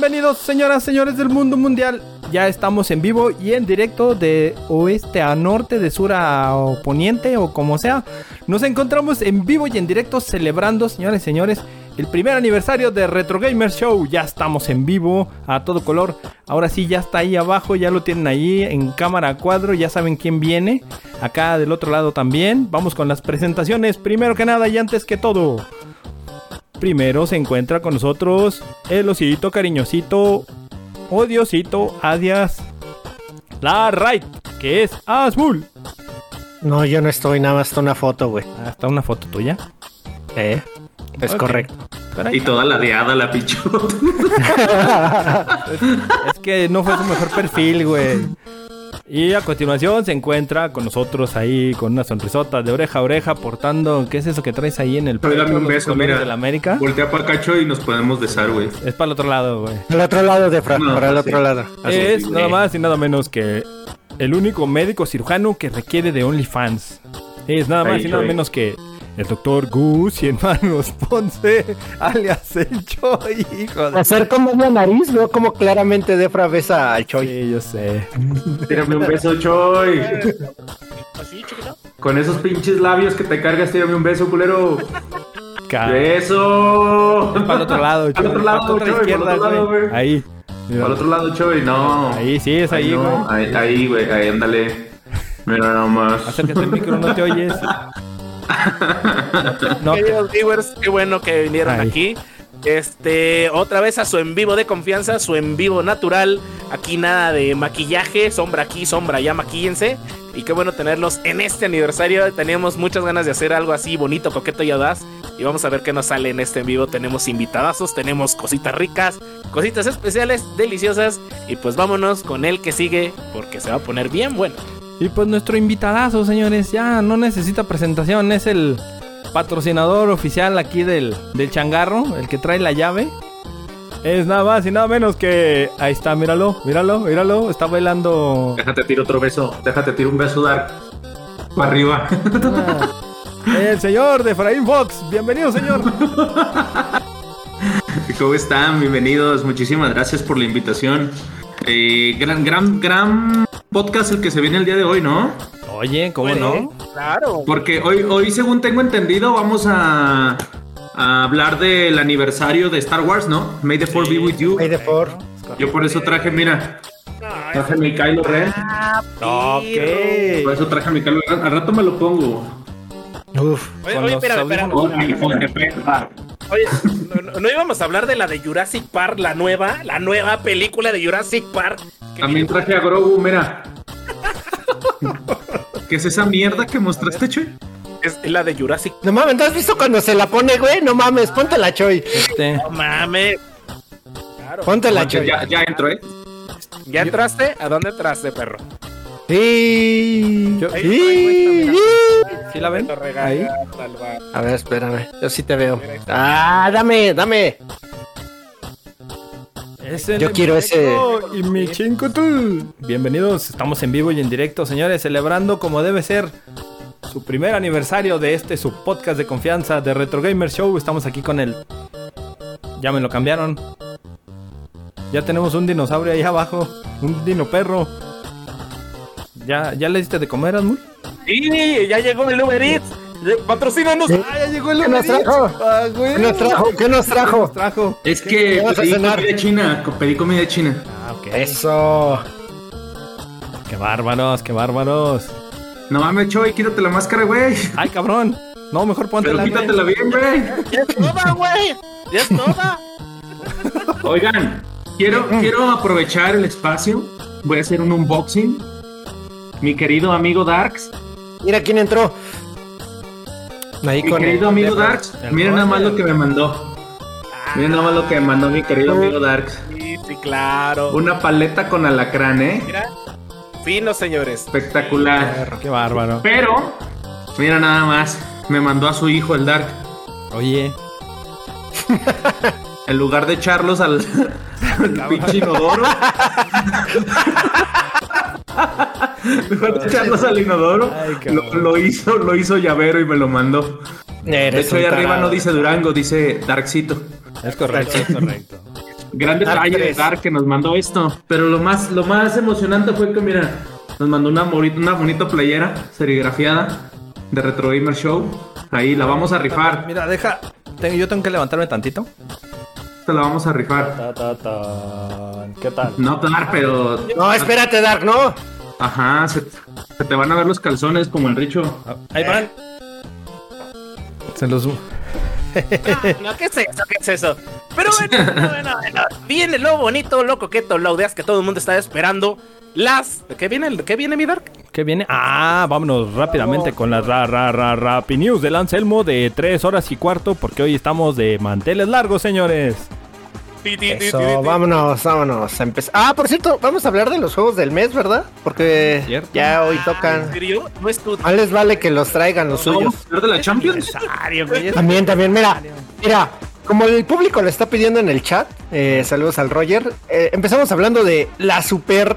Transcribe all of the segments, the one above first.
Bienvenidos señoras, señores del mundo mundial. Ya estamos en vivo y en directo de oeste a norte, de sur a poniente o como sea. Nos encontramos en vivo y en directo celebrando, señores señores, el primer aniversario de Retro Gamer Show. Ya estamos en vivo a todo color. Ahora sí, ya está ahí abajo, ya lo tienen ahí en cámara a cuadro, ya saben quién viene. Acá del otro lado también. Vamos con las presentaciones. Primero que nada y antes que todo. Primero se encuentra con nosotros el osito cariñosito, odiosito, adias, la right, que es Azul. No, yo no estoy, nada más está una foto, güey. Ah, está una foto tuya. Eh, es correcto. Y toda ladeada la pichota. es que no fue su mejor perfil, güey. Y a continuación se encuentra con nosotros ahí con una sonrisota de oreja a oreja portando, ¿qué es eso que traes ahí en el Pero dame un beso, mira. de la América? Voltea para Cacho y nos podemos besar, güey. Es para el otro lado, güey. Al otro lado de Fran, No, para el sí. otro lado. Así es sí, nada más y nada menos que el único médico cirujano que requiere de OnlyFans. Es nada más Ahí, y nada menos que el doctor Gus y hermanos Ponce, alias el Choy, hijo de... Hacer como una nariz, veo como claramente Defra besa al Choy. Sí, yo sé. Tírame un beso, Choy. ¿Así, chiquito? Con esos pinches labios que te cargas, tírame un beso, culero. ¡Beso! Para el otro lado, Para el otro lado, Para la el izquierda, otro lado, güey. Ahí. Para el otro lado, Choy, no. Ahí, sí, es ahí, no. güey. Ahí, ahí, güey, ahí, ándale. Mira nomás. Acércate al micro, no te oyes. No, te- Queridos viewers, qué bueno que vinieron aquí. Este, otra vez a su en vivo de confianza, su en vivo natural. Aquí nada de maquillaje, sombra aquí, sombra allá, maquíllense. Y qué bueno tenerlos en este aniversario. Teníamos muchas ganas de hacer algo así bonito, coqueto y audaz. Y vamos a ver qué nos sale en este en vivo. Tenemos invitadazos, tenemos cositas ricas, cositas especiales, deliciosas. Y pues vámonos con el que sigue, porque se va a poner bien bueno. Y pues nuestro invitadazo, señores, ya no necesita presentación, es el patrocinador oficial aquí del, del changarro, el que trae la llave. Es nada más y nada menos que... Ahí está, míralo, míralo, míralo, está bailando... Déjate tiro otro beso. Déjate tiro un beso, Dark. Para arriba. El señor de Efraín Fox, bienvenido señor. ¿Cómo están? Bienvenidos. Muchísimas gracias por la invitación. Eh, gran, gran, gran podcast el que se viene el día de hoy, ¿no? Oye, ¿cómo no? Claro. Porque hoy, hoy según tengo entendido, vamos a, a hablar del aniversario de Star Wars, ¿no? May the Four be with you. May the four. Yo por eso traje, mira, traje mi Kylo Ren. Ok. Por eso traje mi Kylo Ren. Al rato me lo pongo. Uf. Oye, oye, los espérame, Oye, ¿no, no- no íbamos a hablar de la de Jurassic Park, la nueva, la nueva película de Jurassic Park. Que También traje a Grogu, mira. ¿Qué es esa mierda que mostraste, Chuy? es la de Jurassic No mames, ¿no has visto cuando se la pone, güey? No mames, ponte la Choy. Este, No mames. Claro. Ponte la Choy. Ya, ya entro, ¿eh? ¿Ya entraste? ¿A dónde entraste, perro? Sí. Yo- Sí. ¿Sí la ven? Ahí. A ver, espérame. Yo sí te veo. Ah, dame, dame. Es el Yo quiero ese- Y mi chincutl. Bienvenidos, estamos en vivo y en directo, señores, celebrando como debe ser su primer aniversario de este su podcast de confianza de Retro Gamer Show. Estamos aquí con el. Ya me lo cambiaron. Ya tenemos un dinosaurio ahí abajo, un dino perro. ¿Ya, ya le diste de comer, Asmul? Sí, ya llegó el Uber Eats. Patrocínanos. Sí. ¡Ah, ya llegó el ¿Qué nos Uber Eats! trajo? ¡Ah, güey! ¿Qué nos trajo? ¿Qué nos ¿Qué trajo? nos trajo? Es ¿Qué que pedí comida china, pedí comida china. Ah, ok. Eso. ¡Qué bárbaros, qué bárbaros! No mames, Choy, quítate la máscara, güey. ¡Ay, cabrón! No, mejor ponte Pero la quítatela bien, güey. Ya es toda, güey. Ya es toda. Oigan, quiero, quiero aprovechar el espacio. Voy a hacer un unboxing. Mi querido amigo Darks. Mira quién entró. Ahí Mi con querido el- amigo Darks. el Miren nada más lo que me mandó. Miren nada más lo que me mandó mi querido amigo Darks. Sí, sí, claro. Una paleta con alacrán, ¿eh? Mira. Fino, señores. Espectacular. ¡Qué bárbaro! Pero, mira nada más. Me mandó a su hijo el Dark. Oye, En lugar de echarlos al, al pinche inodoro. lugar de echarlos al inodoro, Ay, lo, lo hizo, lo hizo llavero y me lo mandó. De hecho, ahí arriba no dice Durango, dice Darkcito. es correcto, es correcto. Gran Dark detalle de. Dark que nos mandó esto. Pero lo más, lo más emocionante fue que, mira, nos mandó una, bonita, una bonita playera serigrafiada de Retro Gamer Show. Ahí la vamos a rifar. Mira, deja. tengo- yo tengo que levantarme tantito. Esta la vamos a rifar. ¿Qué tal? No, Dark, pero. No, espérate, Dark, no. Ajá, se, se te van a ver los calzones como el Richo. Ah, Ahí van. Se los. No, ¿qué es eso? ¿Qué es eso? Pero bueno, bueno, bueno, bueno. viene lo bonito, lo coqueto, lo audeaz que todo el mundo está esperando. Las. ¿Qué viene, el- ¿Qué viene mi Dark? ¿Qué viene? Ah, vámonos rápidamente con las ra, ra, ra, Rappi News del Anselmo de 3 horas y cuarto, porque hoy estamos de manteles largos, señores. Eso, vámonos, vámonos. a empezar. Ah, por cierto, vamos a hablar de los juegos del mes, ¿verdad? Porque Cierto. ya hoy ¿En tocan. serio? No es tu. Más les vale que los traigan los suyos. ¿Vamos a hablar de la Champions? También, también, mira, mira, como el público lo está pidiendo en el chat, eh, saludos al Roger, eh, empezamos hablando de la super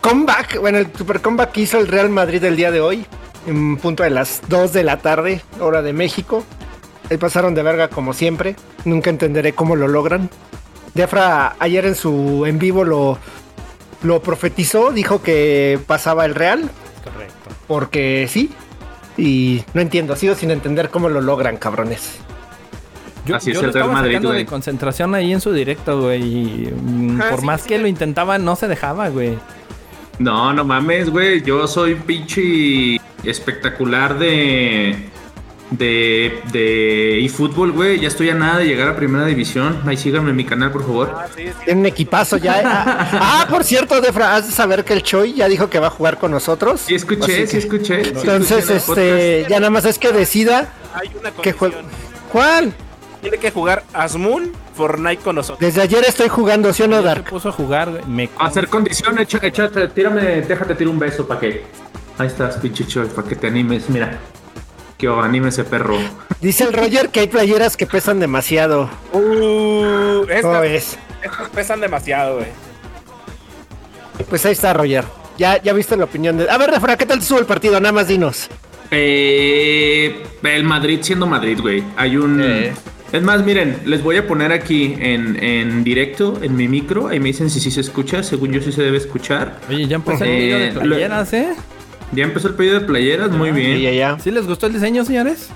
comeback, bueno, el super comeback que hizo el Real Madrid el día de hoy, en punto de las 2 de la tarde, hora de México. Ahí pasaron de verga como siempre, nunca entenderé cómo lo logran. Defra ayer en su en vivo lo, lo profetizó, dijo que pasaba el Real, Correcto. porque sí. Y no entiendo, sigo sin entender cómo lo logran, cabrones. Yo, Así es yo el lo Real estaba Madrid, sacando güey. de concentración ahí en su directo, güey. y, mm, Ah, por sí, más sí, que sí. lo intentaba, no se dejaba, güey. No, no mames, güey. Yo soy pinche espectacular de. De. de eFootball, güey. Ya estoy a nada de llegar a primera división. Ahí síganme en mi canal, por favor. Ah, sí, sí. Tiene un equipazo ya. ¿eh? Ah, ah, por cierto, Defra, has de saber que el Choi ya dijo que va a jugar con nosotros. Sí, escuché, sí, que- escuché. Entonces, este, ya nada más es que decida Hay una qué juego. condición. ¿Cuál? Tiene que jugar Asmoon Fortnite con nosotros. Desde ayer estoy jugando, ¿sí o no, Dark? puso a jugar, güey. Me hacer condición, echa, échate, tírame, déjate tirar un beso para que. Ahí estás, pinche choy, para que te animes. Mira. Que anímese, perro. Dice el Roger que hay playeras que pesan demasiado. Uh, ¿Cómo estas, ves? estas pesan demasiado, güey. Pues ahí está, Roger. Ya, ya viste la opinión de. A ver, Defra, ¿qué tal te estuvo el partido? Nada más dinos. Eh, el Madrid siendo Madrid, güey. Hay un. Eh. Es más, miren, les voy a poner aquí en, en directo, en mi micro. Ahí me dicen si sí se escucha. Según yo, sí se debe escuchar. Oye, ya empezó el Eh, video de playeras, ¿eh? Ya empezó el pedido de playeras, muy bien. Ya, ya. ¿Sí les gustó el diseño, señores?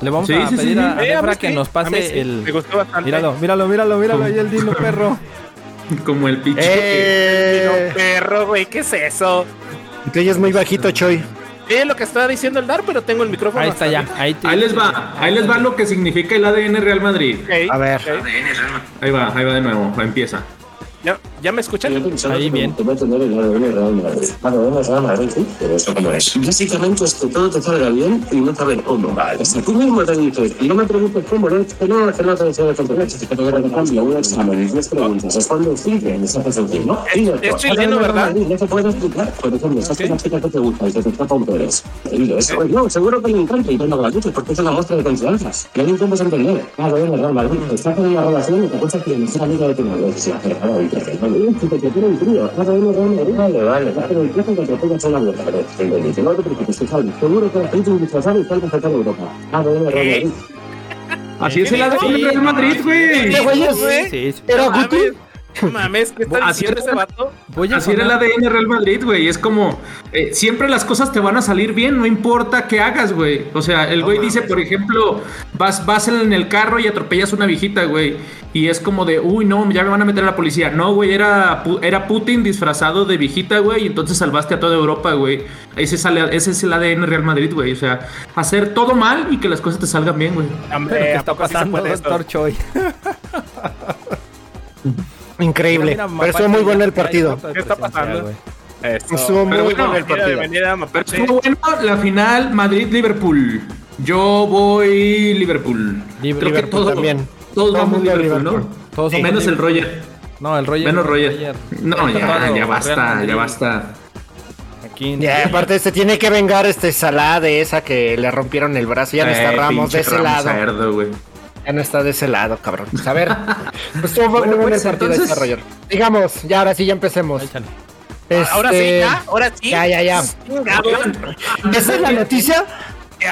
Le vamos Sí, a sí, pedir sí. a, Eh, pues que sí, nos a mí pase sí, el... Me gustó bastante. Míralo, míralo, míralo, míralo, ahí el dino perro. Como el pinche. Eh, No, perro, güey, ¿qué es eso? te oyes muy bajito, Choi. Es lo que estaba diciendo el Dar, pero tengo el micrófono. Ahí está ya, ahí, Ahí les va, ahí les va lo que significa el ADN Real Madrid. A ver. ok. Ahí va, ahí va de nuevo, empieza. Ya, ¿Ya me escuchan? Ahí bien. Te a sí, pero es. Básicamente es que todo te salga bien y no saber cómo. Vale. Si tú mismo te dices, y no me preguntes cómo, no, es que no, es que no te deseo de competencia, es que te voy a cambio, un examen, y tres preguntas, responde sigue, me haces el fin, ¿no? es chileno, ¿verdad? No se puede explicar. Por ejemplo, estás con una chica que te gusta y se te un eso, pues no, seguro que le encanta y tú no lo dices porque es una muestra de confianza. Que no intentas entender. Claro, es Real Madrid, estás en una relación y te cuesta que es amigo de tu novio. Pero. Pero pero. Así es el ADN Real Madrid, güey. ¿Qué mames, ¿qué está es. ese vato? Voy a Así era el ADN Real Madrid, güey. Es como, eh, siempre las cosas te van a salir bien, no importa qué hagas, güey. O sea, el güey dice, por ejemplo, vas, vas en el carro y atropellas a una viejita, güey. Y es como de, uy, no, ya me van a meter a la policía. No, güey, era, era Putin disfrazado de viejita, güey. Y entonces salvaste a toda Europa, güey. Ese, sale, ese es el ADN Real Madrid, güey. O sea, hacer todo mal y que las cosas te salgan bien, güey. Hombre, ¿Pero qué ¿a está sí pasando, doctor Choi? Increíble. Mira, mira, Pero estuvo muy bueno ya- el ya partido. ¿Qué está pasando? Estuvo muy bueno, bueno el partido. estuvo bueno la final Madrid-Liverpool. Yo voy Liverpool. Liv- Creo que todos, también. todos Todo vamos Liverpool, Liverpool. ¿no? Todos somos Menos el. Roger. No, el Roger. Menos Roger. No, ya, todo ya basta, ya basta. Aquí. Y aparte se tiene que vengar este Salah de esa que le rompieron el brazo. Ya no está Eh, Ramos de ese Ramos lado. cerdo, güey. Ya no está de ese lado, cabrón. Pues a ver. Pues muy Bueno, pues, el partido entonces- este Roger. Digamos, ya ahora sí ya empecemos. Échale. Ahora sí, Este, ya, ahora sí. Ya, ya, ya. Esa es la noticia.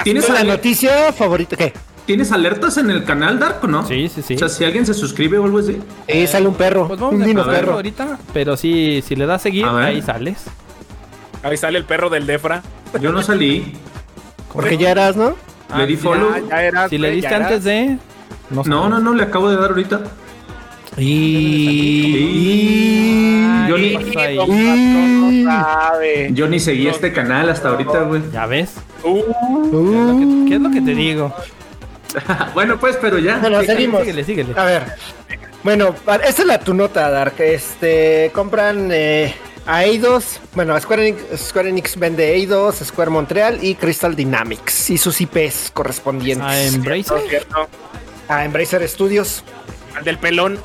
¿Tienes, la noticia favorita. ¿Qué? ¿Tienes alertas en el canal, Dark, o no? Sí, sí, sí. O sea, si alguien se suscribe o algo así. Ahí sale un perro. Pues vamos un a ver perro. ahorita, pero sí, si le das seguir, A ver. ahí sales. Ahí sale el perro del Defra. Yo no salí. Porque ya eras, ¿no? Le di sí, follow. Ya, ya eras, Si le diste ya eras. antes de... No, No, no, no, le acabo de dar ahorita. Y. Yo ni, yo ni seguí este canal hasta ahorita, güey. Ya ves. Uh, ¿Qué es lo que, qué es lo que te digo? bueno, pues, pero ya. Bueno, seguimos. Síguele, síguele. A ver. Bueno, esta es la tu nota, Dark. Este, compran eh, a Eidos. Bueno, Square Enix, Square Enix vende Eidos, Square Montreal y Crystal Dynamics y sus IPs correspondientes. A Embracer. no es cierto. A Embracer Studios. Al del pelón.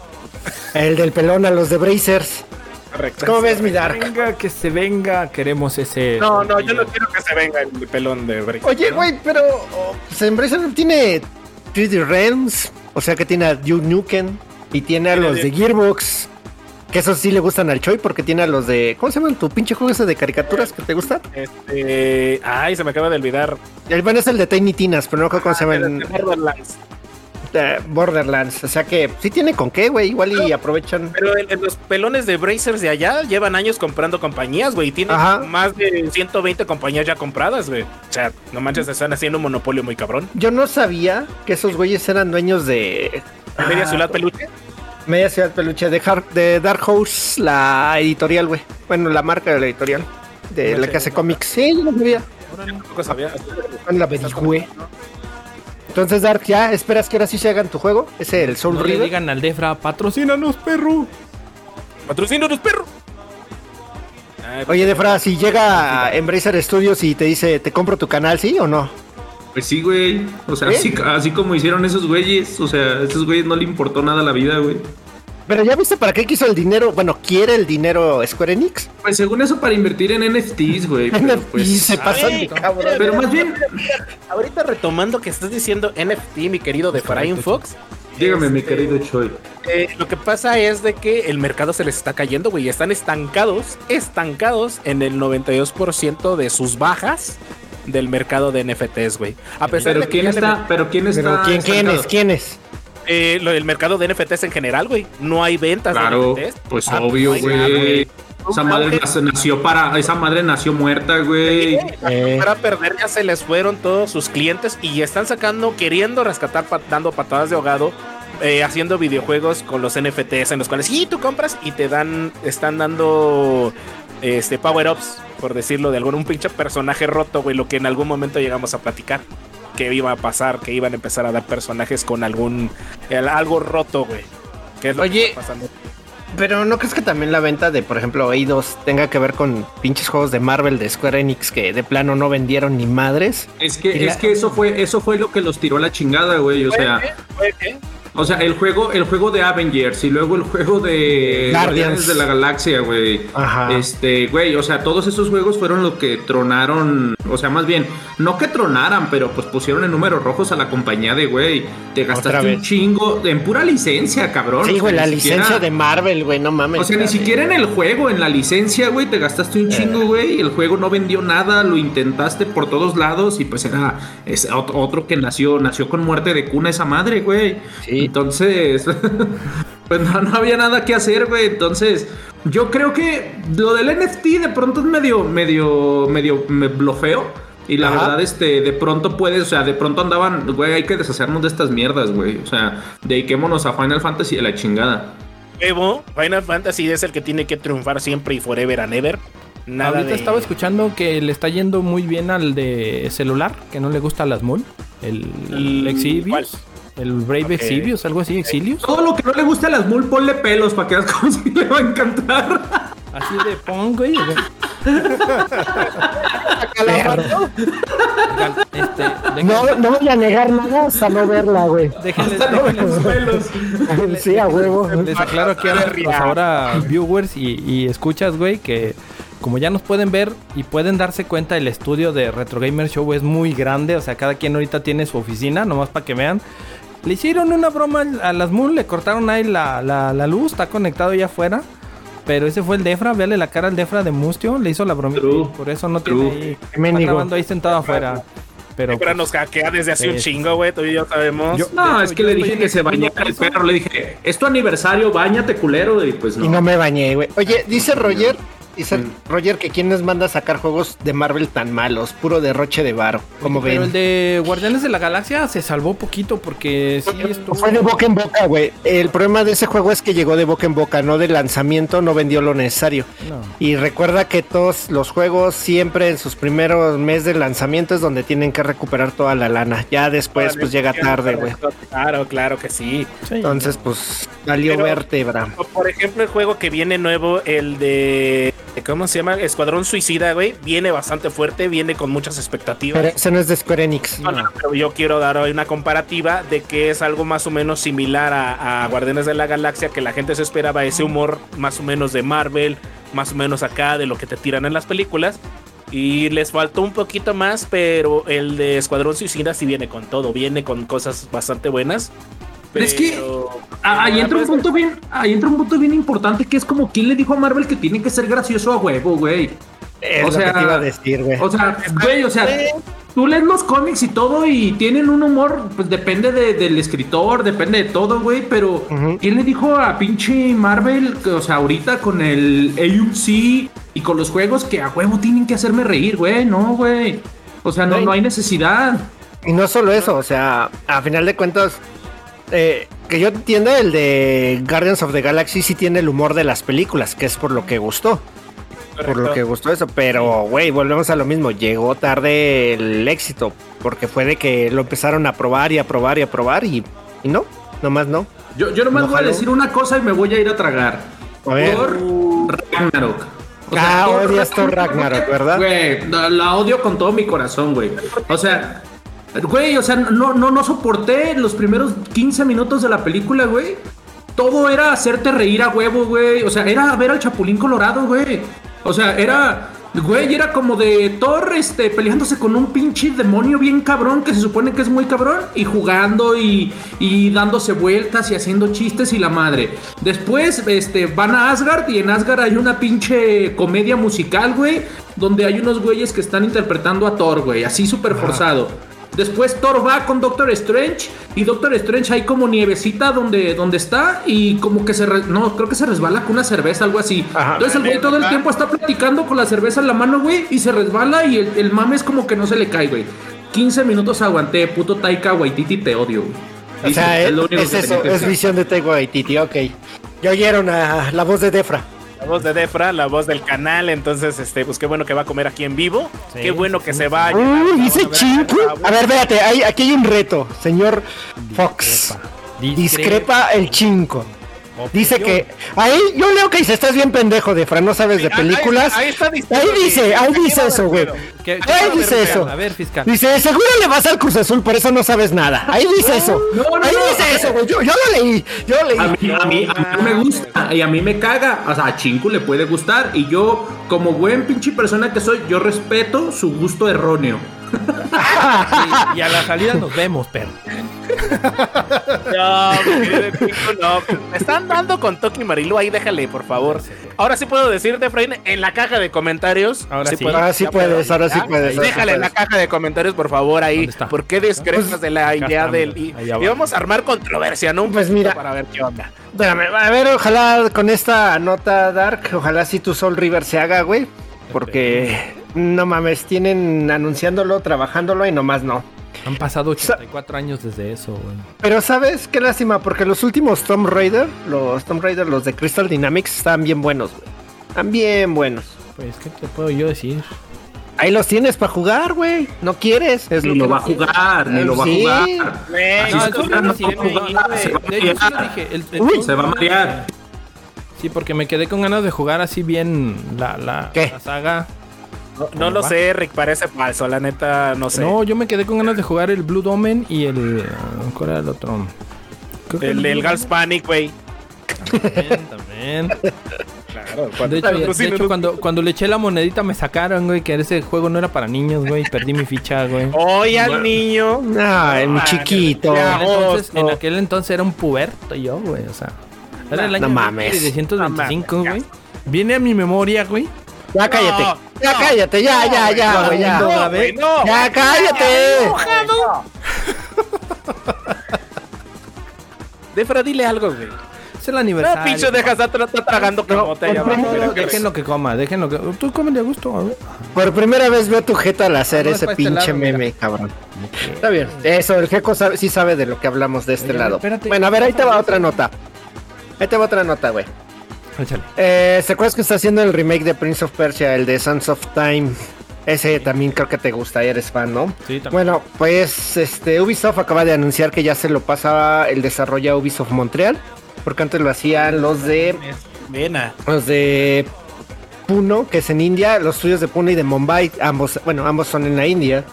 El del pelón a los de Brazers. Correcto. ¿Cómo ves, mi Dark? Venga, que se venga. Queremos ese. No, no, yo no quiero que se venga el pelón de Break. Oye, güey, pero oh, pues Embracer tiene 3D Realms, o sea que tiene a Duke Nukem y tiene a los de Gearbox. Que esos sí le gustan al Choi porque tiene a los de. ¿Cómo se llaman tu pinche juego ese de caricaturas que te gustan? Este. Ay, se me acaba de olvidar. El bueno es el de Tiny Tinas, pero no creo cómo se llama. Eh, Borderlands. O sea que sí tiene con qué, güey. Igual y aprovechan. Pero el- los pelones de Brazers de allá llevan años comprando compañías, güey. Tienen Ajá. más de 120 compañías ya compradas, güey. O sea, no manches, están haciendo un monopolio muy cabrón. Yo no sabía que esos güeyes eran dueños de. ¿De media Ah, ciudad peluche? Media Ciudad Peluche de, de Dark Horse, la editorial, güey. Bueno, la marca de la editorial. De la que hace cómics. Sí, yo no sabía. Tampoco sabía. La averigüé. Entonces, Dark, ¿ya esperas que ahora sí se hagan tu juego? ¿Es el Soul No le River? digan al Defra, patrocínanos, perro. ¡Patrocina los perros! Ay, Oye, Defra, si llega a Embracer Studios y te dice, te compro tu canal, ¿sí o no? Pues sí, güey. O sea, ¿Eh? así, así como hicieron esos güeyes. O sea, a esos güeyes no le importó nada la vida, güey. Pero ya viste para qué quiso el dinero, bueno, quiere el dinero Square Enix. Pues según eso, para invertir en NFTs, güey. Pero y pues. se pasan Ay, de cabrón. Pero más bien, Ahorita retomando que estás diciendo NFT, mi querido de Brian Fox. dígame, mi este, querido Choi. eh, lo que pasa es de que el mercado se les está cayendo, güey. Están estancados, estancados en el 92% de sus bajas del mercado de NFTs, güey. A pesar Pero de que quién está, pero quién está. Pero ¿quién, quién es? ¿Quién es? Eh, lo del mercado de NFTs en general, güey. No hay ventas Claro, de NFTs. pues Ah, obvio, no güey. Esa madre nació, para, esa madre nació muerta, güey. Eh, Para perder ya se les fueron todos sus clientes y están sacando, queriendo rescatar, pa- dando patadas de ahogado, eh, haciendo videojuegos con los NFTs en los cuales sí, tú compras y te dan, están dando este power-ups, por decirlo de algún, un pinche personaje roto, güey, lo que en algún momento llegamos a platicar. Que iba a pasar, que iban a empezar a dar personajes con algún, el- algo roto, güey. Que es lo que Oye, está pasando. Pero ¿no crees que también la venta de, por ejemplo, Eidos tenga que ver con pinches juegos de Marvel de Square Enix que de plano no vendieron ni madres? Es que, la- es que eso fue, eso fue lo que los tiró a la chingada, güey. O sea, ¿Puede que? O sea, el juego, el juego de Avengers y luego el juego de Guardians. Guardianes de la Galaxia, güey. Ajá. Este, güey, o sea, todos esos juegos fueron lo que tronaron, o sea, más bien, no que tronaran, pero pues pusieron en números rojos a la compañía de, güey, te gastaste un chingo en pura licencia, cabrón. Sí, güey, la licencia de Marvel, güey, no mames. O sea, ni siquiera en el juego, en la licencia, güey, te gastaste un chingo, güey. El juego no vendió nada, lo intentaste por todos lados y pues era es ot- otro que nació, nació con muerte de cuna esa madre, güey. Sí. Entonces, pues no, no había nada que hacer, güey. Entonces, yo creo que lo del NFT de pronto es medio, medio, medio me blofeo. Y la Ajá. verdad, este, de pronto puedes, o sea, de pronto andaban, güey, hay que deshacernos de estas mierdas, güey. O sea, dediquémonos a Final Fantasy a la chingada. Evo, Final Fantasy es el que tiene que triunfar siempre y forever and ever. Nada Ahorita de... estaba escuchando que le está yendo muy bien al de celular, que no le gusta las MUL. El, el Mm. El Brave Ok. Exilius, algo así, Exilius. Todo lo que no le guste a las mul, ponle pelos para que veas cómo sí le va a encantar. Así de pon, güey. Este, No, no voy a negar nada hasta no verla, güey. déjenles- Hasta no ven los pelos. Sí, a huevo. Les aclaro aquí a nuestros ahora viewers y, y escuchas, güey, que como ya nos pueden ver y pueden darse cuenta, el estudio de Retro Gamer Show es muy grande. O sea, cada quien ahorita tiene su oficina, nomás para que vean. Le hicieron una broma a las Moon, le cortaron ahí la, la- la luz, está conectado allá afuera. Pero ese fue el Defra, véale la cara al Defra de Mustio, le hizo la bromita. True, Por eso no true. tiene ahí. Está grabando ahí sentado afuera. Pero Pero pues, nos hackea desde hace un chingo, güey. Tú y yo sabemos. Yo- No, es que le dije que se bañara el perro. Le dije, es tu aniversario, bañate culero. Y pues Y no. no me bañé, güey. Oye, dice Roger, dice Roger que quién les manda a sacar juegos de Marvel tan malos, puro derroche de varo. Como pero ven. el de Guardianes de la Galaxia se salvó poquito porque sí estuvo. Fue de boca en boca, güey. El problema de ese juego es que llegó de boca en boca, no de lanzamiento, no vendió lo necesario. No. Y recuerda que todos los juegos siempre en sus primeros meses de lanzamiento es donde tienen que recuperar toda la lana. Ya después pues llega tarde, güey. Claro, claro que sí. Sí. Entonces pues valió Pero- vértebra. Por ejemplo, el juego que viene nuevo, el de. ¿Cómo se llama? Escuadrón Suicida, güey. Viene bastante fuerte, viene con muchas expectativas. Pero ese no es de Square Enix. No, no, pero yo quiero dar hoy una comparativa de que es algo más o menos similar a, a Guardianes de la Galaxia, que la gente se esperaba ese humor más o menos de Marvel, más o menos acá de lo que te tiran en las películas. Y les faltó un poquito más, pero el de Escuadrón Suicida sí viene con todo, viene con cosas bastante buenas. Pero es que- Ah, Ahí entra un punto bien, ahí entra un punto bien importante que es como quién le dijo a Marvel que tiene que ser gracioso a huevo, güey. Es o lo sea, que te iba a decir, güey. O sea, güey, o sea, tú lees los cómics y todo y tienen un humor, pues depende de- del escritor, depende de todo, güey, pero. ¿quién le dijo a pinche Marvel, que, o sea, ahorita con el AUC y con los juegos que a huevo tienen que hacerme reír, güey? No, güey. O sea, no, no hay necesidad. Y no solo eso, o sea, a final de cuentas, eh, que yo entienda, el de Guardians of the Galaxy sí tiene el humor de las películas, que es por lo que gustó. Por lo que gustó eso, pero güey, volvemos a lo mismo, llegó tarde el éxito, porque fue de que lo empezaron a probar y a probar y a probar y, y no, nomás no. Yo, yo nomás No voy a decir una cosa y me voy a ir a tragar. A ver. Por Ragnarok. O Ah, odias Ragnarok, ¿verdad? Güey, la, la odio con todo mi corazón, güey. O sea, güey, o sea, no, no, no soporté los primeros 15 minutos de la película, güey. Todo era hacerte reír a huevo, güey. O sea, era ver al Chapulín Colorado, güey. O sea, era. Güey, era como de Thor este, peleándose con un pinche demonio bien cabrón que se supone que es muy cabrón y jugando y, y dándose vueltas y haciendo chistes y la madre. Después este, van a Asgard y en Asgard hay una pinche comedia musical, güey, donde hay unos güeyes que están interpretando a Thor, güey, así súper forzado. Después Thor va con Doctor Strange y Doctor Strange hay como nievecita donde, donde está y como que se... re- no, creo que se resbala con una cerveza, algo así. Ajá. Entonces el güey todo el tiempo está platicando con la cerveza en la mano, güey, y se resbala y el, el mame es como que no se le cae, güey. 15 minutos aguanté, puto Taika Waititi, te odio, güey. O sea, es, eso, es visión de Taika Waititi, ok. Ya oyeron a la voz de Defra. La voz de Defra, la voz del canal, entonces, este, pues qué bueno que va a comer aquí en vivo. Sí, qué bueno sí, que sí. se vaya. Uy, dice Chinku. A ver, véate, hay- aquí hay un reto, señor Fox. Discrepa. Discrepa el chinco. Dice que. Ahí yo leo que dice: Estás bien pendejo, Defra, no sabes de ahí- películas. Ahí, está diciendo Ahí dice, que- ahí dice eso, güey. Barrero. ¿Qué- qué- Ahí dice eso. A ver, fiscal. Dice, seguro le vas al Cruz Azul, por eso no sabes nada. Ahí dice eso. Ahí dice eso, güey. Yo, yo lo leí. Yo lo leí. A mí, a, mí, a mí no me gusta y a mí me caga. O sea, a Chinku le puede gustar. Y yo, como buen pinche persona que soy, yo respeto su gusto erróneo. Y a la salida nos vemos, perro. No, mi querido Kiko, no. Me están dando con Toki Marilu, ahí déjale, por favor. Ahora sí puedo decirte, Efraín, en la caja de comentarios. Ahora sí. Ahora sí ya puedes, puedo. ahora sí puedes, ahora sí Déjale en la puedes. caja de comentarios, por favor, ahí. ¿Por qué discrepas de la idea está, del. Y, y vamos a armar controversia, ¿no? Un Pues mira. Para ver qué onda. Espérame, a ver, ojalá con esta nota Dark, ojalá si tu Soul River se haga, güey. Porque no mames, tienen anunciándolo, trabajándolo y nomás no. Han pasado 84 años desde eso, güey. Pero sabes, qué lástima, porque los últimos Tomb Raider, los Tomb Raider, los de Crystal Dynamics, están bien buenos, güey. Están bien buenos. Pues, ¿qué te puedo yo decir? Ahí los tienes para jugar, güey. No quieres, es Ni lo va a jugar, ni lo va a Sí. jugar. Güey, Así No, se va a marear. dije. el- el Uy, Tomb Se va a Raider- marear. Sí, porque me quedé con ganas de jugar así bien la, la, ¿Qué? la saga. No, no lo sé, Rick, parece falso, la neta, no sé. No, yo me quedé con ganas de jugar el Blue Domain y el. ¿Cuál era el otro? Creo el del Blue Gals Panic, güey. Domain También. Claro, De hecho, de hecho, cuando, cuando le eché la monedita me sacaron, güey, que ese juego no era para niños, güey. Perdí mi ficha, güey. Oye al niño. Ay, mi chiquito. En entonces, en aquel entonces era un puberto yo, güey. O sea, era el No año mames. 1925, No mames, güey. Viene a mi memoria, güey. Ya cállate. No, ya no, cállate, ya, ya, ya, güey, ya. no, No, a no. Ya cállate. Defra, dile algo, güey. Es el No, aniversario. pinche, dejas de estar tragando camote allá abajo. No, déjenlo que coma, déjenlo que. Tú comen de gusto, a ver. Por primera vez veo tu jeta al hacer No, es ese este pinche meme, cabrón. Está bien. Eso, el sabe- sí sabe de lo que hablamos de este Oye, lado. espérate. Bueno, a ver, ahí te va otra nota. Ahí te va otra nota, güey. Échale. Eh, ¿Se acuerdas que está haciendo el remake de Prince of Persia, el de Sons of Time? Ese también creo que te gusta, eres fan, ¿no? Sí, también. Bueno, pues este Ubisoft acaba de anunciar que ya se lo pasa el desarrollo a Ubisoft Montreal, porque antes lo hacían los de Vena. los de Puno, que es en India, los estudios de Puno y de Mumbai, ambos, bueno, ambos son en la India.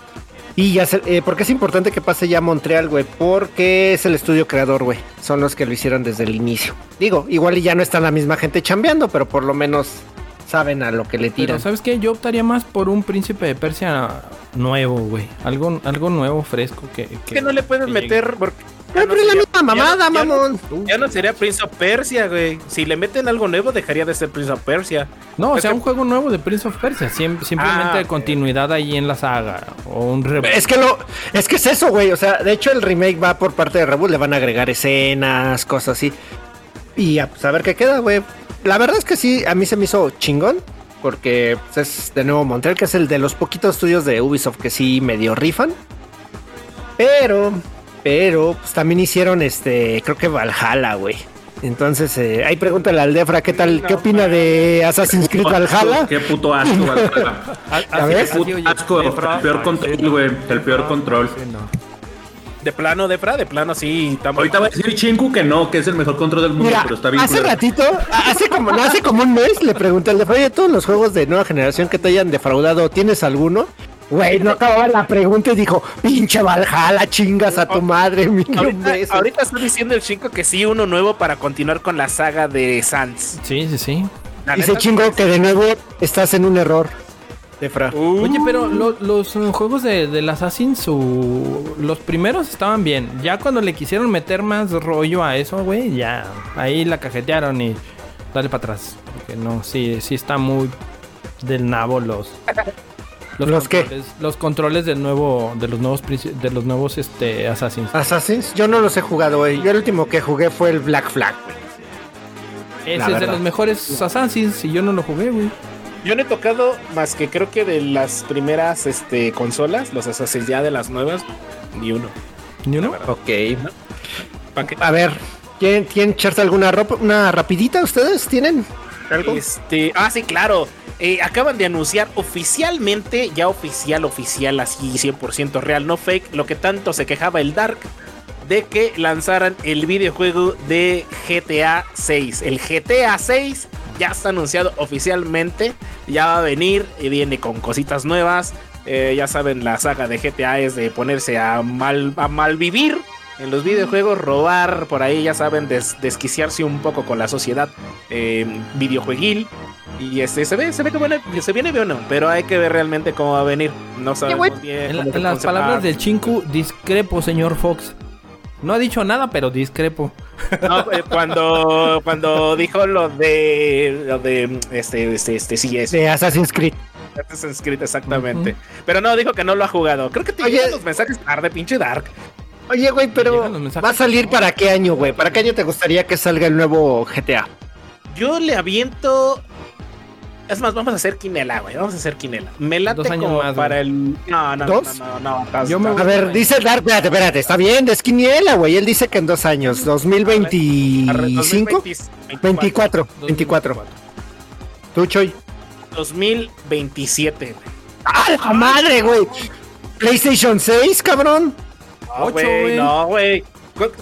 Y ya se, eh, porque es importante que pase ya a Montreal, güey, porque es el estudio creador, güey. Son los que lo hicieron desde el inicio. Digo, igual y ya no está la misma gente chambeando, pero por lo menos saben a lo que le Pero, tiran. ¿sabes qué? Yo optaría más por un príncipe de Persia nuevo, güey. Algo, algo nuevo, fresco. Que, que no le puedes que meter. Porque Ay, pero es la misma mamada, ya no- mamón. ya no sería Prince of Persia, güey. Si le meten algo nuevo, dejaría de ser Prince of Persia. No, o sea, que- un juego nuevo de Prince of Persia. sim- simplemente Ah, continuidad ahí en la saga. O un reboot. Es que lo, es que es eso, güey. O sea, de hecho el remake va por parte de Reboot, le van a agregar escenas, cosas así. Y a, a ver qué queda, güey. La verdad es que sí, a mí se me hizo chingón. Porque pues, es de nuevo Montreal, que es el de los poquitos estudios de Ubisoft que sí medio rifan. Pero, pero, pues también hicieron este, creo que Valhalla, güey. Entonces, eh, ahí pregúntale al Defra qué tal, qué opina de Assassin's Creed Valhalla. Qué puto asco, Valhalla. Así Puto asco, Efra. el peor control, güey. El peor control. De plano, Defra, de plano, sí. Ahorita va a decir Chinku que no, que es el mejor control del mundo, Mira, pero está bien. hace culero. ratito, hace como, no, hace como un mes, le pregunté al de oye, todos los juegos de nueva generación que te hayan defraudado, ¿tienes alguno? Güey, no acababa la pregunta y dijo, pinche Valhalla, chingas a tu madre, mi Ahorita, ahorita está diciendo el chico que sí, uno nuevo para continuar con la saga de Sans. Sí, sí, sí. La Dice chingo que de nuevo estás en un error. Defra. Uh, Oye, pero lo- los uh, juegos de, del Assassin, su, los primeros estaban bien. Ya cuando le quisieron meter más rollo a eso, güey, ya. Ahí la cajetearon y dale para atrás. Porque no, sí, sí está muy del nabo los. ¿Los qué? controles, Los controles del nuevo, de los nuevos, de los nuevos este, Assassins. Assassins, yo no los he jugado, güey. Yo el último que jugué fue el Black Flag, güey. Ese es de los mejores Assassins y yo no lo jugué, güey. Yo no he tocado más que creo que de las primeras este, consolas, los Assassin's ya de las nuevas, ni uno. ¿Ni uno? Ok. A ver, ¿quieren, ¿quieren echarse alguna ropa, una rapidita ustedes? ¿Tienen Este, ah, sí, claro. Eh, acaban de anunciar oficialmente, ya oficial, oficial, así 100% real, no fake, lo que tanto se quejaba el Dark, de que lanzaran el videojuego de GTA 6. El GTA 6 ya está anunciado oficialmente, ya va a venir y viene con cositas nuevas. Eh, ya saben, la saga de GTA es de ponerse a mal, a malvivir en los videojuegos, robar por ahí, ya saben, des- desquiciarse un poco con la sociedad eh, videojueguil. Y este se ve, se ve que bueno, se viene bien, pero hay que ver realmente cómo va a venir. No sabemos bien. En, la- cómo en las palabras del Chinku, discrepo, señor Fox. No ha dicho nada, pero discrepo. No, eh, cuando, cuando dijo lo de lo de este, este, este, sí es De Assassin's Creed. Assassin's Creed, exactamente. Pero no, dijo que no lo ha jugado. Creo que te llegan los mensajes tarde, pinche Dark. Oye, güey, pero. ¿va a salir para qué año, güey? ¿Para qué año te gustaría que salga el nuevo GTA? Yo le aviento. Es más, vamos a hacer quinela, güey. Vamos a hacer quinela. Me late Dos años como más, para güey. el. No, no, ¿Dos? no, no, no. no, Yo me no. A ver, dice Dark, espérate, espérate, está bien, de esquiniela, güey. Él dice que en dos años, 2025, 2020, 24, 24. Tú, Choy. 2027, güey. ¡Ah, la madre, güey! PlayStation 6, cabrón. Ocho, güey, güey. no, güey.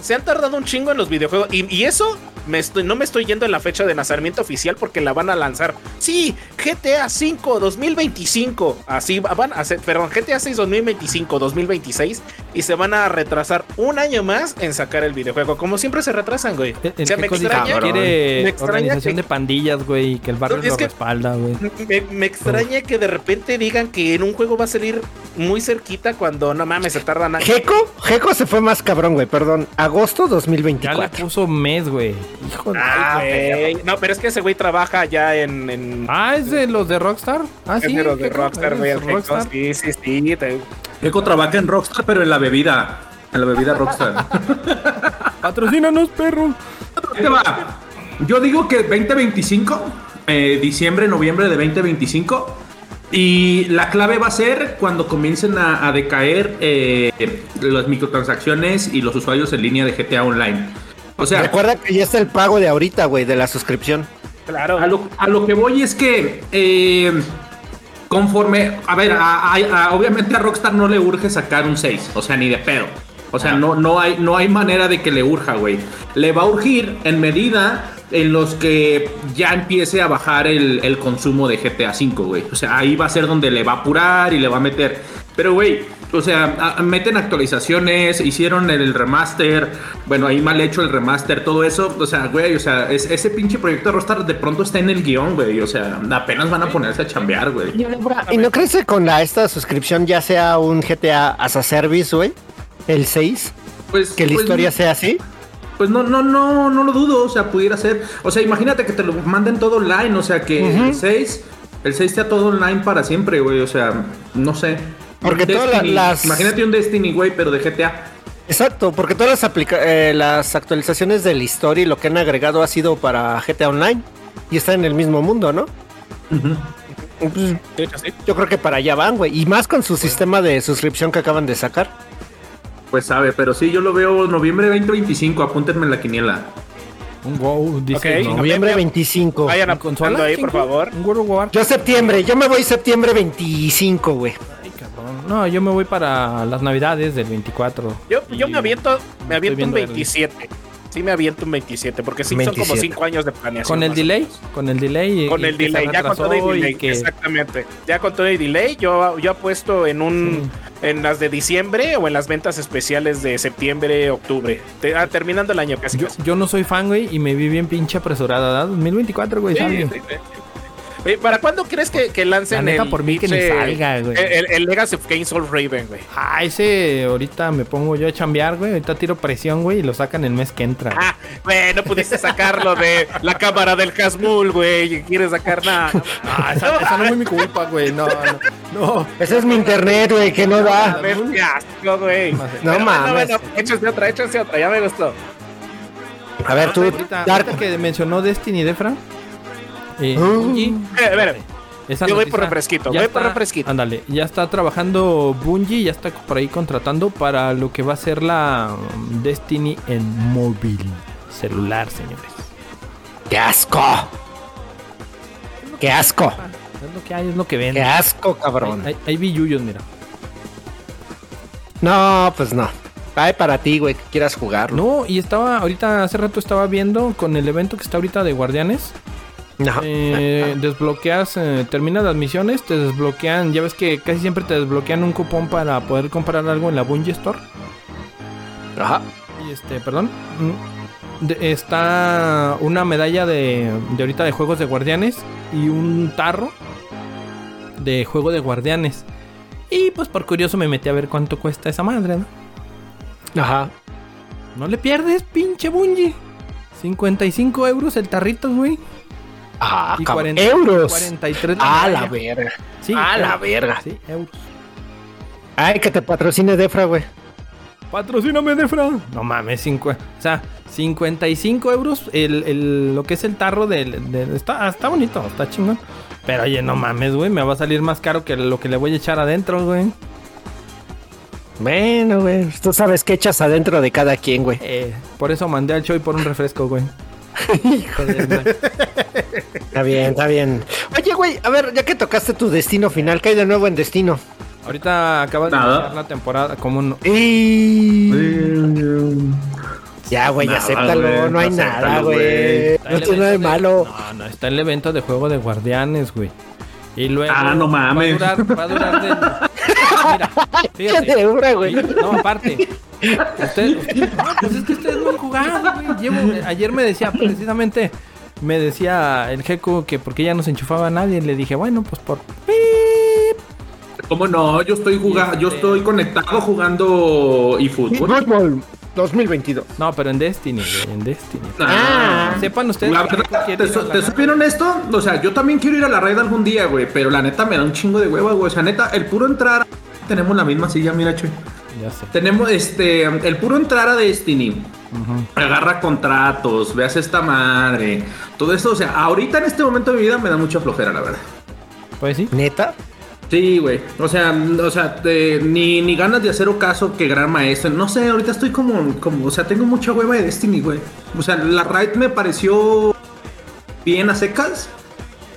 Se han tardado un chingo en los videojuegos. Y, y eso me estoy, no me estoy yendo en la fecha de lanzamiento oficial porque la van a lanzar. Sí, GTA 5 2025. Así va- van a hacer, perdón, GTA 6 2025, 2026. Y se van a retrasar un año más en sacar el videojuego. Como siempre se retrasan, güey. O sea, me extraña, quiere me extraña organización que- de pandillas, güey, y que el barrio No, es lo que- respalda, güey. Me, me extraña que de repente digan que en un juego va a salir muy cerquita cuando no mames, se tardan años. Geco, Geco se fue más cabrón, güey, perdón. Agosto Ya le 2024. puso mes, güey. Hijo de... Ah, güey. No, pero es que ese güey trabaja ya en- en, Ah, ¿es de los de Rockstar? Ah, Es sí. de los de Keiko, Rockstar, ¿es güey. de Rockstar. Sí, sí, sí. te- Eco trabaja en Rockstar, pero en la bebida. En la bebida Rockstar. Patrocínanos, perro. Te va. Yo digo que 2025, eh, diciembre, noviembre de 2025. Y la clave va a ser cuando comiencen a, a decaer eh, las microtransacciones y los usuarios en línea de GTA Online. O sea, Recuerda que ya está el pago de ahorita, güey, de la suscripción. Claro. a lo, a lo que voy es que eh, conforme, a ver, a- a- a- obviamente a Rockstar no le urge sacar un 6, o sea, ni de pedo. O sea, no, no, hay, no hay manera de que le urja, güey. Le va a urgir en medida en los que ya empiece a bajar el, el consumo de GTA V, güey. O sea, ahí va a ser donde le va a apurar y le va a meter. Pero, güey, o sea, a- meten actualizaciones, hicieron el remaster, bueno, ahí mal hecho el remaster, todo eso. O sea, güey, o sea, es- ese pinche proyecto de Rockstar de pronto está en el guion, güey. O sea, apenas van a ponerse a chambear, güey. ¿Y no crees que con la, esta suscripción ya sea un GTA as a service, güey? El 6, Pues, que la pues, historia sea así. Pues no, no, no, no lo dudo, o sea, pudiera ser. O sea, imagínate que te lo manden todo online, o sea, que el 6, el 6 está todo online para siempre, güey, o sea, no sé. Porque todas las- Imagínate un Destiny, güey, pero de GTA. Exacto, porque todas las, aplica- eh, las actualizaciones de la historia y lo que han agregado ha sido para GTA Online y está en el mismo mundo, ¿no? Pues, yo creo que para allá van, güey. Y más con su sistema de suscripción que acaban de sacar. Pues sabe, pero sí, yo lo veo noviembre 2025, apúntenme en la quiniela. Un WoW, dice. Ok. ¿no? Noviembre Vayan- 25. Vayan ¿En consola, ahí, por favor. Un World War. Yo septiembre, yo me voy septiembre 25, güey. Ay, cabrón. No, yo me voy para las navidades del 24. Yo, yo me aviento, me aviento un viendo el- 27. Sí, me aviento un 27, porque sí son como 27. 5 años de planeación. Con el delay, con el delay. Con el delay, ya con todo el delay. que- Exactamente. Ya con todo el delay, yo, yo apuesto en un en las de diciembre o en las ventas especiales de septiembre, octubre. Te- ah, terminando el año casi. Yo, casi. yo no soy fan, güey, y me vi bien pinche apresurada, ¿verdad? 2024, güey, Sí, ¿Para cuándo crees que, que lancen La neta, el, por mí que ni pinche- salga, güey. El, el Legacy of Kain Soul Raven, güey. Ah, ese ahorita me pongo yo a chambear, güey. Ahorita tiro presión, güey, y lo sacan el mes que entra. Ah, güey, no pudiste sacarlo de la cámara del Hasmul, güey. y ¿Quieres sacar nada? Ah, esa, esa no es mi culpa, güey. No, no. no. Ese es mi internet, güey, que no da. A ver, qué asco, güey. No Pero bueno, mames. bueno, échense otra, échense otra, ya me gustó. A ver, tú, Ahorita, Dark. ahorita que mencionó Destiny Defra. Eh, Uh. Bungie, Eh, esa Yo voy por refresquito, voy por está- refresquito. Ándale, ya está trabajando Bungie, ya está por ahí contratando para lo que va a ser la um, Destiny en móvil, celular, señores. ¡Qué asco! ¡Qué asco! Es lo que hay, es lo que ¡Qué ven. asco, cabrón! Hay, hay mira. No, pues no. Ay, para ti, güey, que quieras jugarlo. No, y estaba, ahorita hace rato estaba viendo con el evento que está ahorita de Guardianes. No. Eh, desbloqueas, eh, terminas las misiones, te desbloquean, ya ves que casi siempre te desbloquean un cupón para poder comprar algo en la Bungie Store. Ajá. Y este, perdón. mm, de- está una medalla de, de ahorita de juegos de guardianes y un tarro de juego de guardianes. Y pues por curioso me metí a ver cuánto cuesta esa madre, ¿no? Ajá. No le pierdes, pinche Bungie. 55 euros el tarrito, güey. Ah, Y cabrón. 40 euros. 43 Ah, medalla. la verga. Sí, Ah, la euros. verga. Sí, euros. Ay, que te patrocine Defra, güey. Patrocíname, Defra. No mames, o sea, 55 euros el, el- lo que es el tarro del... del- está, está bonito, está chingón. Pero oye, no mames, güey, me va a salir más caro que lo que le voy a echar adentro, güey. Bueno, güey. Tú sabes qué echas adentro de cada quien, güey. Eh, por eso mandé al Choi por un refresco, güey. Hijo de madre. Está bien, está bien. Oye, güey, a ver, ya que tocaste tu destino final, ¿qué hay de nuevo en destino? Ahorita acabas de iniciar la temporada como no. Y... Ya, güey, Nada, acéptalo, güey, no hay acéptalo, nada, güey. No tiene nada de malo. No, no, está el evento de juego de guardianes, güey. Y luego. Ah, no mames. Va a durar, va a durar del- Mira, Qué fíjate. güey. No, aparte. Usted, usted- no, pues es que ustedes no han jugado, güey. Llevo- ayer me decía, precisamente, me decía el Jeco que porque ya no se enchufaba a nadie. Le dije, bueno, pues por. pip. ¿Cómo no? Yo estoy jugando, yo estoy conectado jugando eFootball. Fútbol 2022. No, pero en Destiny, güey, en Destiny. Ah, Sepan ustedes La verdad, ¿te, la te supieron esto? O sea, yo también quiero ir a la raid algún día, güey. Pero la neta me da un chingo de hueva, güey. O sea, neta, el puro entrar. Tenemos la misma silla, mira, Chuy. Ya sé. Tenemos este. El puro entrar a Destiny. Agarra contratos, veas esta madre. Todo esto, o sea, ahorita en este momento de mi vida me da mucha flojera, la verdad. Pues sí. ¿Neta? Sí, güey. O sea, o sea, eh, ni, ni ganas de hacer caso que gran maestro. No sé, ahorita estoy como, como, o sea, tengo mucha hueva de Destiny, güey. O sea, la raid me pareció bien a secas.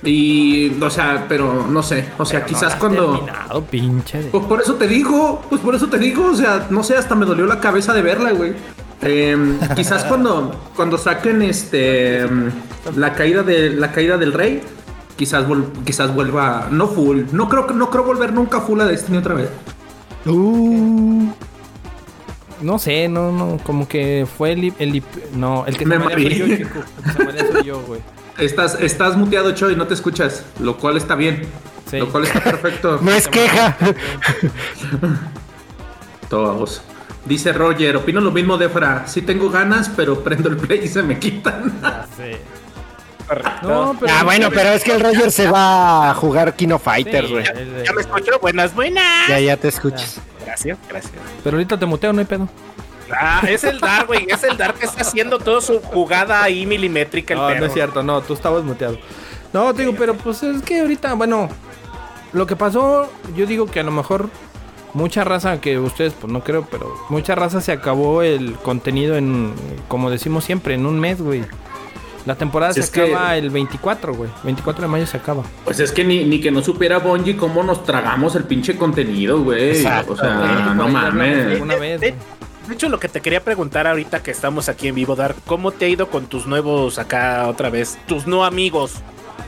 Y, o sea, pero no sé. O sea, quizás cuando. Terminado, pinche. de- Pues por eso te digo, pues por eso te digo, o sea, no sé, hasta me dolió la cabeza de verla, güey. Em, quizás cuando, cuando saquen este em, la caída de la caída del rey, quizás vol- quizás vuelva no full, no creo que no creo volver nunca full a Destiny otra vez. Uh, No sé, no, no, como que fue el, el no, el que Me se marea soy yo. El que se marea soy yo, güey. Estás estás muteado, Choy, no te escuchas, lo cual está bien. Sí. Lo cual está perfecto. no es queja. Todos. Dice Roger, opino lo mismo de Fra. Sí tengo ganas, pero prendo el play y se me quitan. No, pero Ah, bueno, pero es que el Roger se va a jugar Kino Fighters, Sí, güey. el- Ya me escucho. Buenas, buenas. Ya, ya te escuchas. Gracias, gracias. Pero ahorita te muteo, no hay pedo. Ah, es el Dark, güey. Es el Dark que está haciendo toda su jugada ahí milimétrica. El No, perro. no es cierto, no, tú estabas muteado. No, te digo, pero pues es que ahorita, bueno, lo que pasó, yo digo que a lo mejor mucha raza, que ustedes pues no creo, pero mucha raza se acabó el contenido en, como decimos siempre, en un mes, güey. La temporada Si se que- acaba el 24, güey. 24 de mayo se acaba. Pues es que ni, ni que no supiera Bungie cómo nos tragamos el pinche contenido, güey. O sea, no mames. alguna vez, De. De hecho, lo que te quería preguntar ahorita que estamos aquí en vivo, Dark, ¿cómo te ha ido con tus nuevos acá otra vez? Tus no amigos.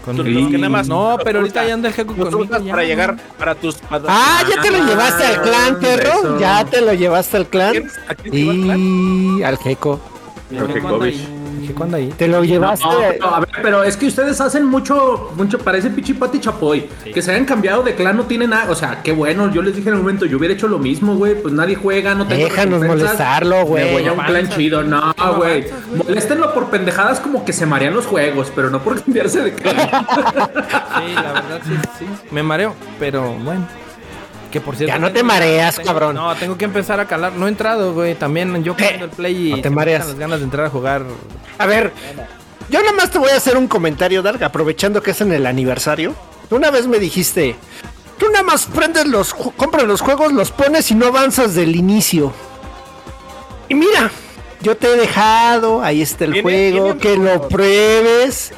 Con- Tus- los que nada más No, pero ahorita ya anda el jeco los conmigo. ya, para llegar para tus. para- Ah, ya te lo llevaste al clan, perro. Ya te lo llevaste al clan. ¿Quién- ¿A quién el clan? Y al Jeco. El Creo Kovic. ahí. Te lo llevaste. No, pero, a ver, pero es que ustedes hacen mucho, mucho, parece pichipati chapoy. Que se hayan cambiado de clan no tiene nada. O sea, qué bueno. Yo les dije en el momento, yo hubiera hecho lo mismo, güey. Pues nadie juega, no tengo Déjanos molestarlo, güey. Me voy a un clan chido. No, no güey. Moléstenlo por pendejadas como que se marean los juegos, pero no por cambiarse de clan. Sí, la verdad sí, sí. Me mareo, pero bueno. Que por cierto. Ya no te mareas, tengo- cabrón. No, tengo que empezar a calar. No he entrado, güey. También yo jugando el play y no te mareas. las ganas de entrar a jugar. A ver, yo nada más te voy a hacer un comentario, Dark, aprovechando que es en el aniversario. Una vez me dijiste, tú nada más prendes los, compras los juegos, los pones y no avanzas del inicio. Y mira, yo te he dejado, ahí está el juego, tiene que lo pruebes.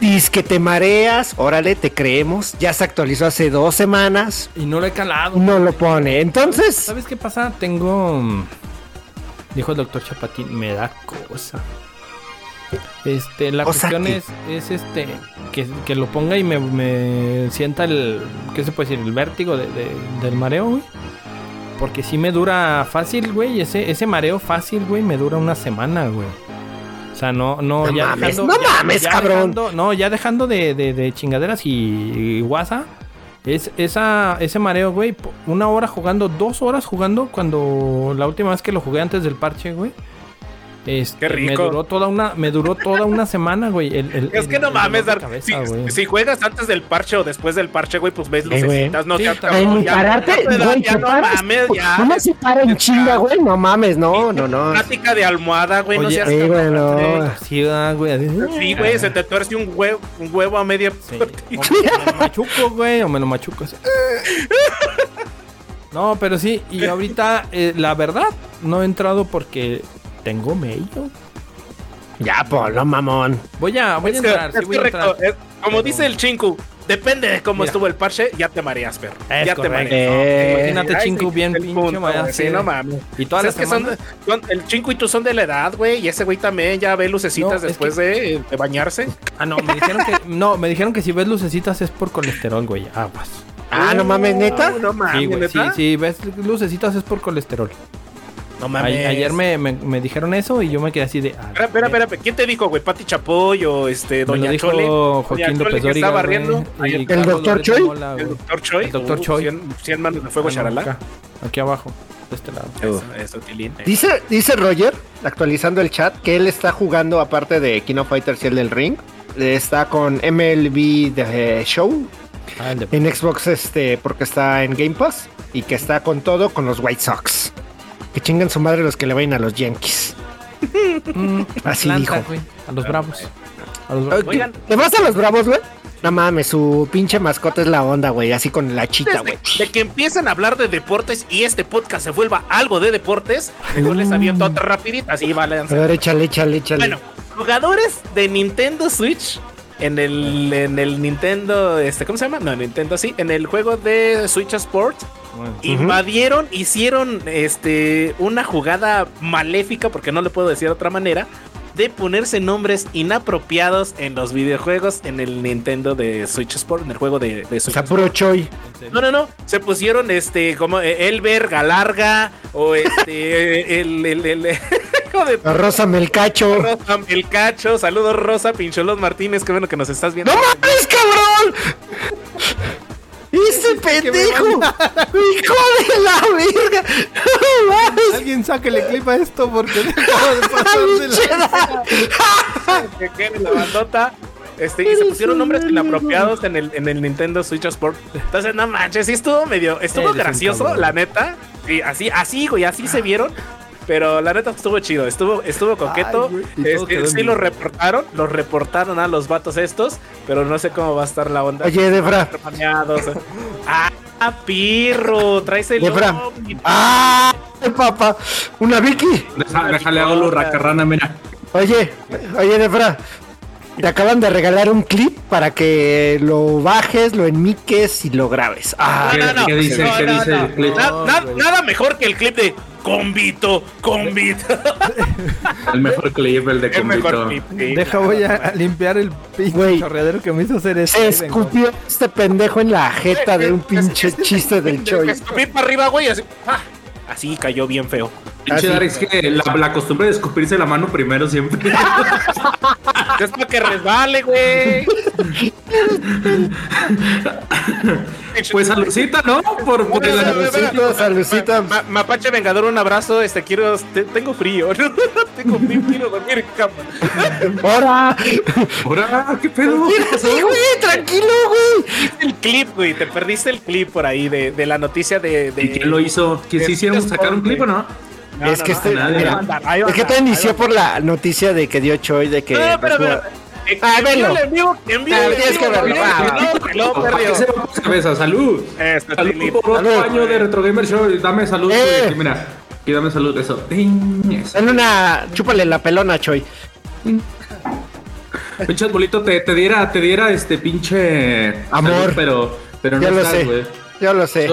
Dices que te mareas, órale, te creemos. Ya se actualizó hace dos semanas, Y no lo he calado. no lo pone. Entonces, ¿Sabes qué pasa? Tengo. mm, Dijo el doctor Chapatín, me da cosa. Este, la O sea cuestión que- es, es este, que, que lo ponga y me, me sienta el, ¿qué se puede decir? El vértigo de- de- del mareo, güey. Porque si me dura fácil, güey. Ese, ese mareo fácil, güey, me dura una semana, güey. O sea, no, no, No ya mames, dejando- no ya- mames, ya cabrón. dejando- no, ya dejando de, de- de chingaderas y, y guasa. Es, esa, ese mareo, güey, una hora jugando, dos horas jugando, cuando la última vez que lo jugué antes del parche, güey. Este, Qué rico. Me duró toda una, me duró toda una semana, güey. el- el- Es que el- no el mames, Dar. Si, cabeza, güey. si juegas antes del parche o después del parche, güey, pues ves Eh, güey. lucecitas, no Sí, Ya-. En ya- pararte, ya te güey, ya te no paras. mames, ya. No me se para en chinga, güey. No mames, no, no, no. Plática de almohada, güey, no seas Sí, cabrón, güey, no. Sí, ah, güey. Sí, güey, se te tuerce un huevo, un huevo a media. Sí. O me lo machuco, güey, o me lo machuco así. No, pero sí, y ahorita, eh, la verdad, no he entrado porque tengo mello. Ya, polo, mamón. Voy a, voy a entrar, sí es voy a entrar. es- como dice el chinku, depende de cómo Mira. estuvo el parche, ya te mareas, perro. Es ya te mareas. Eh, Imagínate, Ay, chinku, sí, bien pinche Sí, no mames. Y todas Pues las que son, el chinco y tú son de la edad, güey, y ese güey también ya ve lucecitas No, después de, de bañarse. Ah, no, me dijeron que, no, me dijeron que si ves lucecitas es por colesterol, güey. Aguas. Ah, no mames, neta. No mames, Sí, güey, sí, ¿neta? si ves lucecitas es por colesterol. No A- mames. ayer me, me, me dijeron eso y yo me quedé así de. ah, Espera, espera, espera. ¿Quién te dijo, güey? ¿Pati Chapoy o este, Me lo Doña dijo Chole? Joaquín Doña Chole López Dóriga, barriendo. el Carlos doctor? Mola, El doctor Choi. El doctor Choi. 100, 100 manos de fuego, charalá. acá, aquí abajo, de este lado. Eso, eso, Tilín. eh. Dice, dice Roger, actualizando el chat, que él está jugando, aparte de Kino Fighters y el del Ring, eh, está con MLB The Show Ah, el en Xbox, este, porque está en Game Pass, y que está con todo con los White Sox. Que chingan su madre los que le vayan a los Yankees. Mm, Así Atlanta, dijo. güey, A los bravos. A los bravos. Oigan. ¿Le vas a los bravos, güey? No mames, su pinche mascota es la onda, güey, así con la chita, güey. De que empiecen a hablar de deportes y este podcast se vuelva algo de deportes, mejor les aviento otra rapidita. Así vale. A ver, échale, échale, échale. Bueno, jugadores de Nintendo Switch en el, en el Nintendo, este, ¿cómo se llama? No, Nintendo sí, en el juego de Switch Sport Bueno, invadieron, hicieron este una jugada maléfica, porque no le puedo decir de otra manera, de ponerse nombres inapropiados en los videojuegos en el Nintendo de Switch Sport, en el juego de, de O Switch sea, Sport. puro choy. No, no, no. Se pusieron este como eh, Elber Galarga o este el el el, hijo de Rosa Melcacho. Rosa el cacho. Saludos Rosa Pincholos Martínez, qué bueno que nos estás viendo. ¡No mames, cabrón! ¡Ese pendejo! ¡Hijo de la verga! ¡No mames! Alguien sáquele clip a esto porque acabo de pasar de la- que quede la bandota. Este, y se pusieron nombres inapropiados en el, en el Nintendo Switch Sport. Entonces, no manches, sí estuvo medio, estuvo Eres gracioso, la neta. Sí, así, así, güey, así se vieron. Pero la neta estuvo chido, estuvo, estuvo coqueto. Ay, Este, sí lo reportaron, los reportaron a los vatos estos, pero no sé cómo va a estar la onda. Oye, Defra. Baneados. Ah, pirro, traes el lobby. ¡Ah! papá! ¡Una Vicky! Deja- déjale hago lo racarrana, mira. Oye, oye, Defra. Te acaban de regalar un clip para que lo bajes, lo enmiques y lo grabes. Ah, No, no, no. ¿Qué dice- No, qué no, dice no. el clip? Na- na- nada mejor que el clip de Convito, Convito. El mejor clip, el de El mejor Convito. sí. Deja, voy a limpiar el pinche chorreadero que me hizo hacer se este. escupió este pendejo en la jeta de un pinche chiste del Choy. Escupir para arriba, güey, así. ¡Ah! Así cayó bien feo. Pinche Así. Dar, es que la, la costumbre de escupirse la mano primero siempre. Es para que resbale, güey. pues saludcita, ¿no? Por, por Bueno, Salucita, salucita. Ma- Mapache Vengador, un abrazo. Este quiero. te- tengo frío. tengo frío, quiero dormir en cama. ¡Hora! Ahora, ¿qué pedo? Sí, güey, tranquilo, güey. El clip, güey. Te perdiste el clip por ahí de, de la noticia de. de ¿Y quién lo hizo? ¿Que sí hicieron sacar un clip o no? No, es no, que no, este, mira, a andar, a es que todo inició por la noticia de que dio Choy de que. No, pero, pero. Ah, en velo. vivo, En vivo, en vivo. Ah, en tienes que verlo, en va. no, no, ¿Para qué perdió. se va por cabeza? ¡Salud! Este, Salud por otro Salud. año de Retro Gamer Show. Dame salud, Eh. Mira, aquí dame salud, eso. Dale una. Chúpale la pelona, Choy. Pinche bolito te, te diera, te diera este pinche Amor. salud, pero, pero no estás, sé. güey. Yo lo sé.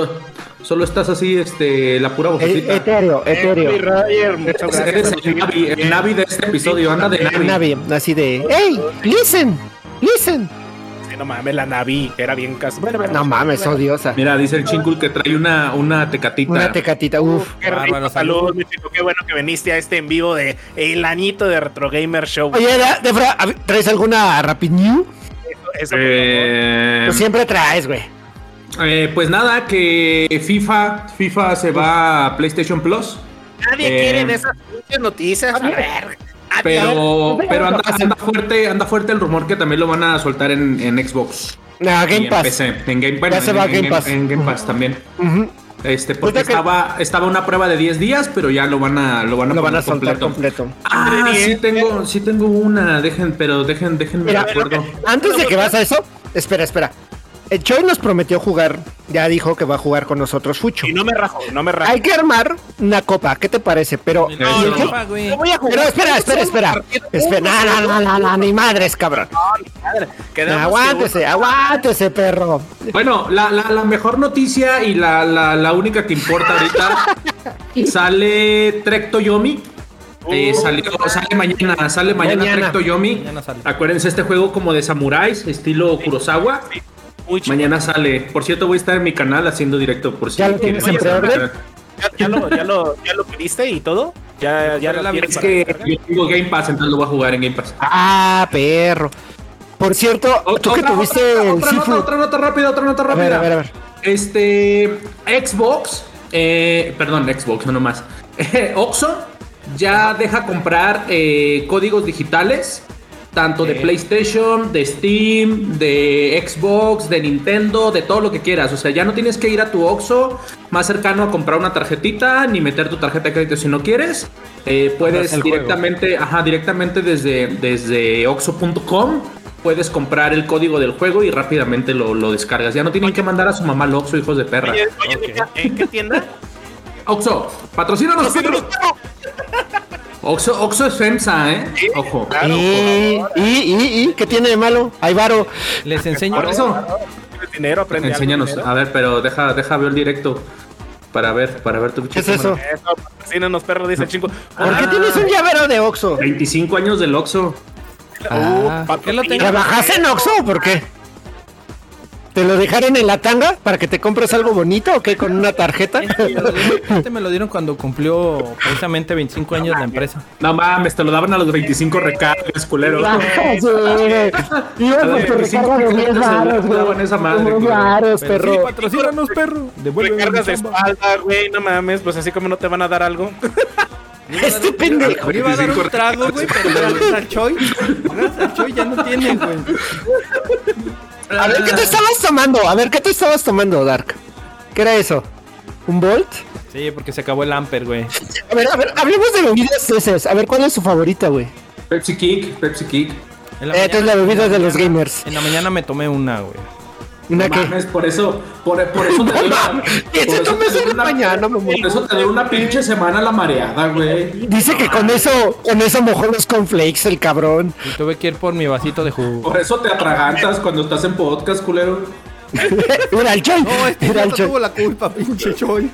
So- Solo estás así, este, la pura Eh, vocecita. etéreo, etéreo. Eres el Navi, el Navi de este episodio, anda de Navi. Navi, así de, hey, listen, listen. No mames, la Navi era bien cas. Bueno, bueno, No mames, odiosa. Mira, dice el Chinkul que trae una, una tecatita. Una tecatita, uff. Qué rico, Bárbaro, salud, salud. mi chico. Qué bueno que viniste a este en vivo de El Añito de Retro Gamer Show. Oye, Defra, ¿traes alguna Rapid New? Eso, por Eh, Pues siempre traes, güey. Eh, pues nada, que FIFA, FIFA se va a PlayStation Plus. Nadie eh, quiere esas noticias. A ver. Pero, pero anda, anda fuerte, anda fuerte el rumor que también lo van a soltar en, en Xbox. No, y Game en Pass. PC. En Game, bueno, Ya se en- va en- Game en- Pass. En Game Pass también. Este, porque Ahorita que- estaba, estaba una prueba de 10 días, pero ya lo van a, lo van a Lo van a soltar completo. Ah, sí tengo, sí tengo una, dejen, pero dejen, déjenme Mira, de acuerdo. Antes de que vas a eso, espera, espera. El Choi nos prometió jugar, ya dijo que va a jugar con nosotros Fucho. Y no me rajo, no me rajo. Hay que armar una copa, ¿qué te parece? Pero, No, no, güey. No voy a jugar. pero espera, espera, espera. Espera, no, no, no, no, no, ni madres, cabrón. Quedamos Aguántese, aguántese, perro. Bueno, la, la, la mejor noticia y la, la, la única que importa ahorita sale Trek Toyomi. Eh, salió, sale mañana, sale mañana, Mañana. Trek Toyomi. Mañana sale. Acuérdense este juego como de samuráis, estilo Kurosawa. Muy Mañana sale. Por cierto, voy a estar en mi canal haciendo directo por si ¿Ya lo tienes en preorden? ¿Ya, ya lo, ya, lo, ¿Ya lo pediste y todo? ¿Ya, ya la- Es para que descargar? yo tengo Game Pass, entonces lo voy a jugar en Game Pass. Ah, perro. Por cierto, tú que tuviste otra, el otra, nota, otra nota rápida, otra nota A rápida. ver, a ver, a ver. Este Xbox, eh, perdón, Xbox, no nomás. Oxxo ya deja comprar eh, códigos digitales, tanto de PlayStation, de Steam, de Xbox, de Nintendo, de todo lo que quieras. O sea, ya no tienes que ir a tu Oxxo más cercano a comprar una tarjetita, ni meter tu tarjeta de crédito si no quieres. Eh, puedes juego. directamente, ajá, directamente desde, desde Oxxo.com puedes comprar el código del juego y rápidamente lo, lo descargas. Ya no tienen que mandar a su mamá al Oxxo, hijos de perra. Oye, ¿en qué tienda? Oxxo, patrocínanos, Oxxo, Oxxo es FEMSA, ¿eh? Ojo. Y, y, y, y, ¿qué tiene de malo? Hay varo. Les enseño. Por eso, ¿Tienes dinero? Aprende enséñanos. dinero. A ver, pero deja, deja ver el directo para ver, para ver tu ¿Qué es eso? Eso, patrocínanos, perro, dice el chingo. ¿Por qué Ah. tienes un llavero de Oxxo? 25 años del Oxxo. Ah, ¿Por qué lo tengo? ¿Trabajaste en Oxxo o por qué? ¿Te lo dejaron en la tanga para que te compres algo bonito o qué? ¿Con una tarjeta? Este me lo dieron cuando cumplió precisamente 25 años la empresa. No mames, te lo daban a los 25 recargas, culero. Ibas A por los tu 25 recarga de 10 recargas varos, se daban güey. esa madre, sí, perro. patrocínanos, perro. Devuélveme Recargas de espalda, güey, no mames, pues así como no te van a dar algo. Este pendejo. Le iba a dar un trago, güey, pero gracias al Choi. Gracias al Choi ya no tiene, güey. A ver, ¿qué te estabas tomando? A ver, ¿qué te estabas tomando, Dark? ¿Qué era eso? ¿Un Bolt? Sí, porque se acabó el Amper, güey. A ver, a ver, hablemos de bebidas esas. A ver, ¿cuál es su favorita, güey? Pepsi Kick, Pepsi Kick. En Esta es la bebida de los gamers. En la mañana me tomé una, güey. ¿Una No qué? mames, por eso, por, por eso te doy una, ¿Qué te por eso te doy en la mañana, mamá? Por eso te doy una pinche semana la mareada, güey. Dice que con eso, con eso mojó los cornflakes, el cabrón. Y tuve que ir por mi vasito de jugo. Por eso te atragantas cuando estás en podcast, culero. Mira el Choy. No, este el Choy. tuvo la culpa, pinche Choi.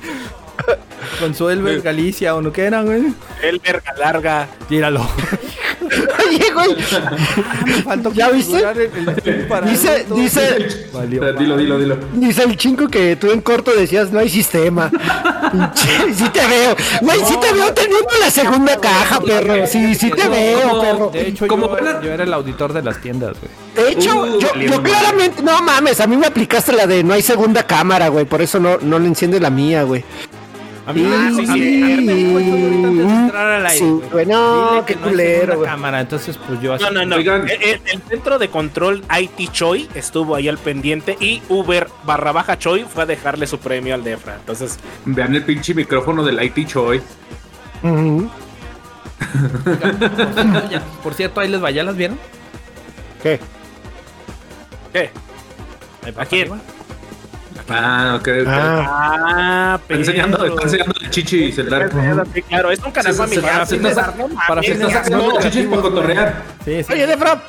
Con su Elber Galicia o no que era, güey. El verga larga. Tíralo. Oye, güey. Me faltó ¿Ya viste? configurar el- el stream para Dice, dice, Valió. Dilo, dilo, dilo. dice el chingo que tú en corto decías no hay sistema. Sí te veo. Güey, sí te veo teniendo la segunda caja, perro. Sí, sí te veo, perro. De hecho, Como yo, plan- yo era el auditor de las tiendas, güey. De hecho, Uh, yo claramente, no mames, a mí me aplicaste la de no hay segunda cámara, güey, por eso no, no le enciende la mía, güey. A mí, Ah, sí, a mí- sí. me dijo ahorita antes de entrar al aire, Sí, güey. güey, no, Dile qué no culero, cámara, entonces pues yo así. No, no, no. Oigan. El, el- centro de control IT Choi estuvo ahí al pendiente y Uber barra baja Choi fue a dejarle su premio al Defra. Entonces, Vean el pinche micrófono del IT Choi. Ya, Por cierto, ahí les va, ¿ya las vieron? ¿Qué? ¿qué? ¿A quién? arriba. Ah, ok. ok. Ah, Está enseñando, está enseñando el chichi celular. Sí, claro, es un canal familiar. sí, César, no para mames, Estás los chichis para cotorrear. Sí, sí. Oye, Defra,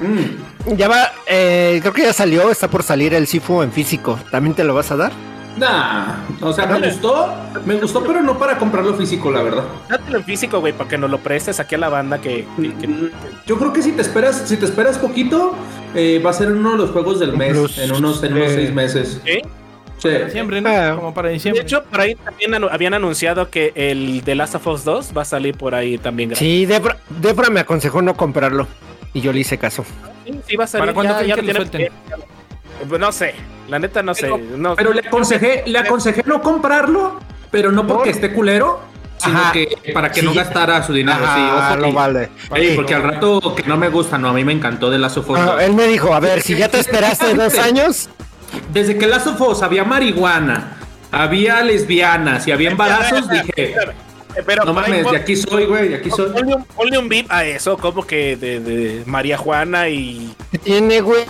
Mm. ya va, eh, creo que ya salió, está por salir el Sifu en físico. ¿También te lo vas a dar? Nah, o sea, me gustó, me gustó, pero no para comprarlo físico, la verdad. Dátelo en físico, güey, para que nos lo prestes aquí a la banda que... que- que- Yo creo que si te esperas, si te esperas poquito, eh, va a ser uno de los juegos del mes, Plus, en unos, en unos eh, seis meses. ¿Sí? Sí. Diciembre, ¿no? Ah. Como para De diciembre. hecho, por ahí también anu- habían anunciado que el The Last of Us 2 va a salir por ahí también. gratis. Sí, Debra, Debra me aconsejó no comprarlo. Y yo le hice caso. Sí, sí va a salir. ¿Para cuándo ya- creen ya que lo? Eh, No sé, la neta no sé. no- Pero le aconsejé, le aconsejé no comprarlo, pero no porque esté culero, sino Ajá. que para que Sí. no gastara su dinero. Ah, sí, ojo lo vale. Ey, porque al rato que no me gusta, no, a mí me encantó de Last of Us Ah, 2. él me dijo, a ver, si ya te esperaste dos años, Desde que Last of Us había marihuana, había lesbianas y había embarazos, dije, Pero no mames, de aquí soy, güey, de aquí soy. Ponle un, ponle un beat a eso, como que de, de María Juana y. ¿qué tiene, güey?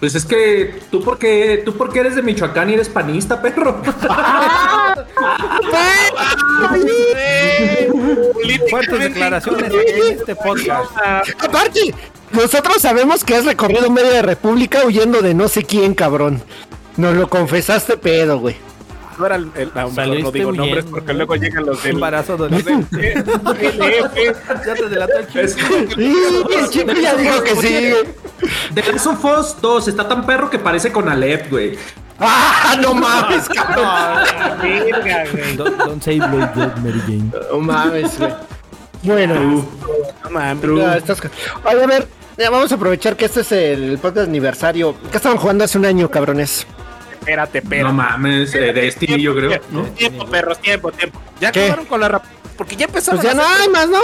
Pues es que tú porque tú porque eres de Michoacán y eres panista, perro. Fuertes declaraciones en este podcast. Aparte, nosotros sabemos que has recorrido media república huyendo de no sé quién, cabrón. Nos lo confesaste pedo, güey. No era el, el- no, mejor no digo nombres huyendo. porque luego llegan los del. Embarazo los del- adolescente. Ya te delató el chico. El chico ya dijo que sí. de Last of Us 2 está tan perro que parece con Alep, güey. ¡Ah, no mames, cabrón! Verga, güey. Don't, don't say Blade Dead, Mary Jane. No mames, güey. Bueno, No mames. ya estás... Oye, a ver, ya vamos a aprovechar que este es el podcast aniversario. ¿Qué estaban jugando hace un año, cabrones? Espérate, espérate. No mames, eh, Destiny yo creo, ¿no? Tiempo, perros, tiempo, tiempo. Ya ¿Qué? acabaron con la rap. Porque ya empezaron. Pues ya a no hay más, ¿no?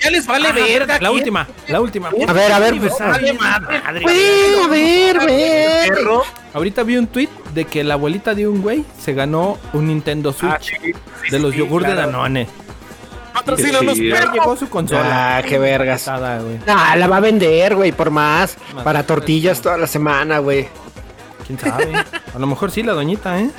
Ya les vale verga. La última, la última. A ver, a ver. Vale madre. Güey, a ver, güey. Perro. Ahorita vi un tweet de que la abuelita de un güey se ganó un Nintendo Switch Ah, sí, sí, de los sí, yogur de claro. Danone. Patrocínanos, Sí, Ya perro. llegó su consola. Ah, qué vergas. Pesada. Ah, la va a vender, güey, por más. Más. Para tortillas toda la semana, güey. ¿Quién sabe? A lo mejor sí la doñita, ¿eh?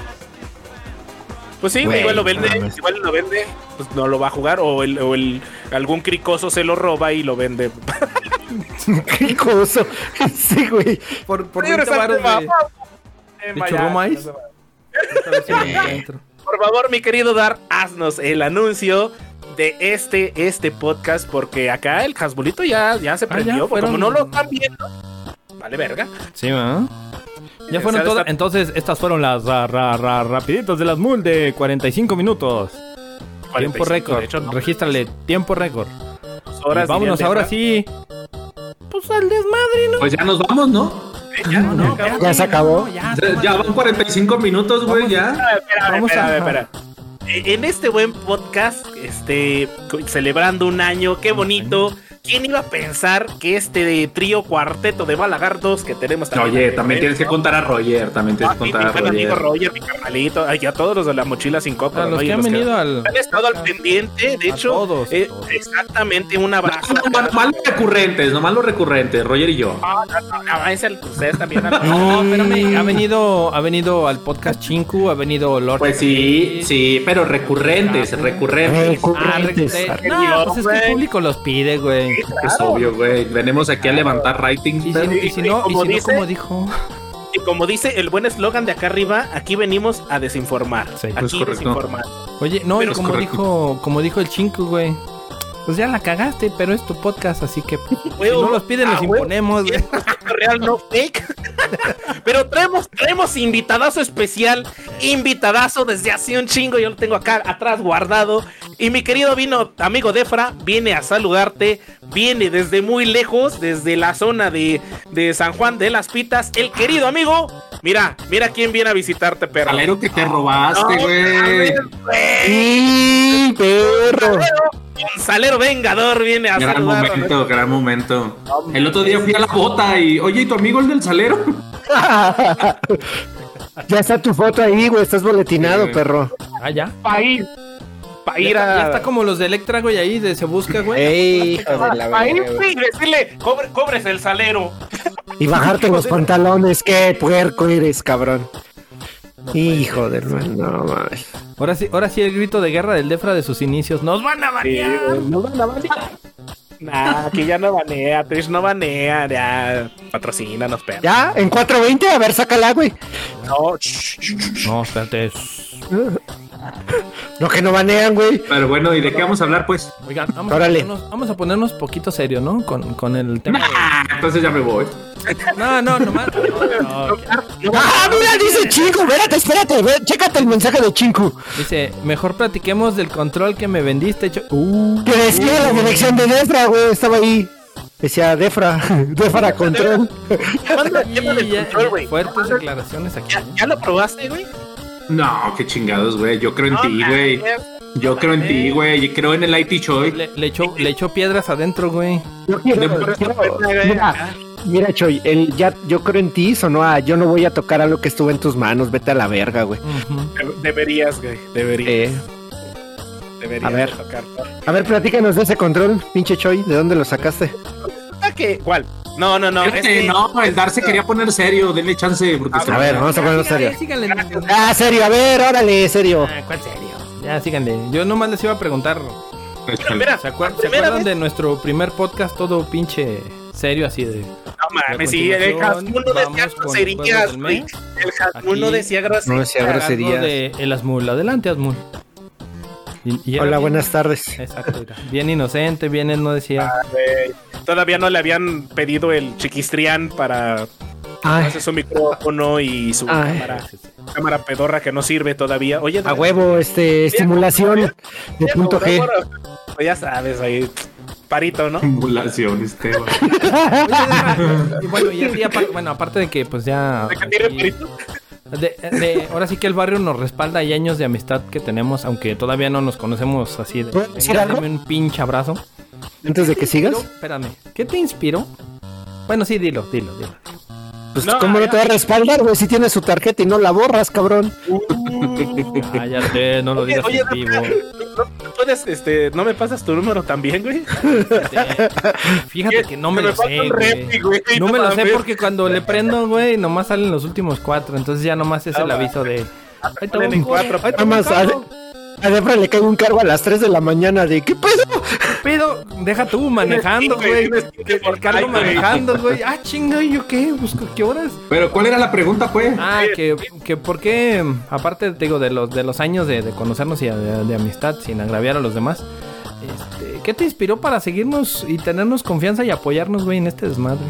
Pues sí, igual lo vende, mames. igual lo vende, pues no lo va a jugar o el, o el algún cricoso se lo roba y lo vende. Cosa. Sí, güey. Por, por Señores, 20 varos al de, tema. de Tema churro ya. maíz. A ver si lo encuentro. Por favor, mi querido Dar, haznos el anuncio de este este podcast porque acá el Hasbulito ya, ya se Ah, ya prendió, porque como no lo están viendo. Vale, verga. Sí, ¿verdad? Ya fueron todas. Entonces, estas fueron las ra, ra, ra- rapiditas de las MUL de 45 minutos. 45, Tiempo récord. de hecho, no. Regístrale tiempo récord. Horas, vámonos ahora sí. Pues al desmadre, ¿no? Pues ya nos vamos, ¿no? Ya, No, ya, no, acabó. Ya se acabó. Ya, Ya, ya van 45 minutos, güey, ya. Espera, espera, Vamos espera, a- espera. Eh, En este buen podcast, este, celebrando un año, qué bonito. ¿Quién iba a pensar que este de trío cuarteto de balagardos que tenemos Oye, también tienes que contar a Roger, también tienes Ah, que contar a buen amigo Roger. Roger, mi carnalito, ay, a todos los de la mochila sin copa. A los que han venido al. han estado al pendiente, de hecho, todos, eh, todos. exactamente un abrazo. No, no, nomás los recurrentes, nomás los recurrentes, Roger y yo. Ah, no, no, no, ustedes también. No, espérame, ha venido, ha venido al podcast Chinku, ha venido Lord. Pues sí, sí, pero recurrentes, recurrentes. Ah, Recurrentes. re- no, pues es que el público los pide, güey. Es obvio, güey. Venimos aquí a levantar ratings. Y si, pero- y si no, y Como si no, dice- como dijo. Y como dice el buen eslogan de acá arriba, aquí venimos a desinformar. Sí, pues aquí correcto. desinformar. Oye, no, y Pero como correcto. dijo, como dijo el Chinku, güey. Pues ya la cagaste, pero es tu podcast, así que pues, si no los piden, Ah, los huevo. imponemos. Real no fake. Pero traemos, traemos invitadazo especial, invitadazo desde hace un chingo, yo lo tengo acá atrás guardado. Y mi querido vino, amigo Defra, viene a saludarte, viene desde muy lejos, desde la zona de, de San Juan de las Pitas. El querido amigo, mira, mira quién viene a visitarte, perro. Salero que te robaste, güey. Sí, perro. Gonzalero Vengador viene a Gran saludar. momento, gran momento. El otro día fui a la bota y, oye, ¿y tu amigo el del salero? ya está tu foto ahí, güey. Estás boletinado, Sí. perro. Ah, ya. Pa' ir, pa' Ya ir está, a... ya está como los de Electra, güey, ahí de se busca, güey. Ey, hijo de la Pa' ir, güey. y decirle, "Cobre- cobres el salero. Y bajarte los pantalones. Qué puerco eres, cabrón. Hijo de no mames. Ahora sí, ahora sí el grito de guerra del Defra de sus inicios. ¡Nos van a banear! no van a banear. Nah, que ya no banea, Twitch no banea, ya patrocínanos, perro. Ya, en 420, a ver, sácala, güey. No, shh, shh, shh. No, espérate. Lo que no banean, güey. Pero bueno, ¿y de qué vamos a hablar, pues? Oigan, vamos, Órale. A, ponernos, vamos a ponernos poquito serio, ¿no? Con, con el tema. de- Ah, entonces ya me voy. No, no, nomás. no, no. ¡Ah, mira! Dice Chinku. Espérate, espérate. ve, chécate el mensaje de Chinku. Dice, mejor platiquemos del control que me vendiste. cho- Uh, Que decía la dirección de Defra, güey. Estaba ahí. Decía Defra. Defra Control. Manda el tema del y ya- control, güey. fuertes declaraciones aquí. ¿Ya, ya lo probaste, güey? No, qué chingados, güey. Yo creo en No, ti, güey. Yo creo en ti, güey. Y creo en el IT Choy. Le, le echó, le echó piedras adentro, güey. Yo quiero- mira, mira, Choy, el ya yo creo en ti sonó a yo no voy a tocar algo que estuvo en tus manos, vete a la verga, güey. Deberías, güey. Deberías. Eh, deberías a ver. tocar. a ver, platícanos de ese control, pinche Choy, ¿de dónde lo sacaste? Ah, que- ¿Cuál? No, no, no. Espérate, es que- no, el Dar se quería poner serio. Denle chance. Porque A ver, vamos a ponernos serio. Síganle, síganle. Ah, serio, a ver, órale, serio. Ah, ¿Cuál serio? Ya, síganle. Yo nomás les iba a preguntar. Échale. Mira, ¿Se, acuer- la ¿se primera acuerdan vez- de nuestro primer podcast todo pinche serio así de... No mames, A sí, el Hasmul no decía groserías. El Hasmul no decía groserías. No decía groserías. de El Asmul. Adelante, Asmul. Y- y era Hola, bien- buenas tardes. Exacto, era bien inocente, bien él no decía... Güey, Todavía no le habían pedido el chiquistrián para Ay, hacer su micrófono y su Ay. cámara, cámara pedorra que no sirve todavía. Oye, a huevo, este, estimulación de punto G. Pues ya sabes, ahí, parito, ¿no? Simulación, Esteban. Oye, bueno, y así, bueno, aparte de que pues ya... ¿De que tiene aquí- parito? De- de- ahora sí que el barrio nos respalda y años de amistad que tenemos, aunque todavía no nos conocemos así de... Dame un pinche abrazo. Antes de que sigas, espérame, ¿qué te inspiró? Bueno, sí, dilo, dilo, dilo. Pues No, cómo no te va a respaldar, güey, si tienes su tarjeta y no la borras, cabrón. Cállate, no lo digas oye, en vivo. ¿no, puedes, este, no me pasas tu número también, güey? Fíjate que no me lo sé, un refi, güey. güey, No me lo sé porque cuando le prendo, güey, nomás salen los últimos cuatro. Entonces ya nomás es Ah, el va. aviso de... Ahí te un cuatro. Ahí te A Debra le cae un cargo a las 3 de la mañana de ¿qué pedo? Pero deja tú manejando, güey. cargo manejando, güey. Ah, chinga, ¿y yo qué? Busco qué horas. Pero, ¿cuál era la pregunta, pues? Ah, que, que por qué, aparte, te digo, de los, de los años de, de conocernos y de, de amistad, sin agraviar a los demás, este, ¿qué te inspiró para seguirnos y tenernos confianza y apoyarnos, güey, en este desmadre?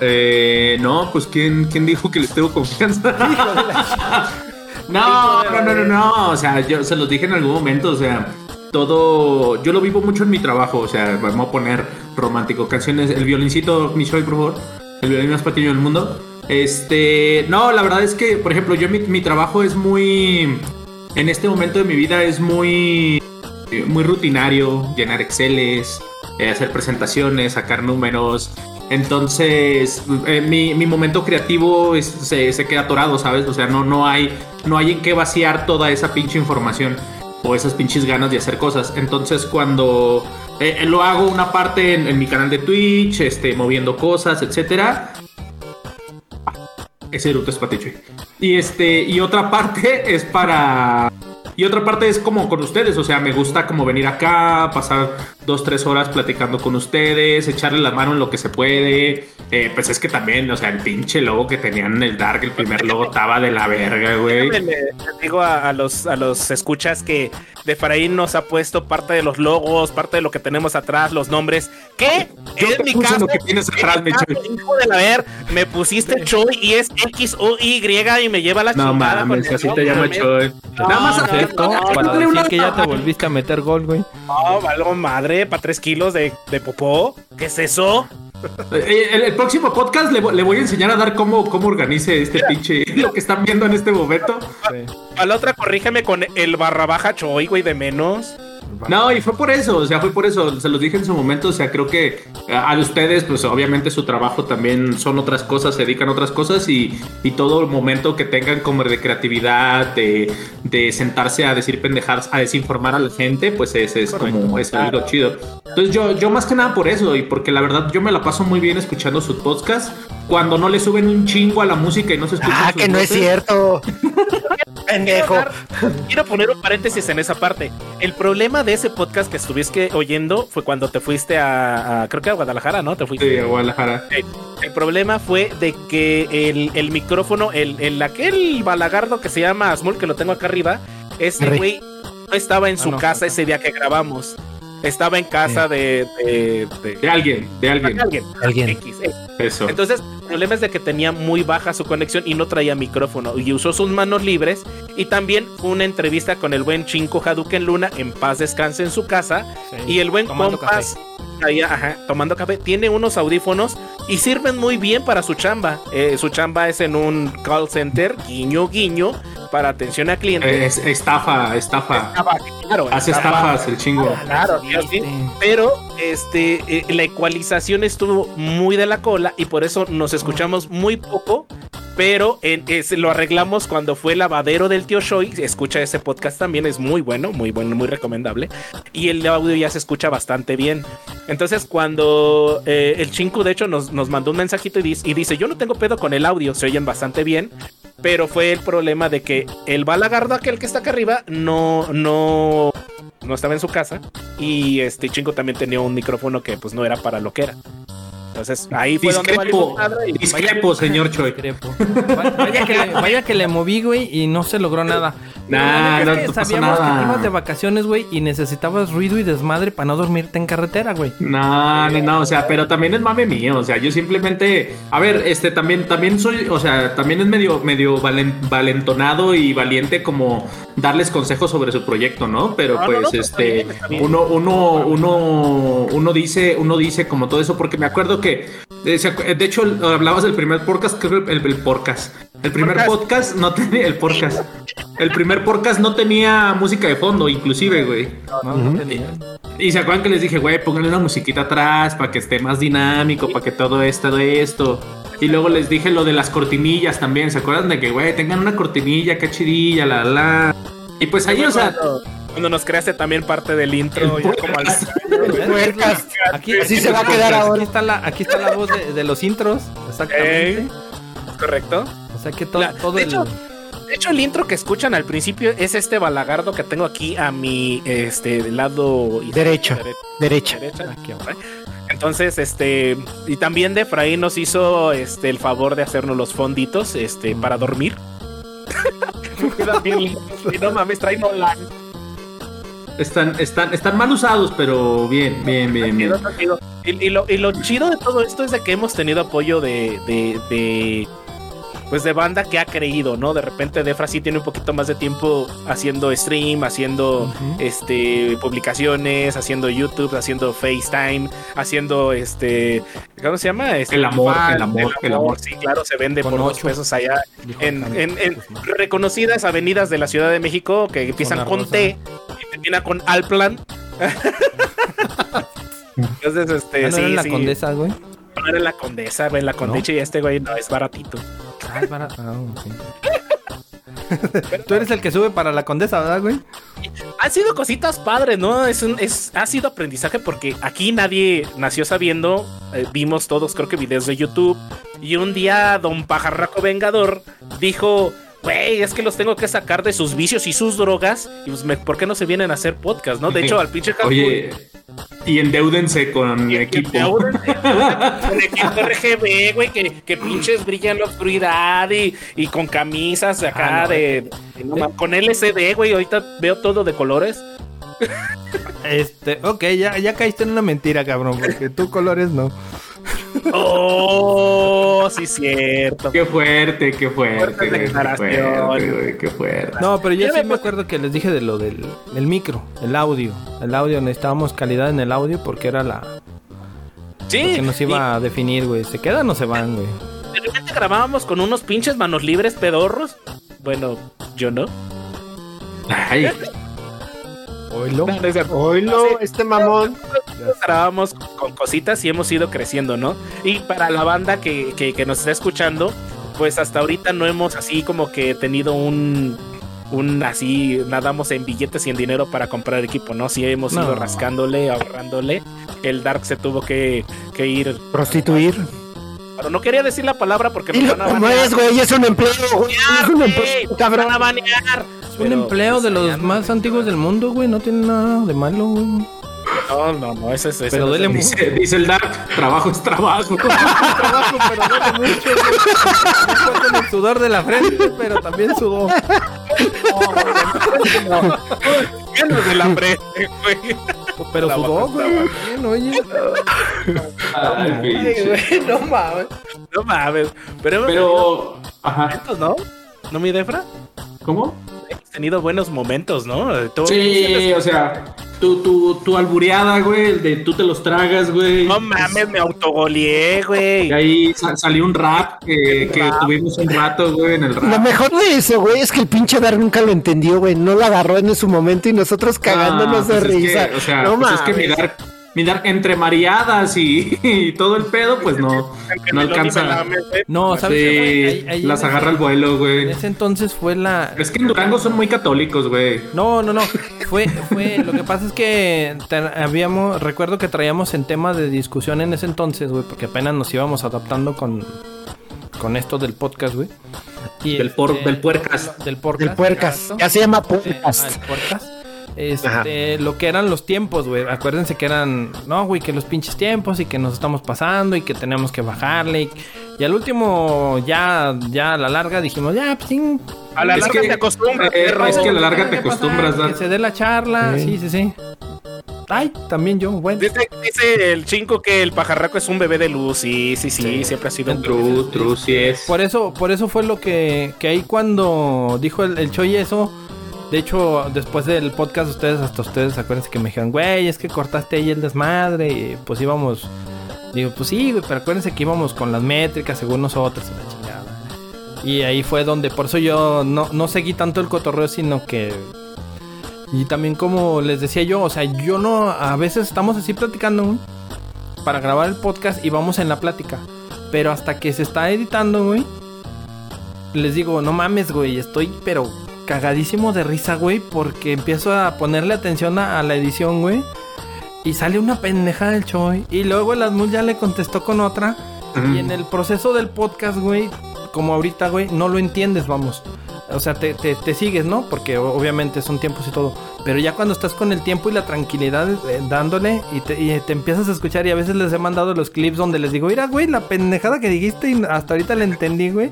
Eh, no, pues ¿quién, quién dijo que les tengo confianza? no, no, no, no, no. O sea, yo se los dije en algún momento. O sea, todo. Yo lo vivo mucho en mi trabajo. O sea, vamos a poner romántico. Canciones. El violincito, Michoy, por favor. El violín más pequeño del mundo. Este. No, la verdad es que, por ejemplo, yo mi, mi trabajo es muy. En este momento de mi vida es muy. eh, Muy rutinario. Llenar Exceles. eh, hacer presentaciones, sacar números. Entonces, eh, mi, mi momento creativo se, se queda atorado, ¿sabes? O sea, no, no, hay, no hay en qué vaciar toda esa pinche información o esas pinches ganas de hacer cosas. Entonces, cuando eh, eh, lo hago una parte en, mi canal de Twitch, este, moviendo cosas, etcétera. Ese eructo es paticho. Y este, y otra parte es para. Y otra parte es como con ustedes, o sea, me gusta como venir acá, pasar dos, tres horas platicando con ustedes, echarle la mano en lo que se puede. Eh, pues es que también, o sea, el pinche logo que tenían en el Dark, el primer logo estaba de la verga, güey. Le, le digo a, a los, a los escuchas que Defraín nos ha puesto parte de los logos, parte de lo que tenemos atrás, los nombres. ¿Qué? Yo en te mi puse caso, lo que tienes en atrás, mi mi caso, Chuy. hijo de la ver, me pusiste Choy y es X O Y y me lleva la No chingada. mames, así te llama Choy. Nada más Para decir una- que ya te volviste a meter gol, güey. No, valgo madre, para tres kilos de, de popó. ¿Qué es eso? Eh, El, el próximo podcast le, le voy a enseñar a dar cómo, cómo organice este pinche lo que están viendo en este momento. A la otra, corrígeme con el barra baja Choy, güey, de menos. No, y fue por eso, o sea, fue por eso, se los dije en su momento, o sea, creo que a a ustedes, pues obviamente su trabajo también son otras cosas, se dedican a otras cosas y, y todo el momento que tengan como de creatividad, de, de sentarse a decir pendejadas, a desinformar a la gente, pues es, es como, es algo chido. Entonces yo, yo más que nada por eso, y porque la verdad yo me la paso muy bien escuchando sus podcasts, cuando no le suben un chingo a la música y no se escuchan Ah, que no es cierto. Pendejo. Quiero, dar- quiero poner un paréntesis en esa parte. El problema de ese podcast que estuviste oyendo fue cuando te fuiste a, a- creo que a Guadalajara, ¿no? Te fuiste. Sí, a Guadalajara. El problema fue de que el, el micrófono, el, el aquel balagardo que se llama Asmul, que lo tengo acá arriba, ese Arre. güey no estaba en su Ah, no. casa ese día que grabamos. Estaba en casa de, de, de- De alguien, de alguien. alguien. Alguien. X, X. Eso. Entonces, el problema es de que tenía muy baja su conexión y no traía micrófono y usó sus manos libres. Y también fue una entrevista con el buen Chinko Hadouken Luna, en paz descanse en su casa. Y el buen Tomando compas, ahí, ajá, tomando café, tiene unos audífonos y sirven muy bien para su chamba. Eh, su chamba es en un call center, guiño, guiño, para atención a clientes. Es, estafa, estafa. Claro, Hace estafas el chingo. Claro, sí, sí. Pero este eh, la ecualización estuvo muy de la cola y por eso nos escuchamos muy poco. Pero en- lo arreglamos cuando fue el lavadero del tío Shoy. Escucha ese podcast también, es muy bueno, muy bueno, muy recomendable. Y el audio ya se escucha bastante bien. Entonces, cuando eh, el Chinku, de hecho, nos, nos mandó un mensajito y dice, y dice: Yo no tengo pedo con el audio, se oyen bastante bien. Pero fue el problema de que el balagardo, aquel que está acá arriba, no, no, no estaba en su casa. Y este Chingo también tenía un micrófono que pues no era para lo que era. Entonces ahí fue donde Discrepo, y- discrepo, señor Choi. Discrepo. Vaya que, le, vaya que le moví, güey, y no se logró nada. Nah, no que pasa sabíamos que nada. ibas de vacaciones, güey, y necesitabas ruido y desmadre para no dormirte en carretera, güey. No, no, no, o sea, pero también es mame mío, o sea, yo simplemente, a ver, este, también, también soy, o sea, también es medio, medio valen- valentonado y valiente como darles consejos sobre su proyecto, ¿no? Pero No, no, pues, no, pues, este, uno, uno, uno, uno dice, uno dice como todo eso, porque me acuerdo que, eh, de hecho, hablabas del primer podcast, creo que el, el podcast, el primer podcast no tenía, el podcast, el primer podcast no tenía música de fondo, inclusive, güey. No, no tenía. Y se acuerdan que les dije, güey, pónganle una musiquita atrás para que esté más dinámico, para que todo esto, todo esto. Y luego les dije lo de las cortinillas también. ¿Se acuerdan de que, güey, tengan una cortinilla, qué chidilla, la, la? Y pues ahí, o sea, cuando, nos creaste también parte del intro, ya como al- Puercas. Aquí, Así se va a quedar aquí ahora. Está la, aquí está la voz de, de los intros, exactamente. Correcto. O sea que todo, La- todo de el... hecho, De hecho, el intro que escuchan al principio es este balagardo que tengo aquí a mi este lado Derecho. dere- Derecha. derecha. Aquí abajo. Entonces, este, y también de Efraín nos hizo este el favor de hacernos los fonditos, este, para dormir. Y no mames, trae Nolan. Están, están, están mal usados, pero bien, bien, bien, bien. Y, lo, y lo chido de todo esto es de que hemos tenido apoyo de, pues de banda que ha creído, ¿no? De repente Defra sí tiene un poquito más de tiempo haciendo stream, haciendo este publicaciones, haciendo YouTube, haciendo FaceTime, haciendo este ¿cómo se llama? Este, El amor, fan, el amor, el amor. Sí, claro, se vende Con por dos ocho. pesos allá en, Jaime. en- en Pues, no. reconocidas avenidas de la Ciudad de México que empiezan con. T y termina con Alplan. Entonces, este, Ah, ¿no sí, era en la sí. condesa, güey? No era la condesa, güey, la condesa y este güey no es baratito. Ah, es barato. Ah, ok. Tú eres el que sube para la condesa, ¿verdad, güey? Han sido cositas padres, ¿no? Es un, es, ha sido aprendizaje porque aquí nadie nació sabiendo. eh, vimos todos, creo que videos de YouTube. Y un día Don Pajarraco Vengador dijo. Güey, es que los tengo que sacar de sus vicios y sus drogas. Y pues, me- ¿por qué no se vienen a hacer podcast, no? De hecho, al pinche Japón- Oye, y endeudense con mi equipo. Con equipo RGB, güey, que, que pinches brillan la oscuridad y, y con camisas acá Ah, no, de, no mames, Con LCD, güey, ahorita veo todo de colores. Este, ok, ya, ya caíste en una mentira, cabrón, porque tú colores no. Oh, sí, cierto. Qué fuerte, qué fuerte. Qué fuerte, güey, qué fuerte. No, pero yo sí me acuerdo que les dije de lo del, del micro, el audio. El audio, necesitábamos calidad en el audio porque era la Sí, que nos iba a definir, güey. ¿Se quedan o se van, güey? de repente grabábamos con unos pinches manos libres pedorros. Bueno, yo no. Ay, Oilo. Oilo, este mamón. Nosotros grabamos con cositas y hemos ido creciendo, ¿no? Y para la banda que, que, que nos está escuchando, pues hasta ahorita no hemos así como que tenido un, un así, nadamos en billetes y en dinero para comprar equipo, ¿no? Sí hemos No. ido rascándole, ahorrándole. El Dark se tuvo que, que ir Prostituir. Pero no quería decir la palabra porque me van a banear. es, güey, es un empleo, güey. Es un empleo, cabrón. van a banear. Es un empleo de los más antiguos del mundo, güey. No tiene nada de malo, güey. No, no, no, ese es ese Pero no es duele el- mucho. Dice, dice el Dark, trabajo es trabajo. trabajo, pero duele mucho. No con el sudor de la frente, pero también sudó. Menos del hambre, güey. Pero sudó, güey. Bien, oye. Ay, no mames. No mames. Pero, Pero, ajá, ¿no? ¿No, mi Defra? ¿cómo? Hemos tenido buenos momentos, ¿no? Tú- Sí, o sea, tu, tu, tu albureada, güey, el de tú te los tragas, güey. No mames, me autogoleé, güey. Y ahí sa- salió un rap que, que tuvimos un rato, güey, en el Lo rap. mejor de eso, güey, es que el pinche Dar nunca lo entendió, güey. No lo agarró en su momento y nosotros cagándonos Ah, de pues es que, risa. o sea, no pues es que mames. mirar, mirar entre mareadas y, y todo el pedo, pues no, no alcanza. No, ¿sabes? Sí, Ahí- ahí las en agarra el vuelo, En güey. ese entonces fue la. Es que en Durango son muy católicos, güey. No, no, no. Fue, fue. Lo que pasa es que te- habíamos. Recuerdo que traíamos en tema de discusión en ese entonces, güey, porque apenas nos íbamos adaptando con. Con esto del podcast, güey. Y Del por- del puercas. Del podcast. El puercas. exacto. Ya se llama Eh, ah, el podcast. Este, lo que eran los tiempos, güey. Acuérdense que eran, no, güey, que los pinches tiempos y que nos estamos pasando y que tenemos que bajarle. Y, y al último, ya, ya a la larga dijimos, ya, pues sí. A la Es larga que- te acostumbras, eh, perro. es que a la larga ¿qué te acostumbras. Que se dé la charla, sí, sí, sí. Ay, también yo, bueno. Dice, dice el chinco que el pajarraco es un bebé de luz. Sí, sí, sí, siempre ha sido un True, true, sí es. Por eso, por eso fue lo que, que ahí cuando dijo el, el Choy eso. De hecho, después del podcast, ustedes, hasta ustedes, acuérdense que me dijeron, güey, es que cortaste ahí el desmadre. Y pues íbamos. Digo, pues sí, güey, pero acuérdense que íbamos con las métricas según nosotros la chingada. Y ahí fue donde, por eso yo no, no seguí tanto el cotorreo, sino que. Y también, como les decía yo, o sea, yo no. A veces estamos así platicando, güey, para grabar el podcast y vamos en la plática. Pero hasta que se está editando, güey. Les digo, no mames, güey. Estoy, pero cagadísimo de risa, güey. Porque empiezo a ponerle atención a, a la edición, güey. Y sale una pendeja del Choy. Y luego el Asmul ya le contestó con otra. Y en el proceso del podcast, güey. Como ahorita, güey, no lo entiendes, vamos. O sea, te, te- te sigues, ¿no? Porque obviamente son tiempos y todo. Pero ya cuando estás con el tiempo y la tranquilidad eh, dándole y te, y te empiezas a escuchar y a veces les he mandado los clips donde les digo, mira, güey, la pendejada que dijiste y hasta ahorita la entendí, güey.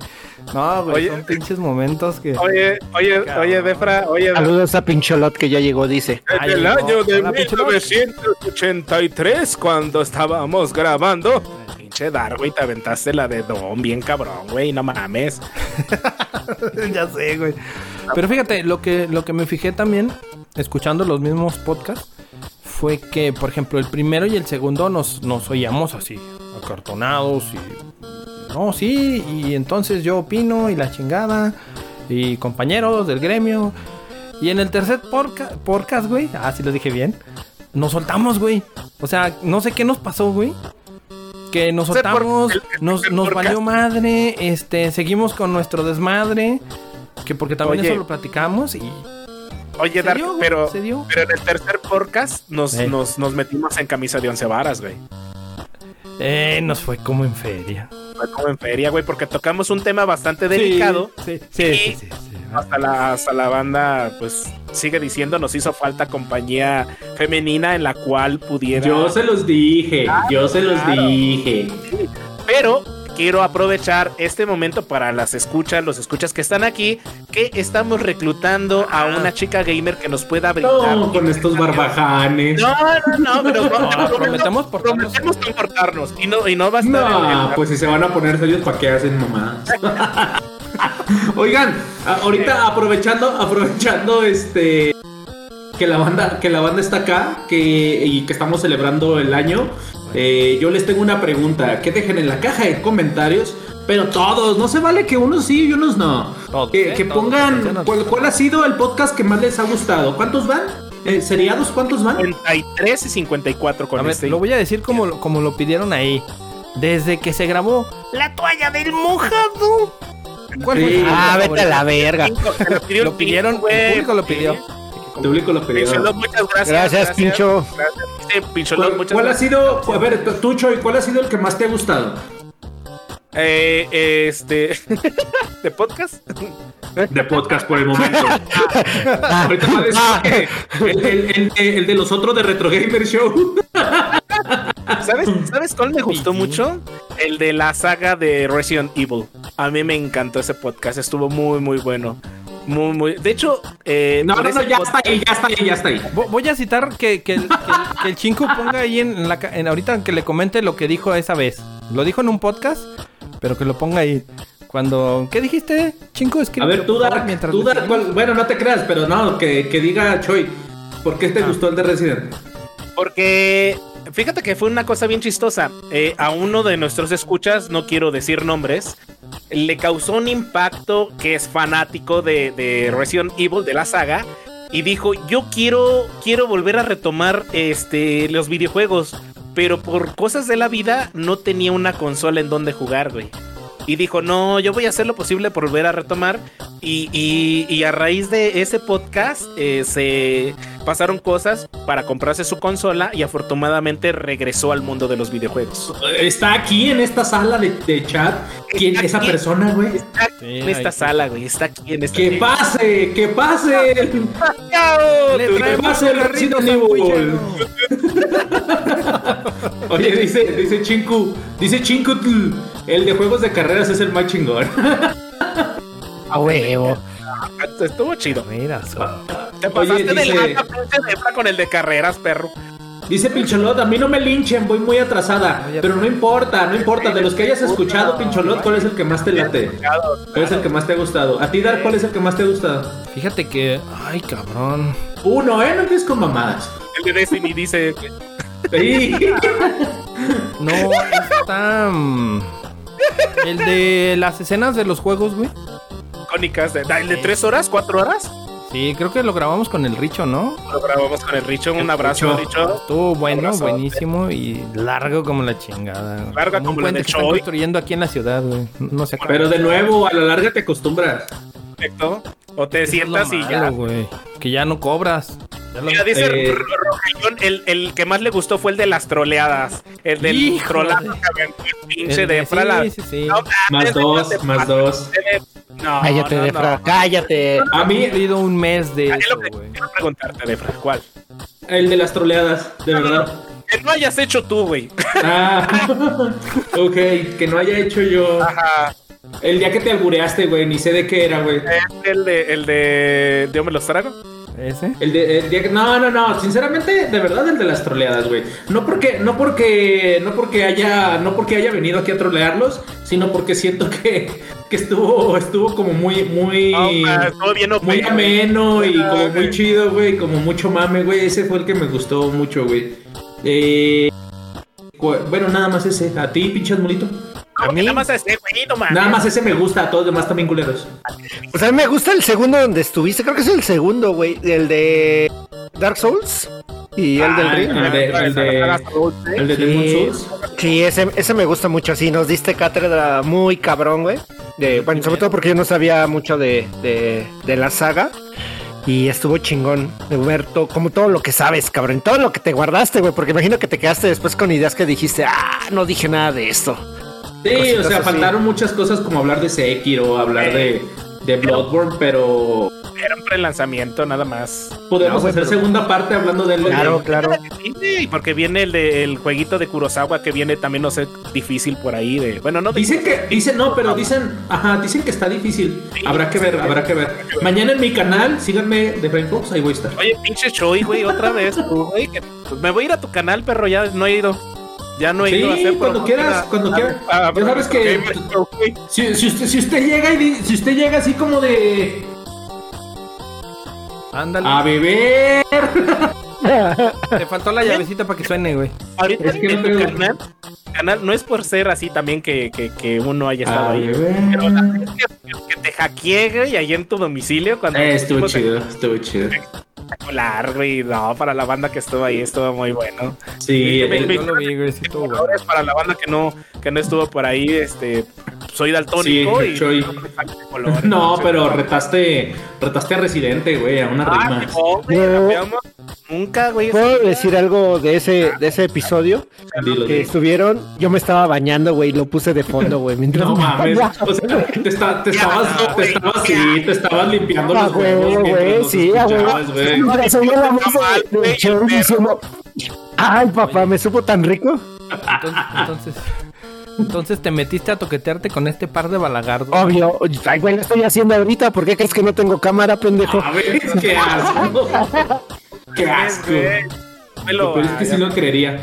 No, güey, Oye. son pinches momentos que... Oye, oye, oye, Defra, oye, Saludos a Pincholot que ya llegó, dice. En el Ay, año no, de hola, pinche 1983, cuando estábamos grabando, pinche Dar, güey, te aventaste la de Don bien cabrón, güey, no mames. ya sé, güey. Pero fíjate, lo que, lo que me fijé también, escuchando los mismos podcasts, fue que, por ejemplo, el primero y el segundo nos, nos oíamos así, acartonados y... No, sí, y entonces yo opino y la chingada, y compañeros del gremio. Y en el tercer porca- podcast, güey, ah, sí lo dije bien, nos soltamos, güey. O sea, no sé qué nos pasó, güey. Que nos soltamos, nos, nos valió madre, este, seguimos con nuestro desmadre, que porque también Oye. eso lo platicamos y Oye, Dar, dio, pero, pero en el tercer podcast nos, Eh. nos, nos metimos en camisa de once varas, güey. eh, nos fue como en feria. Fue como en feria, güey, porque tocamos un tema bastante delicado. Sí, sí, Y- sí, sí, sí. Hasta la, hasta la banda, pues, sigue diciendo, nos hizo falta compañía femenina en la cual pudiera... Yo se los dije, yo se los claro. dije. Pero quiero aprovechar este momento para las escuchas, los escuchas que están aquí, que estamos reclutando a una chica gamer que nos pueda brindar. No, con estos barbajanes. No, no, no, pero No, prometemos portarnos. prometemos comportarnos y no, y no va a estar No, pues si se van a poner serios, ¿para qué hacen mamadas? Oigan, ahorita aprovechando, aprovechando este que la banda, que la banda está acá, que y que estamos celebrando el año. Eh, yo les tengo una pregunta, que dejen en la caja de comentarios, pero todos, no se vale que unos sí y unos no. Todos, que ¿eh? que pongan cuál, cuál ha sido el podcast que más les ha gustado. ¿Cuántos van? Eh, ¿Seriados cuántos van? 53 y 54 con A ver, este. lo voy a decir como, lo- como lo pidieron ahí. Desde que se grabó La toalla del mojado. ¿Cuál Sí. fue? Ah, vete a la verga. Lo pidieron, el güey. público lo pidió. El público lo pidió. Pincholot, muchas gracias. Gracias, Pincho. Gracias. Dice Pincholot, ¿Cuál, muchas cuál ha gracias. sido, a ver, tú, Choy, cuál ha sido el que más te ha gustado? Eh, este. ¿De podcast? De podcast por el momento. Ahorita va a decir que el, el- el- el de los otros de Retro Gamer Show. ¿Sabes, ¿Sabes cuál me gustó mucho? El de la saga de Resident Evil. A mí me encantó ese podcast. Estuvo muy, muy bueno. Muy, muy. De hecho, eh, No, no, ya está ahí, ya está ahí, ya está ahí. Vo- Voy a citar que, que el, que el- que el Chinku ponga ahí en la en ahorita que le comente lo que dijo esa vez. Lo dijo en un podcast, pero que lo ponga ahí. Cuando. ¿Qué dijiste, Chinku? A ver, tú, Dark, mientras tú, le Dark, seguimos. ¿cuál- bueno, no te creas, pero no, que, que diga Choi. ¿Por qué te gustó el de Resident? Porque fíjate que fue una cosa bien chistosa. Eh, a uno de nuestros escuchas, no quiero decir nombres, le causó un impacto que es fanático de, de Resident Evil, de la saga, y dijo, yo quiero, quiero volver a retomar este, los videojuegos, pero por cosas de la vida no tenía una consola en donde jugar, güey. Y dijo, no, yo voy a hacer lo posible por volver a retomar. Y, y- y a raíz de ese podcast eh, se pasaron cosas para comprarse su consola y afortunadamente regresó al mundo de los videojuegos. Está aquí en esta sala de, de chat. ¿Quién Está esa aquí. persona, güey? Está Sí, en esta sala, güey. Está aquí en esta Que pase, que pase. Le Que pase el Resident Evil. Oye, dice, dice Chinku, dice Chinku, el de juegos de carreras es el más chingón. A huevo. Estuvo chido. Mira, so- Te Oye, pasaste de dice- Debra, con el de carreras, perro. Dice Pincholot, a mí no me linchen, voy muy atrasada. Pero no importa, no importa. De los que hayas escuchado, Pincholot, ¿cuál es el que más te late? ¿Cuál es el que más te ha gustado? A ti, Dar, ¿cuál es el que más te ha gustado? Fíjate que. Ay, cabrón. Uno, ¿eh? No empieces con mamadas. El de Destiny dice, Sí. No, está. El de las escenas de los juegos, güey. icónicas, de, ¿el de tres horas, cuatro horas? Sí, creo que lo grabamos con el Richo, ¿no? Lo grabamos con el Richo, un abrazo, Richo. Estuvo bueno, Abrazo. buenísimo y largo como la chingada. Larga un como la puente de que están construyendo aquí en la ciudad, güey. No sé Pero de nuevo, a la larga te acostumbras. Perfecto. O te sientas y ya. Que ya no cobras. Mira, dice Eh. El, el que más le gustó fue el de las troleadas. El del el pinche El de de- Frala. sí, sí, sí. No Más dos, más dos. de- No, Cállate, no, Defra, no. cállate. A mí, He perdido un mes de Es eso, lo que güey. quiero preguntarte, Defra. ¿Cuál? el de las troleadas, de verdad. Que no hayas hecho tú, güey. Ah, ok, que no haya hecho yo. Ajá. El día que te albureaste, güey, ni sé de qué era, güey. El de, el de. ¿Yo me los trago? ¿Ese? El de, el día que- no, no, no, sinceramente, de verdad el de las troleadas, güey. No porque, no porque, no porque haya, no porque haya venido aquí a trolearlos, sino porque siento que, que estuvo, estuvo como muy, muy, bien, muy ameno y Ah, como muy chido, güey, como mucho mame, güey. Ese fue el que me gustó mucho, güey. Eh, bueno, nada más ese. A ti, pinche molito. A mí. Nada más ese, güey, no mames. Nada más ese me gusta, a todos los demás también culeros. O sea, me gusta el segundo donde estuviste. Creo que es el segundo, güey. El de Dark Souls y el del Ah, Ring. el de, el de, el de Demon Sí, Souls. sí, ese, ese me gusta mucho. Sí, nos diste cátedra muy cabrón, güey. De, bueno, sobre todo porque yo no sabía mucho de, de, de la saga. Y estuvo chingón de ver como todo lo que sabes, cabrón. Todo lo que te guardaste, güey. Porque imagino que te quedaste después con ideas que dijiste, ah, no dije nada de esto. Sí, o sea, así. faltaron muchas cosas como hablar de Sekiro, hablar de, de Bloodborne, pero Era un prelanzamiento, nada más. podemos No, hacer pero- segunda parte hablando del Claro, claro. Sí, porque viene el de el jueguito de Kurosawa que viene también, no sé, difícil por ahí. De, bueno, no Dicen que, dicen, no, pero dicen, ajá, dicen que está difícil. Habrá que ver, habrá que ver. Mañana en mi canal, síganme de Brain Fox, ahí voy a estar. Oye, pinche Choi, güey, otra vez, güey. pues me voy a ir a tu canal, perro, ya no he ido. Ya no he Sí, ido a hacer cuando quieras, cuando a- quieras. a- Ya sabes que-. Si, si usted, si usted llega y si usted llega así como de Ándale. a beber. Te faltó la llavecita para que suene, güey. Ahorita Es que en no tu canal, canal, no es por ser así también que, que, que uno haya estado A ahí. beber. Pero la vez que, que te hackeé, güey, ahí en tu domicilio cuando Eh, estuvo chido, estuvo chido. espectacular, güey. No, para la banda que estuvo ahí estuvo muy bueno. Sí, Me- el- me- Yo lo vi, güey. Sí, bueno. Para la banda que no, que no estuvo por ahí, este, soy daltónico Sí, y colores, no, pero retaste, retaste a Residente, güey, a una Ah, rima. Rapeamos. Nunca, güey. ¿Puedo decir algo de ese, de ese episodio? Dilo, Que dilo. estuvieron, yo me estaba bañando, güey, lo puse de fondo, güey. Mientras No me mames, o sea, te, está- te estabas, te estabas, sí, te estabas limpiando Ah, los güey, huevos sí, güey. Güey. La de- diciendo, Ay, papá, me supo tan rico. Entonces, entonces, entonces te metiste a toquetearte con este par de balagardos. Obvio. Ay, güey, lo estoy haciendo ahorita. ¿Por qué crees que no tengo cámara, pendejo? A ver, qué asco. Qué asco. Lo, Pero es que sí lo creería.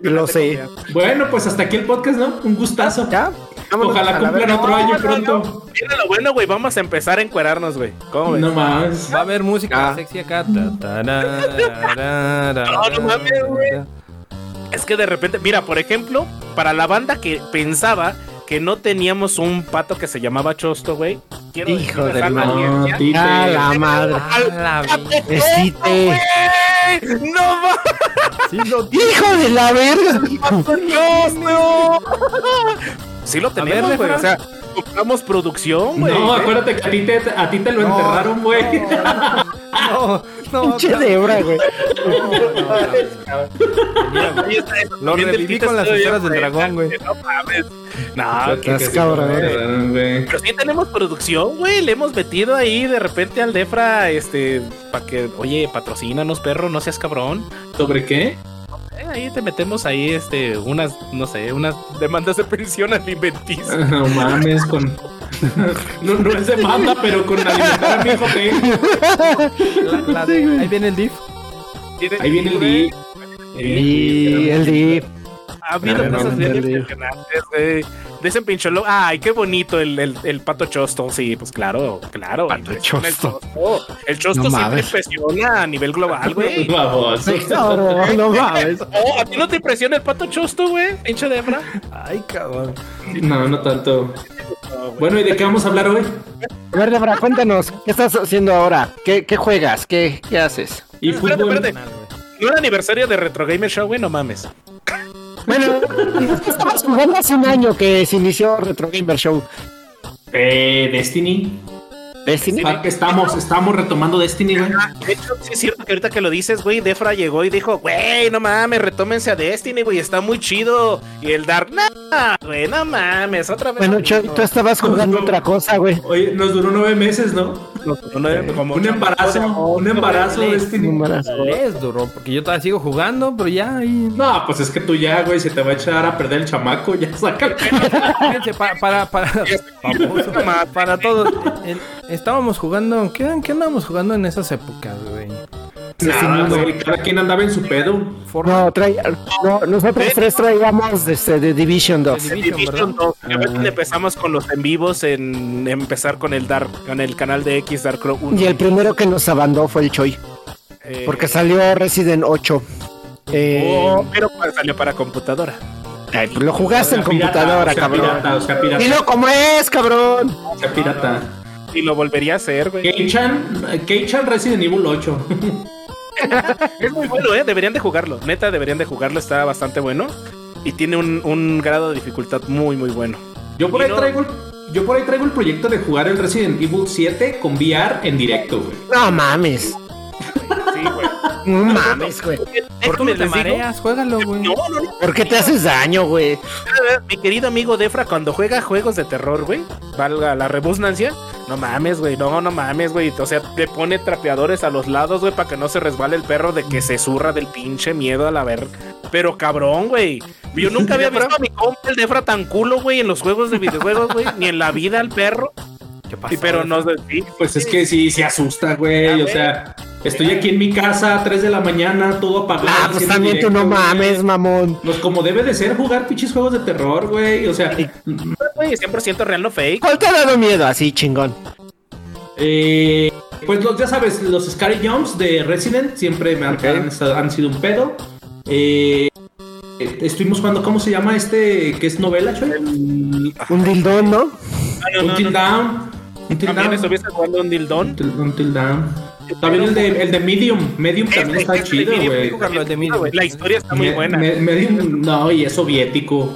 Lo sé. Bueno, pues hasta aquí el podcast, ¿no? Un gustazo. ¿Ya? Vámonos a Ojalá la cumplan otro año No, no, pronto. Mira lo bueno, güey. Vamos a empezar a encuerarnos, güey. ¿Cómo ves? No más. Va a haber música Ah. sexy acá. Ta, tararara, No, no mames, güey. Es que de repente, mira, por ejemplo, para la banda que pensaba que no teníamos un pato que se llamaba Chosto, güey. Quiero Hijo audiencia- No, Tite. A la madre. A la. ¡Güey! ¡No va! Sí, lo Hijo de la verga. ¡Chosto! Sí lo tenemos, güey. O sea, compramos producción, güey. No, acuérdate que a ti te, a ti te lo enterraron, güey. No, no. Pinche cebra, güey. Lo reviví con las esferas del dragón, güey. No mames. No, que- cabrón. güey. pero sí tenemos producción, güey. Le hemos metido ahí de repente al Defra, este, para que, oye, patrocínanos, perro, no seas cabrón. ¿Sobre qué? Eh, ahí te metemos ahí, este, unas, no sé, unas demandas de pensión alimenticia. No mames, con. No, no es demanda, pero con alimentar a mi hijo, ¿qué? La- la de- ahí viene el diff. Ahí viene el día. Y el DIF. Ha habido No, no, cosas no, bien no, no. impresionantes, güey. De ese pincholo. Ay, qué bonito el, el, el pato chosto. Sí, pues claro, claro. Pato el chosto. chosto. El chosto No siempre mames. impresiona a nivel global, güey. Cabrón, no mames. Oh, ¿a ti no te impresiona el pato chosto, güey? Pinche Debra. Ay, cabrón. No, no tanto. Bueno, ¿y de qué vamos a hablar hoy? A ver, Debra, cuéntanos. ¿Qué estás haciendo ahora? ¿Qué, qué juegas? ¿Qué, ¿Qué haces? Y Espérate, fútbol. espérate. ¿No era aniversario de Retro Gamer Show, güey? No mames. Bueno, estabas jugando hace un año que se inició Retro Gamer Show. Eh, Destiny. Destiny. Pa- Estamos, estamos retomando Destiny, güey. De hecho, sí es cierto que ahorita que lo dices, güey, Defra llegó y dijo, güey, no mames, retómense a Destiny, güey, está muy chido. Y el Dark, nah, güey, no mames, otra vez. Bueno, Choy, mismo". tú estabas jugando otra cosa, güey. Oye, nos duró nueve meses, ¿no? Un embarazo, un embarazo. Les duró, porque yo todavía sigo jugando, pero ya ahí. No, pues es que tú ya, güey, se te va a echar a perder el chamaco, ya saca. Fíjense, para, para, para, para todos. el- estábamos jugando, ¿qué, ¿qué andábamos jugando en esas épocas, güey? Nada, güey, cada quien andaba en su pedo. No, trae, no, nosotros tres traíamos este, de Division 2. De Division, Division ¿verdad? 2. Ya ves que empezamos con los en vivos en empezar con el Dark, con el canal de X Dark Crow 1. Y el primero que nos abandó fue el Choi. Eh, Porque salió Resident 8. Eh, oh, pero salió para computadora. ay, pues lo jugaste en pirata, computadora, cabrón. Pirata, pirata. Dilo como es, cabrón. Pirata. Y lo volvería a hacer, güey. Keichan, Keichan Resident Evil 8. Es muy bueno, ¿eh? Deberían de jugarlo. Neta, deberían de jugarlo. Está bastante bueno. Y tiene un, un grado de dificultad muy, muy bueno. Yo por ahí no- traigo el, yo por ahí traigo el proyecto de jugar el Resident Evil 7 con VR en directo, güey. No mames. Sí, güey. No mames, güey. ¿Por qué te mareas? Juégalo, güey. No, no, no. ¿Por qué te haces daño, güey? Mi querido amigo Defra, cuando juega juegos de terror, güey, valga la rebusnancia, no mames, güey, no, no mames, güey. O sea, le pone trapeadores a los lados, güey, para que no se resbale el perro de que se zurra del pinche miedo a la ver. Pero cabrón, güey. Yo nunca había visto a mi compa el Defra tan culo, güey, en los juegos de videojuegos, güey, ni en la vida al perro. ¿Qué pasó? Y pero no sí, Pues es que sí, se asusta, güey. O sea, estoy aquí en mi casa a 3 de la mañana, todo apagado. Ah, pues también tú no mames, mamón. Pues como debe de ser jugar pinches juegos de terror, güey. O sea, güey, 100% real, no fake. ¿Cuál te ha dado miedo? Así, chingón. eh, pues los, ya sabes, los Scary Jumps de Resident siempre me han, han, han sido un pedo. Eh, estuvimos jugando, ¿cómo se llama este que es novela, Choy? Un dildón, ¿no? Ah, no, no, Until no, Down. Until También Down. estuviste jugando un dildón. Down. También el de, el de Medium. Medium también está Ese, chido, ese, güey. La historia está muy buena. me- Medium, no, y es soviético.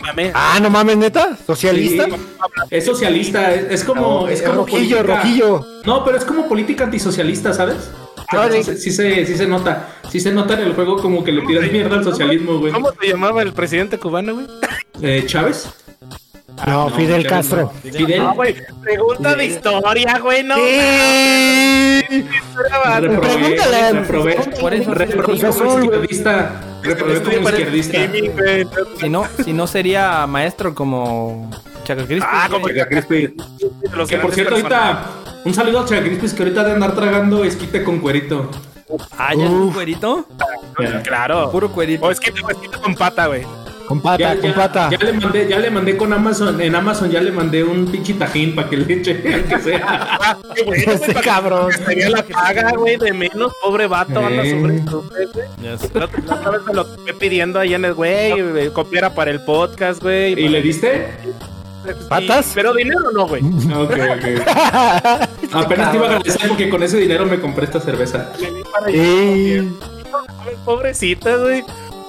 Mames. Ah, no mames, neta. ¿Socialista? Sí, es socialista, es, es como. es como rojillo, política- rojillo. No, pero es como política antisocialista, ¿sabes? Sí, se- sí, se, sí se nota. Sí se nota en el juego como que le tiras mierda al socialismo, güey. ¿Cómo se llamaba el presidente cubano, güey? Eh, ¿Chávez? No, Fidel Castro. no. Fidel. No, güey. Pregunta de historia, güey, no. Sí. Pregúntale. reprobé, Por eso- reprobé como izquierdista. Reprobé como izquierdista. Si no, si no sería maestro como Chaca Crispy. Ah, como Chaca Crispy. Que por cierto, ahorita, un saludo a Chaca Crispy, que ahorita de andar tragando esquite con cuerito. Ah, ya es un cuerito. Claro. Puro cuerito. O es que te vestiste con pata, güey. Con pata, Ya, con ya- pata. ya le mandé, ya le mandé con Amazon, en Amazon ya le mandé un pinche tajín para que le eche, aunque sea. Qué bueno, para cabrón. que Sería la paga, güey, de menos. Pobre vato, anda sobre esto, güey. Ya sé. La otra vez me lo estuve pidiendo ahí en el güey, copiara para el podcast, güey. ¿Y le diste? ¿Patas? Pero dinero no, güey. Ok, ok. Apenas te iba a agradecer porque con ese dinero me compré esta cerveza. Le di para allá. Eh, Pobrecita, güey.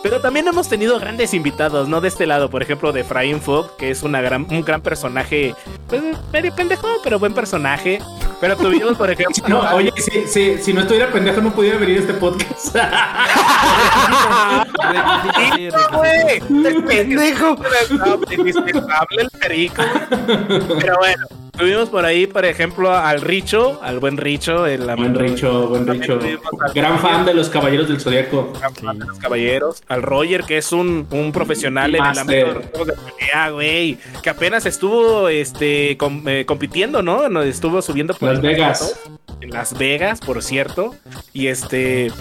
Pero también hemos tenido grandes invitados, ¿no? De este lado, por ejemplo, de Efraín Fogg, que es una gran, un gran personaje, pues medio pendejo, pero buen personaje. Pero tuvimos, por ejemplo, No, oye, si, si, si no estuviera pendejo no pudiera venir a este podcast. Güey, pendejo. el perico. Pero bueno, tuvimos por ahí, por ejemplo, al Richo, al buen Richo, el buen amigo- Richo, buen Richo. tuvimos al Gran fan de los Caballeros del Zodiaco. gran fan de los caballeros, al Roger, que es un, un profesional en el ámbito de los juegos de pelea, güey, que apenas estuvo este com- eh, compitiendo, ¿no? Estuvo subiendo por Las Vegas. En Las Vegas, por cierto. Y este,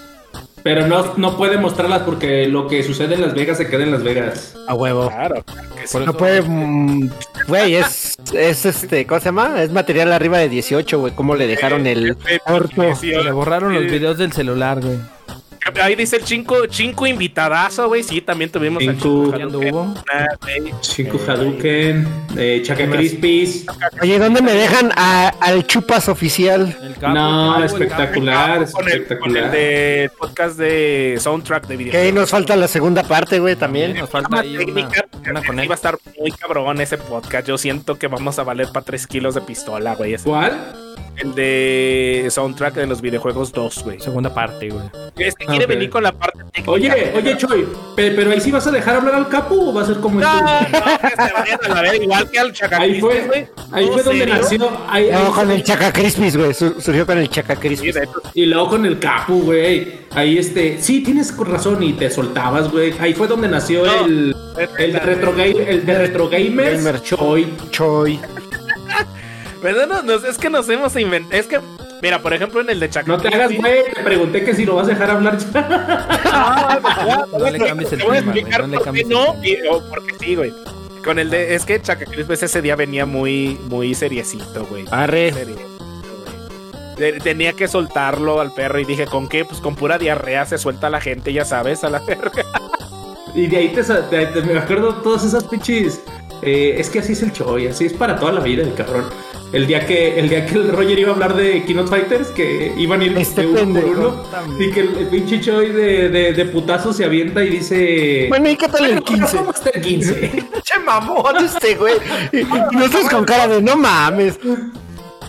Pero no, no puede mostrarlas porque lo que sucede en Las Vegas se queda en Las Vegas. a huevo. claro, claro que sí. Por No eso- puede. mm, Güey, es, es este. ¿Cómo se llama? Es material arriba de 18, güey. ¿Cómo le dejaron el orto? Sí, Le borraron los videos del celular, güey. Ahí dice el chinco, chinco invitadazo, güey. Sí, también tuvimos al Chinco. Chinco ¿Ya Hadouken. Ah, Hadouken, eh, Chaka Crispis. Oye, ¿dónde me dejan a- al chupas oficial? El capo, No, el capo, el espectacular, Con el, con el espectacular. de podcast de soundtrack de Que ahí videojuegos. nos falta la segunda parte, güey, también. Nos falta Una ahí una, técnica, una iba él. a estar muy cabrón ese podcast. Yo siento que vamos a valer para 3 kilos de pistola, güey. ¿Cuál? El de soundtrack de los videojuegos 2, güey. Segunda parte, güey. Es que quiere Ok. venir con la parte técnica. Oye, oye, Choy, pe- pero ahí sí vas a dejar hablar al capo o va a ser como No, esto? no, que se vayan a la verga, igual que al Ahí fue, Chacacrispis, ahí ¿En fue donde nació. ahí- ahí No, con el Chaca Crispis, güey. Su- surgió con el Chaca Sí, Y luego con el capo, güey. Ahí este, sí, tienes razón y te soltabas, güey. Ahí fue donde nació No. el, el de retro el de retro gamers. Gamer Choy. Choy. ¿Verdad? No, no, es que nos hemos inventado. Es que, mira, por ejemplo, en el de Chacacrispis. No te hagas, güey. Te pregunté que si lo vas a dejar hablar ya. No le cambies el Te voy a tema, güey, explicar no le por qué cambies el no tema. y- o porque sí, güey. Con el de. Es que Chacacrispis ese día venía muy, muy seriecito, güey. Arre. Seriecito, güey. Tenía que soltarlo al perro y dije, ¿con qué? Pues con pura diarrea se suelta la gente, ya sabes, a la verga. Y de ahí te, sa- te- te- me acuerdo todas esas pinches. eh, es que así es el Choy, así es para toda la vida el cabrón. El día que el día que el Roger iba a hablar de Keynote Fighters, que iban a ir Este de uno por uno, y que el, el pinche Choy de, de, de putazo se avienta y dice. Bueno, ¿y qué tal el "Bueno, 15? ¿Cómo está el 15? Che mamón este, güey. Y y nosotros con cara de no mames.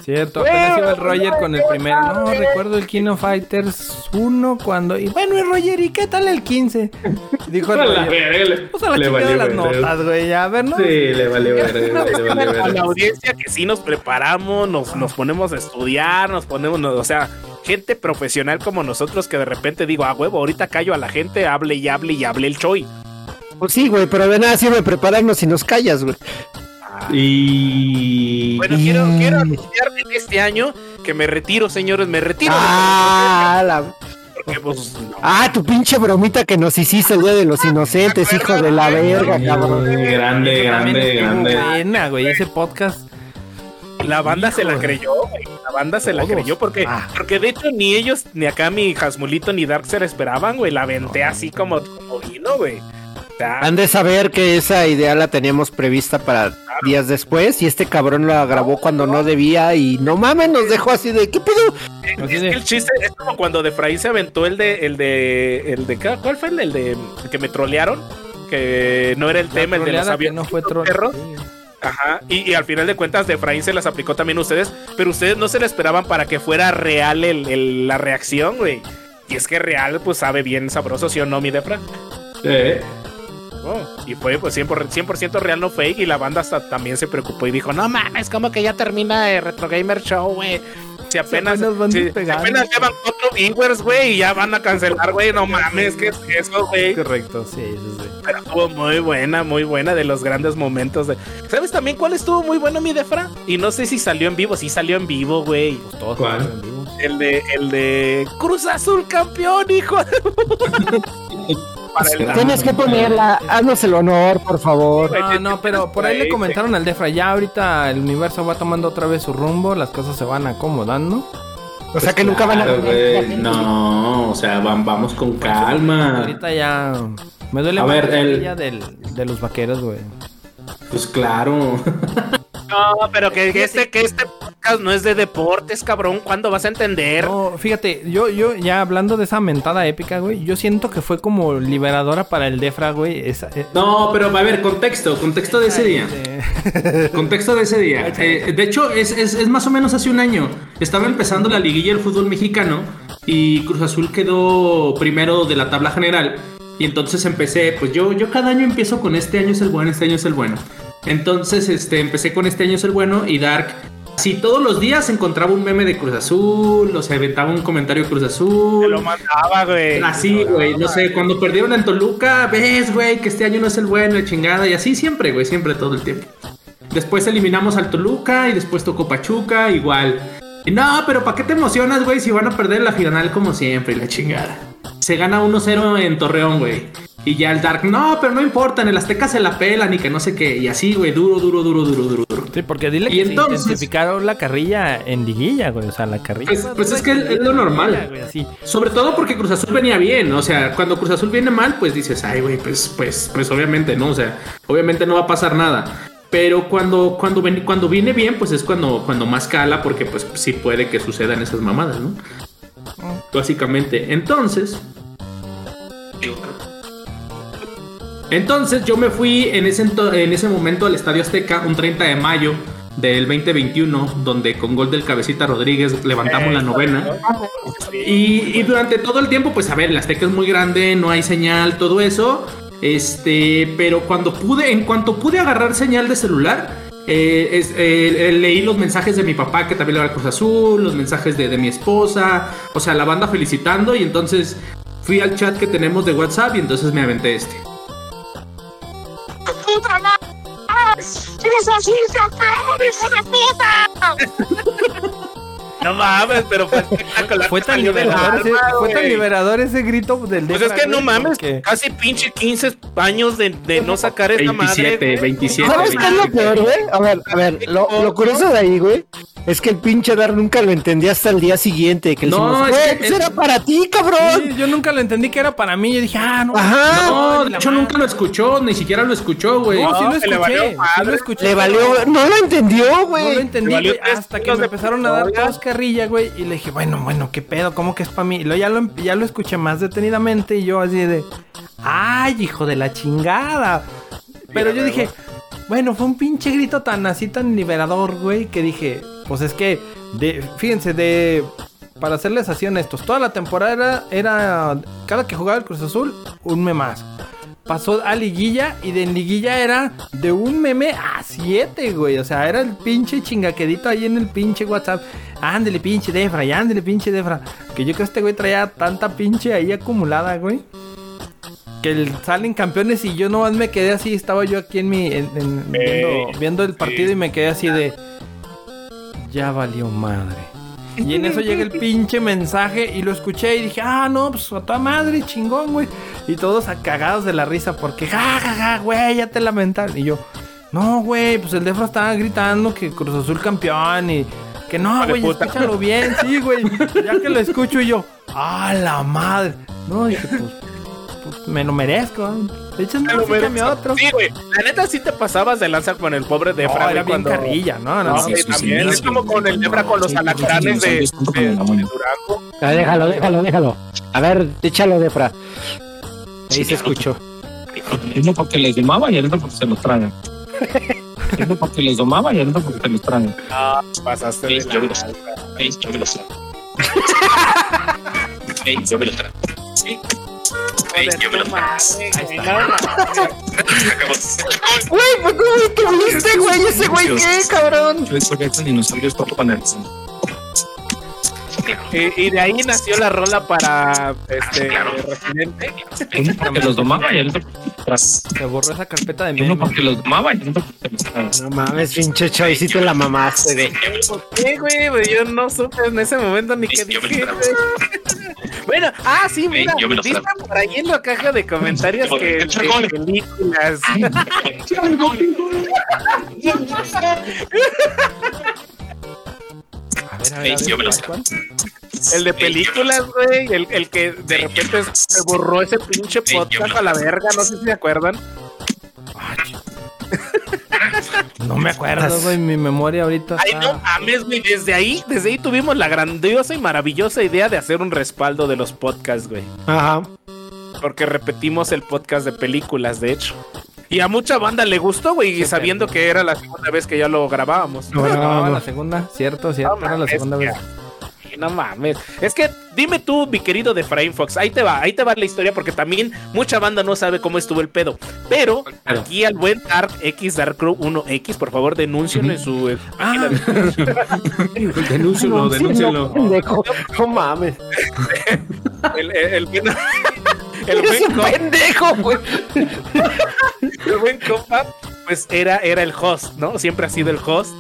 Cierto, apenas iba el Roger con el primero. No, recuerdo el Kino Fighters 1 cuando. Y bueno, el Roger, ¿y qué tal el 15? Dijo el A la Roger. Pues a la le valió las notas, güey. A ver, ¿no? Sí, le le vale a la audiencia que sí nos preparamos, nos, nos ponemos a estudiar, nos ponemos, o sea, gente profesional como nosotros que de repente digo, a huevo, ahorita callo a la gente, hable y hable y hable el choy. Pues sí, güey, pero de nada sirve prepararnos si nos callas, güey. Y. Bueno, quiero, quiero anunciar en este año que me retiro, señores, me retiro. Ah, la- porque, pues, no. ah, tu pinche bromita que nos hiciste día de los inocentes, hijo de la verga, cabrón. Grande, grande, grande. buena, güey. Ese podcast. La banda se la creyó, güey. La banda se la creyó porque, Ah. porque de hecho ni ellos, ni acá mi Jasmulito ni Darkser esperaban, güey. La aventé así como, como vino, güey. O sea, Han de saber que esa idea la teníamos prevista para días después y este cabrón la grabó cuando no debía y no mames, nos dejó así de ¿qué pedo? Es que el chiste es como cuando de Fray se aventó el de, el de, el de, ¿qué- ¿cuál fue el, el de, el que me trolearon? Que no era el tema, el de los aviones. no fue troll. perros. Ajá, y, y al final de cuentas, de Efraín se las aplicó también a ustedes, pero ustedes no se la esperaban para que fuera real el, el- la reacción, güey. Y es que real, pues sabe bien sabroso, ¿sí o no, mi Defra? Eh, Oh, y fue pues 100%, 100% real, no fake. Y la banda hasta también se preocupó y dijo: No mames, como que ya termina el Retro Gamer Show, güey. Si apenas, apenas van si- si despegando. apenas llevan cuatro viewers, güey, y ya van a cancelar, güey. No mames, ¿qué es eso, güey? Correcto, sí, sí, sí. Pero estuvo muy buena, muy buena de los grandes momentos. De... ¿Sabes también cuál estuvo muy bueno, mi Defra? Y no sé si salió en vivo, sí salió en vivo, güey. Todos ¿Cuál? en vivo. El de, el de Cruz Azul campeón, hijo. Tienes que ponerla. Haznos el honor, por favor. No, no, pero por ahí le comentaron al Defra, ya ahorita el universo va tomando otra vez su rumbo, las cosas se van acomodando. O sea que nunca van a claro, No, o sea, vam- vamos con calma. Ahorita ya me duele A más ver, el- del, de los vaqueros, güey. Pues claro. No, pero que, que este, que este podcast no es de deportes, cabrón. ¿Cuándo vas a entender? No, fíjate, yo, yo ya hablando de esa mentada épica, güey, yo siento que fue como liberadora para el Defra, güey. Esa, eh, No, pero a ver, contexto, contexto de ese día. Contexto de ese día. Eh, de hecho, es, es- es más o menos hace un año. Estaba empezando la liguilla del fútbol mexicano y Cruz Azul quedó primero de la tabla general. Y entonces empecé, pues yo, yo cada año empiezo con este año es el bueno, este año es el bueno. Entonces, este, empecé con este año es el bueno y Dark. Si todos los días encontraba un meme de Cruz Azul, o se aventaba un comentario de Cruz Te Azul. lo mandaba, güey. Así, güey, no sé, cuando perdieron en Toluca, ves, güey, que este año no es el bueno, la chingada, y así siempre, güey, siempre todo el tiempo. Después eliminamos al Toluca y después tocó Pachuca, igual. Y no, pero ¿para qué te emocionas, güey, si van a perder la final como siempre la chingada? Se gana 1-0 en Torreón, güey. Y ya el Dark, no, pero no importa, en el Azteca se la pelan y que no sé qué. Y así, güey, duro, duro, duro, duro, duro, duro. sí, porque dile Y que entonces- se intensificaron la carrilla en liguilla, güey. O sea, la carrilla. Pues- pues es que es lo normal. Güey, así. Sobre todo porque Cruz Azul venía bien, o sea, cuando Cruz Azul viene mal, pues dices, ay, güey, pues, pues, pues obviamente, ¿no? O sea, obviamente no va a pasar nada. Pero cuando, cuando, ven- cuando viene bien, pues es cuando, cuando más cala, porque pues sí puede que sucedan esas mamadas, ¿no? Básicamente. Entonces. Entonces yo me fui en ese, en ese momento al Estadio Azteca, un 30 de mayo del 2021, donde con gol del cabecita Rodríguez levantamos la novena. Y, y durante todo el tiempo, pues a ver, el Azteca es muy grande, no hay señal, todo eso. Este, pero cuando pude, en cuanto pude agarrar señal de celular, eh, es- eh, eh, leí los mensajes de mi papá que también le va Cruz Azul, los mensajes de, de mi esposa, o sea, la banda felicitando. Y entonces fui al chat que tenemos de WhatsApp y entonces me aventé este. No mames, pero fue espectacular. Fue tan liberador, ese, fue tan güey. liberador ese grito del Pues es que no mames, casi pinche 15 años de, de no sacar esta madre. 27, güey. 27. ¿Sabes qué es lo 27. peor, güey? A ver, a ver, lo, lo curioso de ahí, güey, es que el pinche Dar nunca lo entendía hasta el día siguiente. Que No, decimos, es güey, que- pues era para ti, cabrón. Sí, yo nunca lo entendí que era para mí. Yo dije, ah, no. Ajá. No, de hecho madre. nunca lo escuchó, ni siquiera lo escuchó, güey. No, sí No, lo que le escuché. valió sí lo escuché. Le valió, no lo entendió, No lo güey. entendí, güey, hasta que me de empezaron a dar todos carrilla, güey. Y le dije, bueno, bueno, qué pedo, ¿cómo que es para mí? Y luego ya lo, ya lo escuché más detenidamente y yo así de, ay, hijo de la chingada. Pero yo dije, bueno, fue un pinche grito tan así, tan liberador, güey, que dije, pues es que, de, fíjense, de, para serles así honestos, toda la temporada era, era cada que jugaba el Cruz Azul, un meme más. Pasó a liguilla y de liguilla era de un meme a siete, güey. O sea, era el pinche chingaquedito ahí en el pinche WhatsApp. Ándele, pinche Defra, y ándele, pinche Defra. Que yo creo que este güey traía tanta pinche ahí acumulada, güey. Que el- salen campeones y yo nomás me quedé así. Estaba yo aquí en mi. en- en- viendo, viendo el partido y me quedé así de. Ya valió madre. Y en eso llega el pinche mensaje y lo escuché y dije, ah, no, pues a toda madre, chingón, güey. Y todos a- cagados de la risa porque, ja, ja, ja, güey, ya te lamentan. Y yo, no, güey, pues el Defra estaba gritando que Cruz Azul campeón y que no, güey, escúchalo bien, sí, güey. Ya que lo escucho y yo, ah, la madre. No, dije, pues me lo merezco. Échame Te lo échame mereces. otro. Sí, güey. La neta sí te pasabas de lanza con el pobre No, Defra, era güey, bien cuando... carrilla, no, no, No, no. güey, también es como con el Defra con los alacranes de, de, de Durango. Ah, déjalo, déjalo, déjalo. A ver, échalo, Defra. Ahí se escuchó. Uno porque les llamaba y el otro porque se los tragan. Uno porque los domaba y el otro porque los trae. Ah, pasaste de Ey, yo me los. Ey, yo me los yo me los trae. Sí. Ey, yo me los trae. Ay, no, no. Güey, pues ¿cómo que viste, güey? Ese güey, ¿qué, cabrón? Yo descubrí estos dinosaurios con el Y, y de ahí nació la rola para este Claro. Residente. Uno porque los domaba y el otro trae. Se borró esa carpeta de Uno memes. porque los domaba y el otro. No mames, pinche Choy, sí te la mamaste, güey. ¿Por qué, güey? Yo no supe en ese momento ni qué dije. güey. Bueno, ah, sí, mira, yo me lo dicen por ahí en la caja de comentarios que El de películas. A ver, a ver, Ey, a ver, yo me lo ¿cuál, sé. cuál? El de películas, güey. El, el que de repente se borró ese pinche podcast a la verga. No sé si se acuerdan. No me acuerdo, güey. Mi memoria ahorita Ay, no mames, güey. Desde ahí, desde ahí tuvimos la grandiosa y maravillosa idea de hacer un respaldo de los podcasts, güey. Ajá. Porque repetimos el podcast de películas, de hecho. Y a mucha banda le gustó, güey, sabiendo que era la segunda vez que ya lo grabábamos. No, Grababa no, la no. segunda, cierto, cierto, No era la segunda vez. No mames. Es que dime tú, mi querido de Frame Fox, ahí te va, ahí te va la historia, porque también mucha banda no sabe cómo estuvo el pedo. Pero Claro. aquí al buen Dark X Dark Crew 1X, por favor, denúncienlo en su. eh, Ah, denúncialo, denúncialo. Pendejo. No mames. El, el, el buen, el buen un compa- pendejo, güey. el buen compa, pues era, era el host, ¿no? Siempre ha sido el host.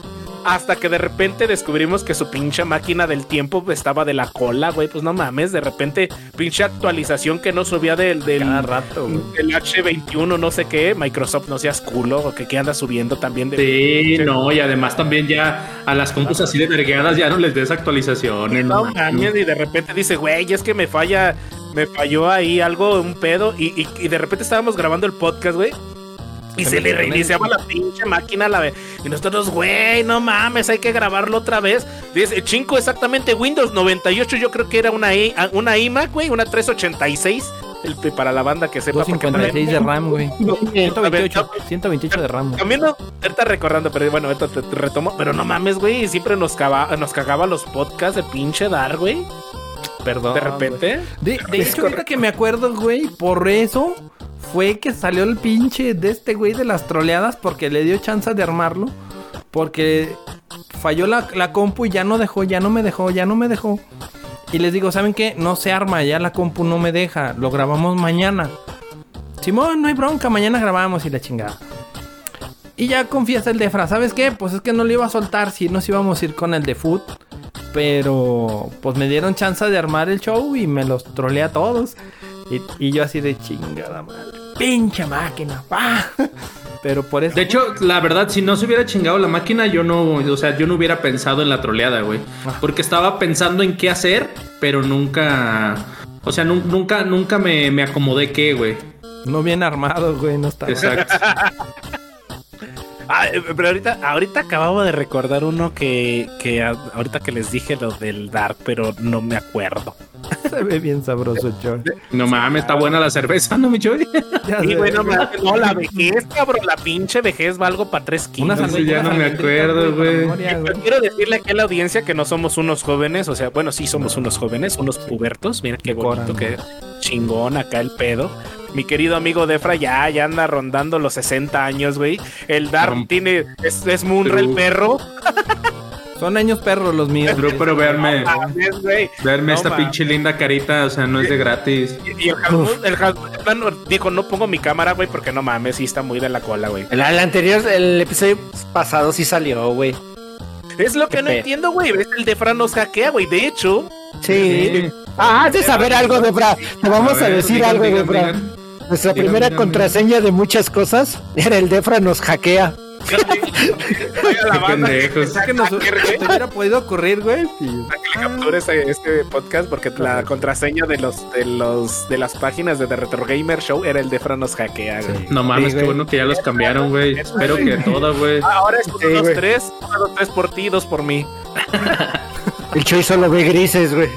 Hasta que de repente descubrimos que su pinche máquina del tiempo estaba de la cola, güey. Pues no mames, de repente, pinche actualización que no subía del, del, Cada rato, del H21, no sé qué. Microsoft no seas culo, o que, que anda subiendo también de. Sí, no, y además también ya a las compus así de vergueadas ya no les des actualizaciones. No No, mames, y de repente dice, güey, es que me falla, me falló ahí algo, un pedo, y, y- y de repente estábamos grabando el podcast, güey. Y Se le reiniciaba la pinche máquina a la vez. Y nosotros, güey, no mames, hay que grabarlo otra vez. Dice, chingo, exactamente, Windows 98, yo creo que era una, i- una iMac, güey, una 386. El, para la banda que sepa. porque 256 de RAM, güey. también- 128, 128 de RAM. también no, ahorita recordando, pero bueno, ahorita te, te retomo. Pero no mames, güey, siempre nos, cava- nos cagaba los podcasts de pinche Dar, güey. Perdón. De repente. De, de hecho, ahorita que me acuerdo, güey, por eso fue que salió el pinche de este güey de las troleadas porque le dio chance de armarlo. Porque falló la, la compu y ya no dejó, ya no me dejó, ya no me dejó. Y les digo, ¿saben qué? No se arma, ya la compu no me deja. Lo grabamos mañana. Simón, no hay bronca, mañana grabamos y la chingada. Y ya confiesa el Defra, ¿sabes qué? Pues es que no lo iba a soltar si nos íbamos a ir con el de Food. Pero pues me dieron chance de armar el show y me los troleé a todos. Y, y yo así de chingada madre. Pinche máquina. pa". Pero por eso. De hecho, la verdad, si no se hubiera chingado la máquina, yo no, o sea, yo no hubiera pensado en la troleada, güey. Porque estaba pensando en qué hacer, pero nunca, o sea, nu- nunca, nunca me, me acomodé qué, güey. No bien armado, güey. No está. Exacto. Ah, eh, pero ahorita, ahorita acababa de recordar uno que, que a- ahorita que les dije lo del Dark, pero no me acuerdo. Se ve bien sabroso, Chor. No mames, está buena la cerveza, ¿no, mi Choy? Ya Sí, sé, güey, no, güey. mames, no, la vejez, cabrón, la pinche vejez va algo para tres Una kilos. güey. ya no me acuerdo, güey. quiero decirle aquí a la audiencia que no somos unos jóvenes, o sea, bueno, sí somos unos jóvenes, unos pubertos, mira qué bonito, Coran. qué chingón acá el pedo. Mi querido amigo Defra ya, ya anda rondando los 60 años, güey. El Dark No. tiene, es, es Munra el perro. Son años perros los míos. Pero, pero verme, verme No esta pinche linda carita, o sea, no es de gratis. Y y el Hasmut, el de dijo, no pongo mi cámara, güey, porque no mames, sí está muy de la cola, güey. El, el anterior, el episodio pasado sí salió, güey. Es lo que no entiendo, güey. Es el de Fran nos hackea, güey. De hecho, Sí. Ah, has de saber algo, Debra. Te vamos a, ver, decir digan, algo, digan, Debra. digan. Nuestra digan, primera digan, contraseña de muchas cosas era el Defra nos hackea. Oiga, la Qué banda que nos hubiera podido ocurrir, güey. para que le capture este, este podcast porque la contraseña de los de los de las páginas de The Retro Gamer Show era el de Fran nos hackea, güey. No mames, Sí, qué bueno que ya los cambiaron, güey. Espero que todas, güey. Ah, Ahora es uno, Sí, dos, güey. tres, uno, dos, tres por ti, dos por mí. El Choy solo ve grises, güey.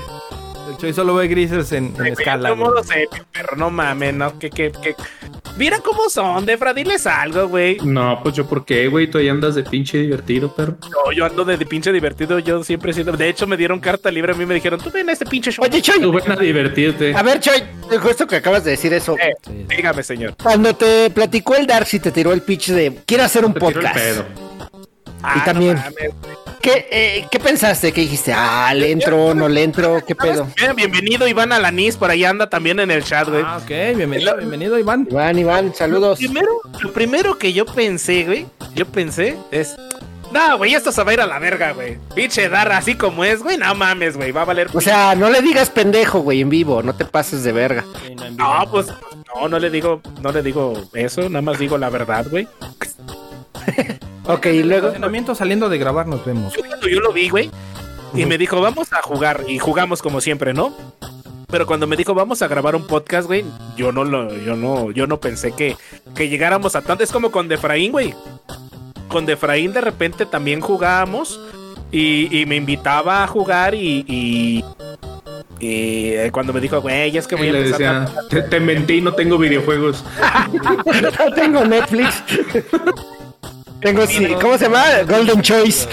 Choy solo ve grises en, en Ay, escala. güey. modo serio, pero no mames, no, que, que, que. Mira cómo son, Defra, diles algo, güey. No, pues yo, ¿por qué, güey? Tú ahí andas de pinche divertido, perro. No, yo ando de, de pinche divertido, yo siempre sido. De hecho, me dieron carta libre, a mí me dijeron, tú ven a este pinche show. Oye, Choy, Tú ven a divertirte. a ver, Choy, justo que acabas de decir eso. Eh, dígame, señor. Cuando te platicó el Darcy, te tiró el pitch de quiero hacer un Te tiro el podcast. pedo. Ah, también. no mames. ¿Qué, eh, ¿Qué pensaste? ¿Qué dijiste? Ah, ¿le entro, no le entro? ¿Qué pedo? Bien, bienvenido Iván Alanis, por ahí anda también en el chat, güey. Ah, ok, bienvenido, bienvenido, Iván. Iván, Iván, saludos. Primero, lo primero que yo pensé, güey, yo pensé es. No, güey, esto se va a ir a la verga, güey. Pinche Darra, así como es, güey, no mames, güey, va a valer. O sea, no le digas pendejo, güey, en vivo, no te pases de verga. no, pues, no, no le digo, no le digo eso, nada más digo la verdad, güey. Ok, y luego. Saliendo de grabar nos vemos. Yo cuando yo lo vi, güey, y me dijo, vamos a jugar, y jugamos como siempre, ¿no? Pero cuando me dijo, vamos a grabar un podcast, güey, yo no lo, yo no, yo no pensé que, que llegáramos a tanto. Es como con Defraín, güey. Con Defraín de repente también jugábamos y, y me invitaba a jugar y, y, y, eh, cuando me dijo, güey, es que voy Y a le empezar decía, te, te mentí, no tengo videojuegos. No tengo Netflix. Tengo, sí, ¿cómo se llama? Golden Choice.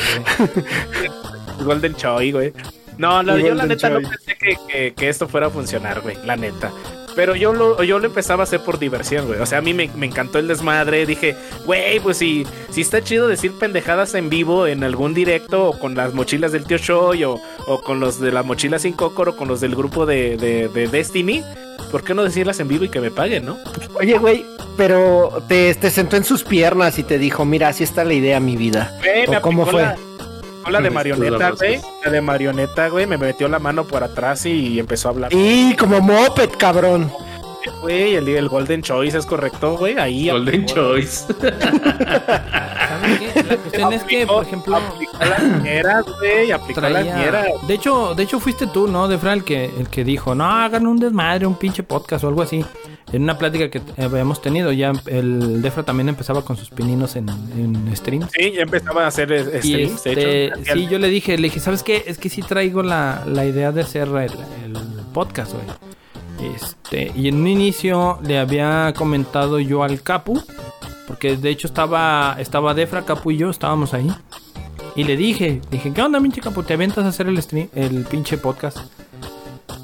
Golden Choi, güey. No, no, yo la neta no pensé que, que- que esto fuera a funcionar, güey, la neta. Pero yo lo, yo lo empezaba a hacer por diversión, güey. O sea, a mí me, me encantó el desmadre. Dije, güey, pues si, si está chido decir pendejadas en vivo en algún directo o con las mochilas del tío Shoy o, o con los de la mochila sin cócoro o con los del grupo de, de, de Destiny. ¿Por qué no decirlas en vivo y que me paguen, no? Oye, güey, pero te, te sentó en sus piernas y te dijo, mira, así está la idea, mi vida. Me ¿O cómo fue? La, la de marioneta, güey. La de marioneta, güey. Me metió la mano por atrás y empezó a hablar. Y como moped, cabrón. Güey, el, el Golden Choice es correcto, güey. Ahí. Golden aplicó- Choice. ¿Saben qué? La cuestión es que, por ejemplo, Aplicó las güey. Aplicó las traía... ñeras. De hecho, de hecho fuiste tú, ¿no? De el que, el que dijo, no, hagan un desmadre, un pinche podcast o algo así. En una plática que habíamos tenido, ya el Defra también empezaba con sus pininos en, en streams. Sí, ya empezaba a hacer eh, streams, de este, hecho. sí, yo le dije, le dije, ¿sabes qué? Es que sí traigo la, la idea de hacer el, el podcast, güey. Este, y en un inicio le había comentado yo al Capu, porque de hecho estaba, estaba Defra, Capu y yo, estábamos ahí. Y le dije, dije, ¿qué onda, pinche Capu? ¿Te avientas a hacer el stream, el pinche podcast?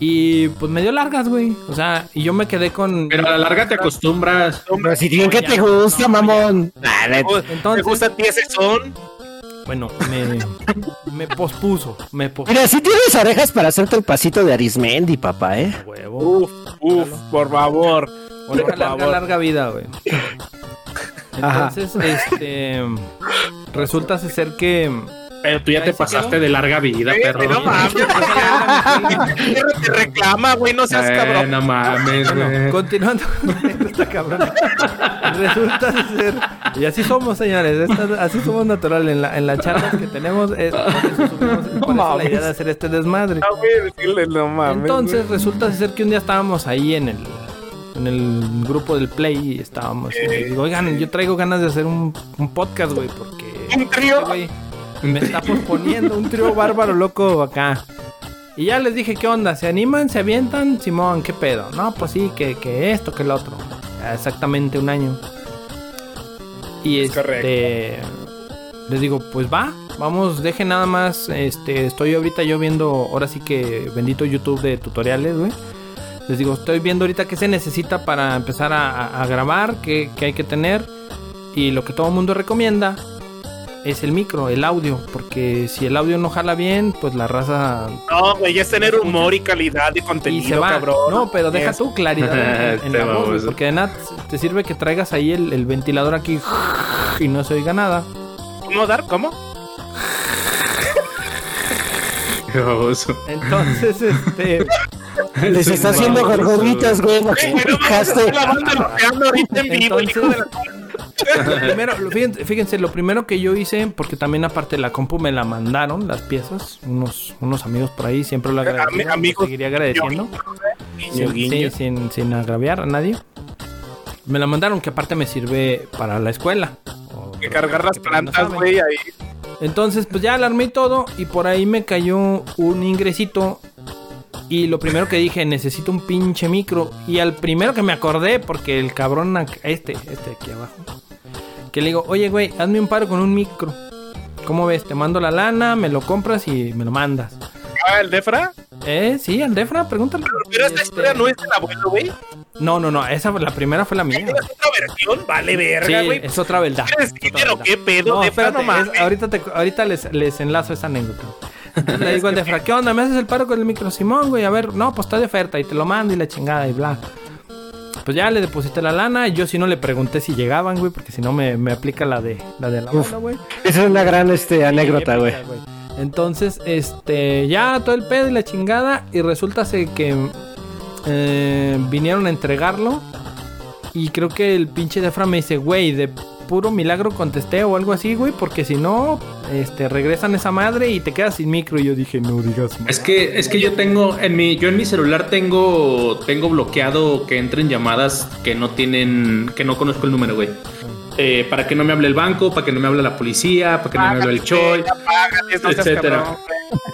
Y pues me dio largas, güey. O sea, y yo me quedé con. Pero a la larga te acostumbras. Pero si bien que te gusta, no, mamón. ¿Te Entonces, gusta a ti ese son? bueno, me, me pospuso. Me pospuso. Mira, si tienes orejas para hacerte el pasito de Arismendi, papá, ¿eh? Huevo. Uf, uf, por favor. Oreja por larga, favor. larga vida, güey. Ajá. Entonces, este. Resulta ser que. Pero tú ya te pasaste quedó. de larga vida, perro. no mames, te reclama, güey, no seas Eh, cabrón. no mames, Bueno, continuando con esta cabrona. Resulta ser. Y así somos, señores. esta- así somos natural en la, en las charlas que tenemos. Es, subimos- es por eso la idea de hacer este desmadre. Ah, güey, decirle, no mames. Entonces resulta ser que un día estábamos ahí en el en el grupo del Play y estábamos y digo, oigan, yo traigo ganas de hacer un, un podcast, güey, porque Un trío. este güey me está posponiendo un trío bárbaro loco acá. Y ya les dije, ¿qué onda? ¿Se animan? ¿Se avientan? Simón, ¿qué pedo? No, pues sí, que, que esto, que el otro. Exactamente un año. Y Es este les digo, pues va, vamos, dejen nada más, este, estoy ahorita yo viendo, ahora sí que bendito YouTube de tutoriales, güey. Les digo, estoy viendo ahorita qué se necesita para empezar a, a- a grabar, qué, qué hay que tener. Y lo que todo el mundo recomienda es el micro, el audio, porque si el audio no jala bien, pues la raza No, güey, es tener humor y calidad de y contenido, se va. cabrón. No, pero deja Es- tu claridad en, en- la voz, güey, porque de nada te sirve que traigas ahí el, el ventilador aquí y no se oiga nada. ¿Cómo dar? ¿Cómo? Qué baboso. Entonces, este, Les está haciendo gorgoritas, güey, lo que Güey, no de Lo primero, fíjense, fíjense, lo primero que yo hice, porque también aparte la compu me la mandaron, las piezas, unos, unos amigos por ahí, siempre lo agradezco. amigos, seguiría agradeciendo. Guiño, Sin, guiño. sin, sin agraviar a nadie. Me la mandaron, que aparte me sirve para la escuela. O- Que cargar las que no plantas, güey, ahí. Entonces, pues ya alarmé todo y por ahí me cayó un ingresito Y lo primero que dije, necesito un pinche micro. Y al primero que me acordé, porque el cabrón, este, este aquí abajo, que le digo, oye, güey, hazme un paro con un micro. ¿Cómo ves? Te mando la lana, me lo compras y me lo mandas. Ah, el Defra. Eh, sí, al Defra, pregúntale. Pero esta Este, historia no es del abuelo, güey. No, no, no, esa la primera fue la mía. ¿Tienes otra versión? Vale, verga, güey. es otra verdad. ¿Quieres es dinero? ¿Qué pedo? No, Defra, espérate, es- ahorita, te- ahorita les, les enlazo esa anécdota. Le digo al Defra, ¿qué onda? ¿Me haces el paro con el micro Simón, güey? A ver, no, pues está de oferta y te lo mando y la chingada y bla. Pues ya le deposité la lana. Yo si no le pregunté si llegaban, güey, porque si no me, me aplica la de la de la Uf. güey. Esa es una gran este, anécdota, güey. Épica, Entonces, este, ya todo el pedo y la chingada. Y resulta que eh, vinieron a entregarlo. Y creo que el pinche Defra me dice, güey, de puro milagro contesté o algo así, güey, porque si no, este, regresan esa madre y te quedas sin micro. Y yo dije, no digas más. Es que, es que yo tengo, en mi, yo en mi celular tengo, tengo bloqueado que entren llamadas que no tienen, que no conozco el número, güey. Eh, para que no me hable el banco, para que no me hable la policía, para que no me hable el Choi, no etcétera. cabrón.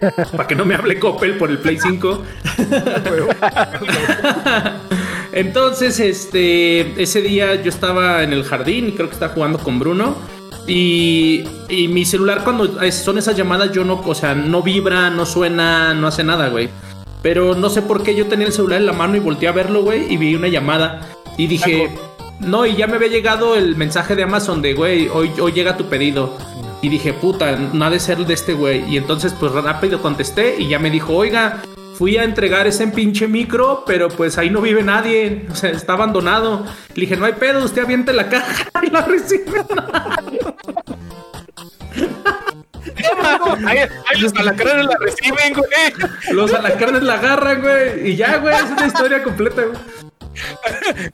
para que no me hable Coppel por el Play 5. Entonces, este, ese día yo estaba en el jardín y creo que estaba jugando con Bruno. Y, y mi celular cuando son esas llamadas yo no, o sea, no vibra, no suena, no hace nada, güey. Pero no sé por qué yo tenía el celular en la mano y volteé a verlo, güey, y vi una llamada. Y dije, no, y ya me había llegado el mensaje de Amazon de, güey, hoy, hoy llega tu pedido. Y dije, puta, no ha de ser de este güey. Y entonces, pues rápido contesté y ya me dijo, oiga, fui a entregar ese pinche micro, pero pues ahí no vive nadie. O sea, está abandonado. Le dije, no hay pedo, usted aviente la caja y la recibe. Ahí, ahí los alacranes la reciben, güey. Los alacranes la agarran, güey. Y ya, güey, es una historia completa, güey.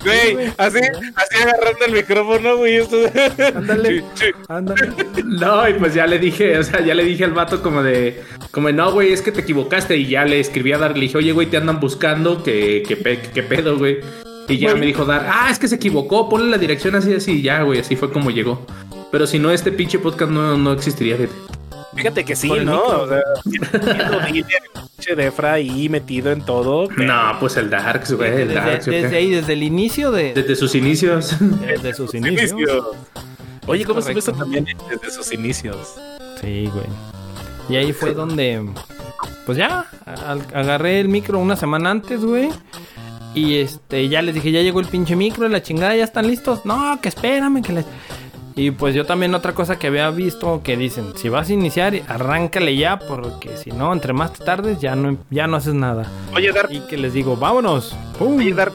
Güey, así, así agarrando el micrófono, güey. Esto... Ándale. Sí, sí. Ándale. No, y pues ya le dije, o sea, ya le dije al vato como de, como de, no, güey, es que te equivocaste. Y ya le escribí a Dar, le dije, oye, güey, te andan buscando, que, que, pe- que pedo, güey. Y ya me dijo Dar, ah, es que se equivocó, ponle la dirección así, así, y ya, güey, así fue como llegó. Pero si no, este pinche podcast no, no existiría, fíjate. Fíjate que sí, el ¿no? micro. O sea, Defra ahí metido en todo. No, pues el Darks, güey, el Desde, desde ahí, desde el inicio de... Desde sus inicios. Desde sus inicios. Inicio. Oye, ¿cómo se Correcto. hizo también desde sus inicios? Sí, güey. Y ahí fue donde, pues ya, agarré el micro una semana antes, güey. Y este, ya les dije, ya llegó el pinche micro, la chingada, ya están listos. No, que espérame, que les... Y pues yo también otra cosa que había visto que dicen, si vas a iniciar, arráncale ya, porque si no, entre más te tardes, ya no, ya no haces nada. Oye, Dar, Y que les digo, vámonos. ¡Pum! oye, Dar,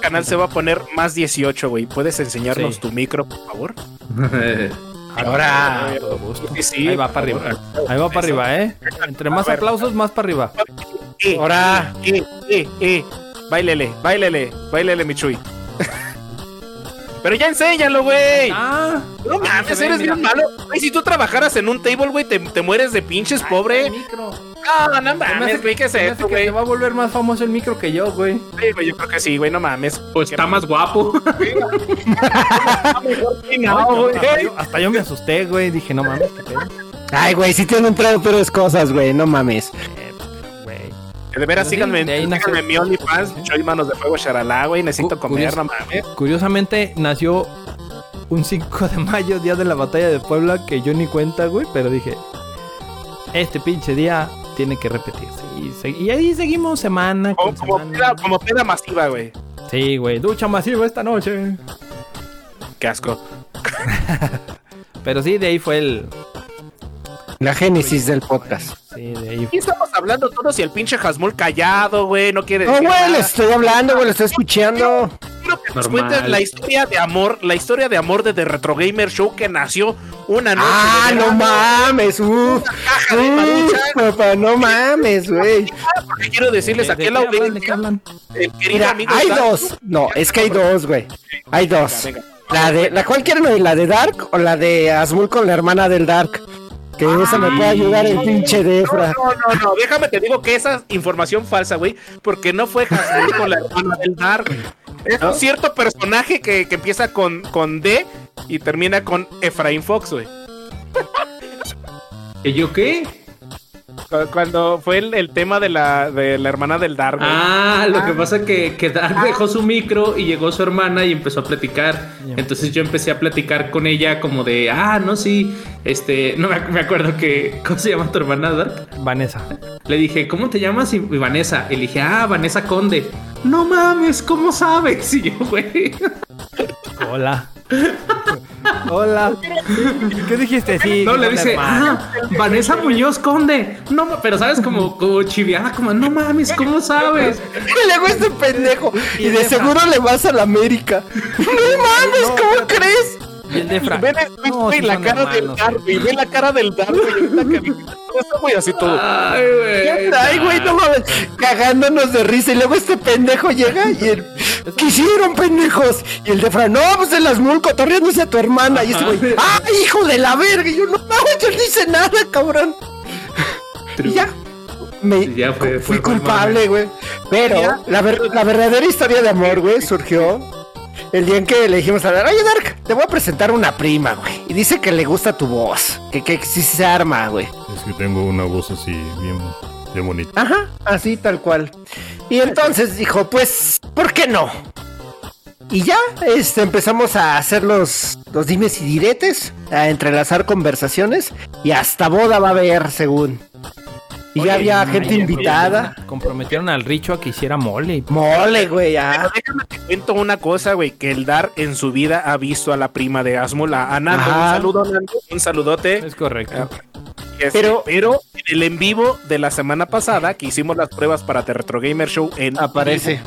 canal se va a poner más 18, güey. ¿Puedes enseñarnos Sí. tu micro, por favor? Ahora, todo gusto. Sí, sí, Ahí va para arriba. favor. Ahí va para arriba, ¿eh? Entre más ver. aplausos, más para arriba. Eh, Ahora. Eh, eh, eh. Báilele, báilele, báilele, Michui. Pero ya enséñalo, güey. Ah, No Ah, mames, eres mira. bien malo. Güey, si tú trabajaras en un table, güey, te, te mueres de pinches, pobre. el micro. No, no Se me hace mames, güey, ¿qué es se me hace esto, que güey? Se va a volver más famoso el micro que yo, güey. Sí, güey, yo creo que sí, güey, no mames. Pues está más guapo. No, güey. Hasta yo, hasta yo me asusté, güey. Dije, no mames, qué pedo. Ay, güey, sí te han entrado peores cosas, güey, no mames. De veras, Pero sí, síganme, síganme en mi OnlyFans, Choy Manos de Fuego Charalá, güey, necesito comer, no mames. Curiosamente, nació un 5 de mayo, día de la batalla de Puebla, que yo ni cuenta, güey. Pero dije, este pinche día tiene que repetirse. Y, y ahí seguimos semana Como, con como, semana. peda, como peda masiva, güey. Sí, güey. Ducha masiva esta noche. Qué asco. Pero sí, de ahí fue el. La génesis del podcast. Sí, de ahí. Aquí estamos hablando todos y el pinche Hasmul callado, güey, no quiere No, decir güey, nada. le estoy hablando, güey, le estoy escuchando. Quiero que nos Normal. cuentes la historia de amor, la historia de amor de The Retro Gamer Show que nació una noche Ah, de no verano. mames, uff. caja de papá, no mames, güey. Porque quiero decirles ¿De- aquí de a la qué hablan? ¿De qué audiencia, hablan? el querido Mira, amigo hay dos. No, es que hay dos, güey. Hay dos. Venga, La de, la cual quieren oír, la de Dark o la de Azmul con la hermana del Dark. Que esa me puede ayudar el pinche Defra. No, no, no, déjame te digo que esa información falsa, güey, porque no fue Hasmul con la hermana del Dark, güey. Es un cierto personaje que, que empieza con, con D y termina con Efraín Fox, güey. ¿Y yo qué? Cu- Cuando fue el, el tema de la, de la hermana del Dark. Ah, lo que pasa que, que Dark dejó su micro y llegó su hermana y empezó a platicar. Entonces yo empecé a platicar con ella como de, ah, no, sí, este, no me acuerdo que, ¿cómo se llama tu hermana, Dark? Vanessa. Le dije, ¿cómo te llamas? Y y Vanessa. Y le dije, ah, Vanessa Conde. No mames, ¿cómo sabes? Y yo, güey. Hola. Hola. ¿Qué dijiste? Sí. No, le dice, ah, Vanessa Muñoz Conde. No, pero sabes, como, como chiviada, como, no mames, ¿cómo sabes? Y luego este pendejo. Y de deja. seguro le vas a la América. No mames, ¿cómo crees? Y el de Fra. Ve, ve, No, ve sí la cara del hermanos, güey. Ve la cara del güey. que- Está muy así todo. Ay, güey. Ay, güey, no mames. Cagándonos de risa. Y luego este pendejo llega y el. ¿Qué hicieron, pendejos? Y el de Fran, no, pues el Asmul cotorreándose a tu hermana. Y este güey, ¡ay, hijo de la verga! Y yo, no mames, yo no hice nada, cabrón. Y ya. Me, Ya fue- fui fue- culpable, güey. Pero la, ver- la verdadera historia de amor, güey, surgió el día en que le dijimos a Dark, oye, Dark, te voy a presentar una prima, güey. Y dice que le gusta tu voz. Que, que sí se arma, güey. Es que tengo una voz así bien, bien bonita. Ajá, así tal cual. Y entonces dijo, pues, ¿por qué no? Y ya, este, empezamos a hacer los, los dimes y diretes, a entrelazar conversaciones, y hasta boda va a haber, según. Y ya había gente ay, invitada. Comprometieron al Richo a que hiciera mole. Mole, güey, ya. Déjame te cuento una cosa, güey, que el Dar en su vida ha visto a la prima de Asmol, a Nando. Ajá. Un saludo, Nando. Un saludote. Es correcto. Este, Pero- pero en el en vivo de la semana pasada, que hicimos las pruebas para The Retro Gamer Show, en Aparece.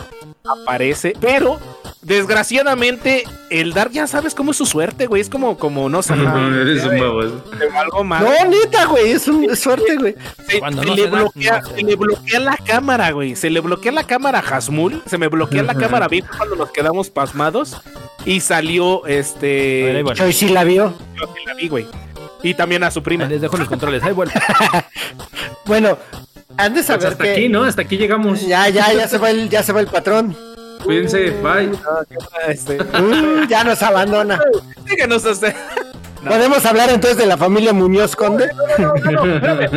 Aparece, pero desgraciadamente el Dark ya sabes cómo es su suerte, güey, es como como no sé, No, eres un baboso. algo más. No, neta, güey, es un suerte, güey. Se, se no le da, bloquea, no se le bloquea la cámara, güey. Se le bloquea la cámara a Hasmul. Se me bloquea la cámara a Vic cuando nos quedamos pasmados. Y salió este. vuelve. Choy sí la vio. Yo sí la vi, güey. Y también a su prima. Les dejo los controles. Ahí vuelve. Bueno, han de Pues saber hasta que aquí, ¿no? Hasta aquí llegamos. ya, ya, ya se va el, ya se va el patrón. Cuídense, bye. Este, Uh, ya nos abandona. díganos este. ¿Podemos hablar entonces de la familia Muñoz Conde? No, no, no, espérame.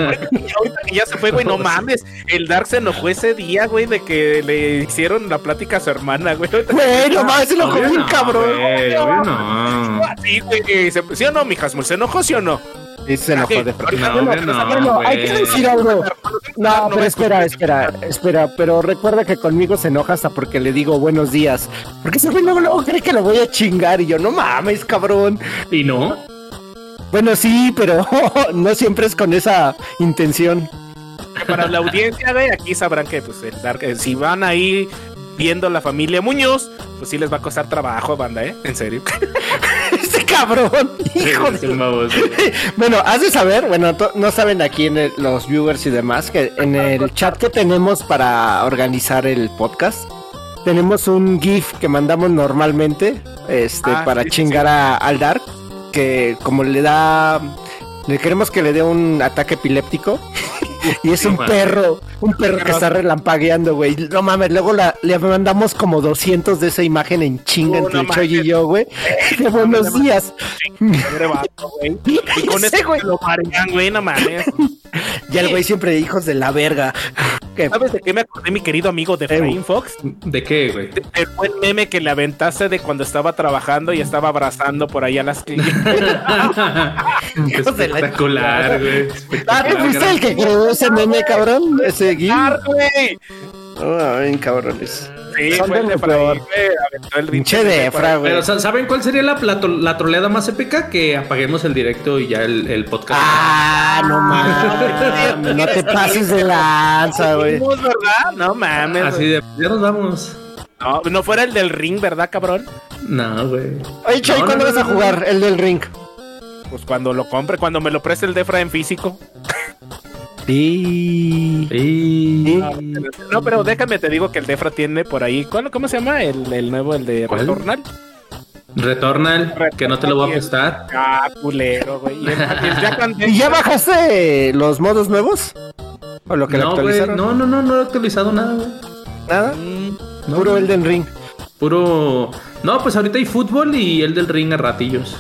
Ahorita que- ya se fue, güey. No mames. El Dark se enojó ese día, güey, de que le hicieron la plática a su hermana, güey. Güey, no mames, se comió un cabrón. güey, no. Sí, güey. ¿Sí o no, mi Hasmul? ¿Se enojó, sí o no? Y se enojó de No, no, hay que decir algo. No, pero espera, espera, espera, pero recuerda que conmigo se enoja hasta porque le digo buenos días. Porque ese güey luego, cree que lo voy a chingar y yo, no mames, cabrón. ¿Y no? Bueno, sí, pero no siempre es con esa intención. Para la audiencia, güey, aquí sabrán que pues el Dark, eh, si van ahí viendo la familia Muñoz, pues sí les va a costar trabajo, banda, ¿eh? En serio. Cabrón, hijo de... Bueno, has de saber, bueno, to- no saben aquí en el- los viewers y demás, que en el chat que tenemos para organizar el podcast, tenemos un GIF que mandamos normalmente, este, Ah, para sí, sí, chingar a- al Dark, que como le da, le queremos que le dé un ataque epiléptico. Y es un perro, un perro que está relampagueando, güey. No mames, luego la- le mandamos como 200 de esa imagen en chinga entre el Choy y yo, güey. De buenos días. Y con Ese güey. lo marean, güey, no mames. Y el güey siempre hijos de la verga. Que- ¿Sabes de qué me acordé, mi querido amigo de Frame Fox? ¿De qué, güey? El buen meme que le aventaste de cuando estaba trabajando y estaba abrazando por ahí a las clientes. Espectacular, güey. ¿tú Espectacular. fuiste el que creó ese meme, cabrón? Ese. ¡Ah, güey! Bien, cabrones. Sí, Son fue el de de lo peor. Pinche de Efra, güey. Pero, sa- ¿saben cuál sería la, la, tro- la troleada más épica? Que apaguemos el directo y ya el, el podcast. Ah, no mames. No te pases de lanza, güey. No mames. Así de, ya nos vamos. No, no fuera el del ring, ¿verdad, cabrón? No, güey. Oye, Choy, No, ¿cuándo no, vas a jugar el del ring? Pues cuando lo compre, cuando me lo preste el Defra en físico. Sí. Y... No, pero déjame, te digo que el Defra tiene por ahí. ¿cuál- ¿Cómo se llama? El, el nuevo, el de ¿Cuál? Returnal. Returnal, que no te lo voy a prestar. Ah, culero, güey. Y el- el ¿Y ya bajaste los modos nuevos? ¿O lo que No, güey. No, no, no, no he actualizado nada, güey. ¿Nada? No, Puro güey. Elden Ring. Puro. No, pues ahorita hay fútbol y el del ring a ratillos.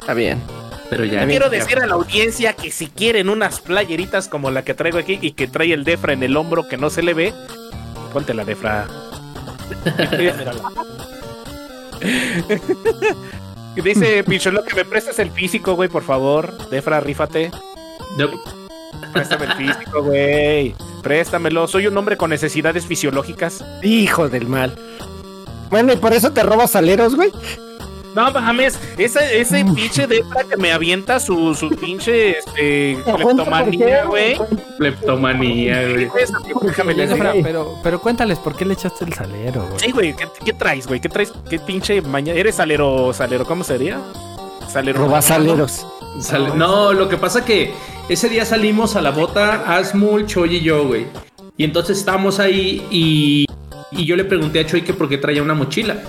Está bien. Pero ya. Quiero decir a la audiencia que si quieren unas playeritas como la que traigo aquí y que trae el Defra en el hombro que no se le ve, ponte la Defra. Dice Picholo que me prestes el físico, güey, por favor. Defra, rífate. No, Préstame el físico, güey. Préstamelo. Soy un hombre con necesidades fisiológicas. Hijo del mal. Bueno, y por eso te robas aleros, güey. No mames, ese, ese pinche Defra que me avienta su, su pinche este, cleptomanía, güey. Kleptomanía, güey. Pero, pero cuéntales, ¿por qué le echaste el salero, güey? Sí, güey, ¿qué, qué traes, güey? ¿Qué traes? ¿Qué pinche mañana? ¿Eres salero, salero? ¿Cómo sería? Salero. Robas aleros. Sale- no, lo que pasa que ese día salimos a la bota, Asmul, Choy y yo, güey. Y entonces estábamos ahí y, y yo le pregunté a Choy que por qué traía una mochila.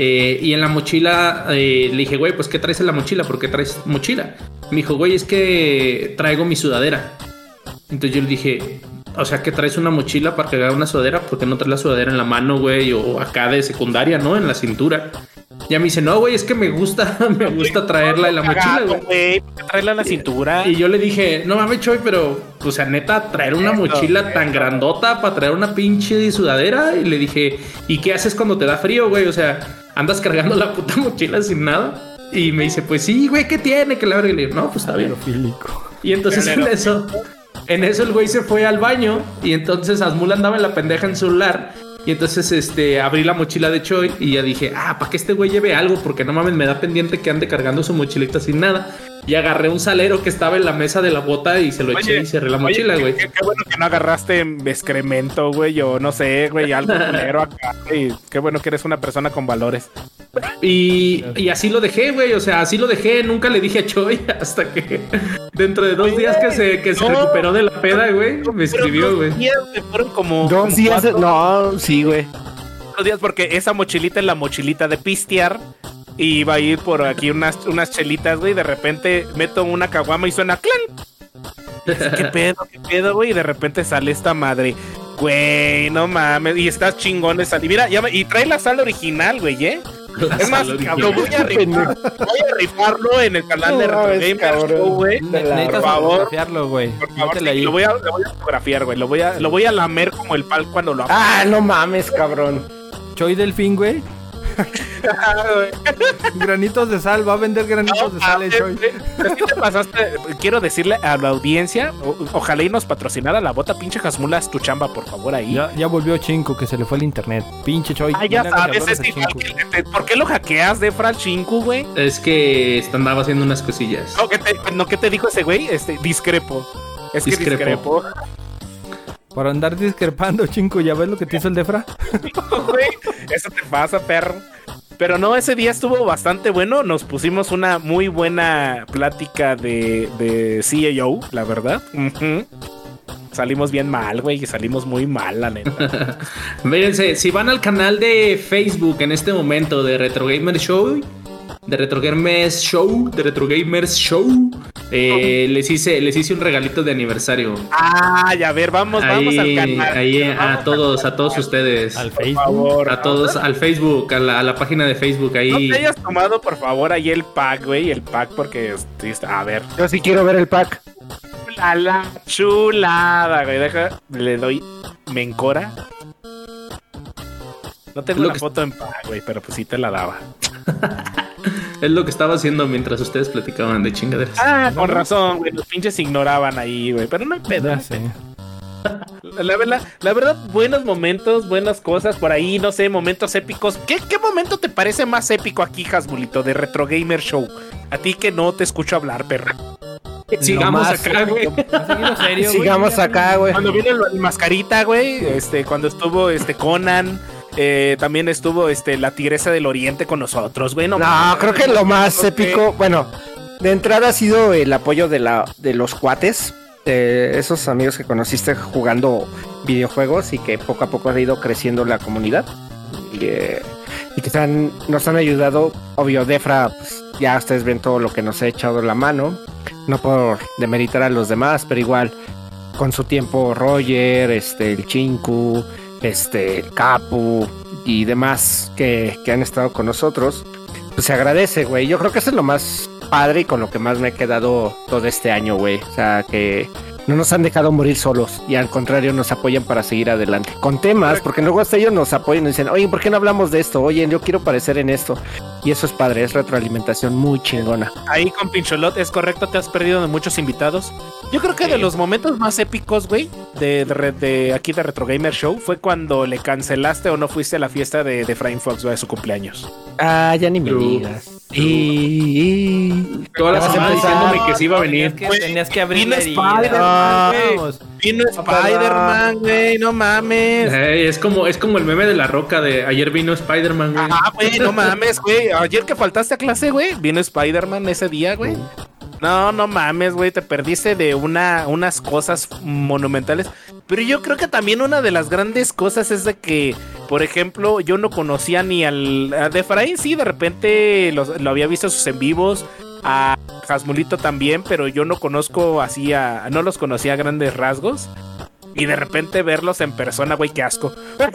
Eh, y en la mochila eh, le dije, güey, pues ¿qué traes en la mochila? ¿Por qué traes mochila? Me dijo, güey, es que traigo mi sudadera. Entonces yo le dije, o sea, que traes una mochila para cargar una sudadera, porque no traes la sudadera en la mano, güey, o acá de secundaria, ¿no? En la cintura. Ya me dice, no, güey, es que me gusta, me gusta traerla en la mochila, güey. güey. ¿por qué Traerla en la cintura. Y yo le dije, no mames, Choy, pero, o sea, neta, traer una mochila tan grandota para traer una pinche sudadera. Y le dije, ¿y qué haces cuando te da frío, güey? O sea, andas cargando la puta mochila sin nada. Y me dice, pues sí, güey, ¿qué tiene? Que la verga. Y le digo, no, pues está bien. Y entonces en eso, en eso el güey se fue al baño. Y entonces Asmul andaba en la pendeja en su celular. Y entonces este abrí la mochila de Choi y ya dije, ah, para que este güey lleve algo, porque no mames, me da pendiente que ande cargando su mochilita sin nada. Y agarré un salero que estaba en la mesa de la bota y se lo eché y cerré la Oye, mochila, güey. Qué, qué bueno que no agarraste excremento, güey, o no sé, güey, algo culero acá. güey. Qué bueno que eres una persona con valores. Y, y así lo dejé, güey. O sea, así lo dejé. Nunca le dije a Choi hasta que dentro de dos días que se, que se no. recuperó de la peda, güey, me escribió, güey. Dos fueron como. Dos como días. No, sí, güey. cuatro días porque esa mochilita es la mochilita de pistear. Y iba a ir por aquí unas, unas chelitas, güey. y De repente meto una caguama y suena clan. ¿Qué pedo? ¿Qué pedo, güey? Y de repente sale esta madre. Güey, no mames. Y está chingón de salir. Mira, ya me- y trae la sal original, güey, ¿eh? Es más, lo voy a rifar. Voy a rifarlo en el canal de Retro Gamer cabrón. Show, güey. Por favor. fotografiarlo, güey. Por favor, sí, lo voy a, lo voy a fotografiar, güey. Lo voy a, lo voy a lamer como el pal cuando lo Ah, no mames, cabrón. Choi Delfín, güey. Granitos de sal, va a vender granitos de sal, te pasaste. Quiero decirle a la audiencia, o- ojalá y nos patrocinara la bota pinche Jasmulas tu chamba, por favor, ahí. Ya, ya volvió Chinco, que se le fue el internet. Pinche Choi. Ah, ya no sabes, es que ¿Por qué lo hackeas de Fral Chinku, güey? Es que andaba haciendo unas cosillas. No, ¿qué te, no, ¿qué te dijo ese güey? Este, discrepo. Es que Discrepo. discrepo. Por andar discrepando, Chinco, ¿ya ves lo que te hizo el Defra? Güey, Eso te pasa, perro. Pero no, ese día estuvo bastante bueno. Nos pusimos una muy buena plática de, de CEO, la verdad. Salimos bien mal, güey. y Salimos muy mal, la neta. Mírense, si van al canal de Facebook en este momento de Retro Gamer Show, de Retro Gamers Show, de Retro Gamers Show, eh, les hice les hice un regalito de aniversario. Ah, ya a ver, vamos, vamos al canal. ahí Vamos a todos, a todos ustedes. Al Por Facebook. favor. A todos, al Facebook, a la, a la página de Facebook, No ahí. te hayas tomado, por favor, ahí el pack, güey. El pack, porque a ver. Yo sí quiero ver el pack. La, la chulada, güey. Deja, le doy. Me encora. No tengo Lo la que- foto en pack, güey, pero pues sí te la daba. Es lo que estaba haciendo mientras ustedes platicaban de chingaderas. Ah, con razón, güey. Los pinches ignoraban ahí, güey. Pero no hay pedo. Sé. La, verdad, la verdad, buenos momentos, buenas cosas por ahí, no sé, momentos épicos. ¿Qué, qué momento te parece más épico aquí, Hasbulito, de Retro Gamer Show? A ti que no te escucho hablar, perro. Sigamos acá, güey. Sigamos acá, güey. Cuando vino el, el mascarita, güey, este, cuando estuvo este Conan, eh, también estuvo este la Tigresa del Oriente con nosotros, güey. No, creo que lo más épico, bueno, de entrada ha sido el apoyo de la de los cuates, esos amigos que conociste jugando videojuegos y que poco a poco ha ido creciendo la comunidad. Y, eh, y que están, nos han ayudado, obvio, Defra, pues, ya ustedes ven todo lo que nos ha echado la mano, no por demeritar a los demás, pero igual con su tiempo Roger, este, el Chinku, este, Capu y demás que, que han estado con nosotros pues se agradece, güey. Yo creo que eso es lo más padre y con lo que más me he quedado todo este año, güey. O sea, que no nos han dejado morir solos y al contrario nos apoyan para seguir adelante. Con temas, porque luego hasta ellos nos apoyan y dicen, oye, ¿por qué no hablamos de esto? Oye, yo quiero parecer en esto. Y eso es padre, es retroalimentación muy chingona. Ahí con Pincholot, es correcto, te has perdido de muchos invitados. Yo creo que de los momentos más épicos, güey, de, de re- de aquí de Retro Gamer Show fue cuando le cancelaste o no fuiste a la fiesta de, de Frame Fox, güey, de su cumpleaños. Ah, ya ni me True. digas. Y, y- Toda la semana diciéndome que sí iba a venir. Tenías que, tenías que abrir Vino la herida, Spider-Man, güey. vamos. Vino Spider-Man, güey, no mames. Ey, es como es como el meme de la roca de ayer vino Spider-Man, güey. Ah, güey, no mames, güey. Ayer que faltaste a clase, güey, vino Spider-Man ese día, güey. No, no mames, güey, te perdiste de una, unas cosas monumentales. Pero yo creo que también una de las grandes cosas es de que, por ejemplo, yo no conocía ni al... A de Efraín, sí, de repente los- lo había visto sus en vivos. A Jasmulito también, pero yo no conozco así a... No los conocía a grandes rasgos. Y de repente verlos en persona, güey, qué asco.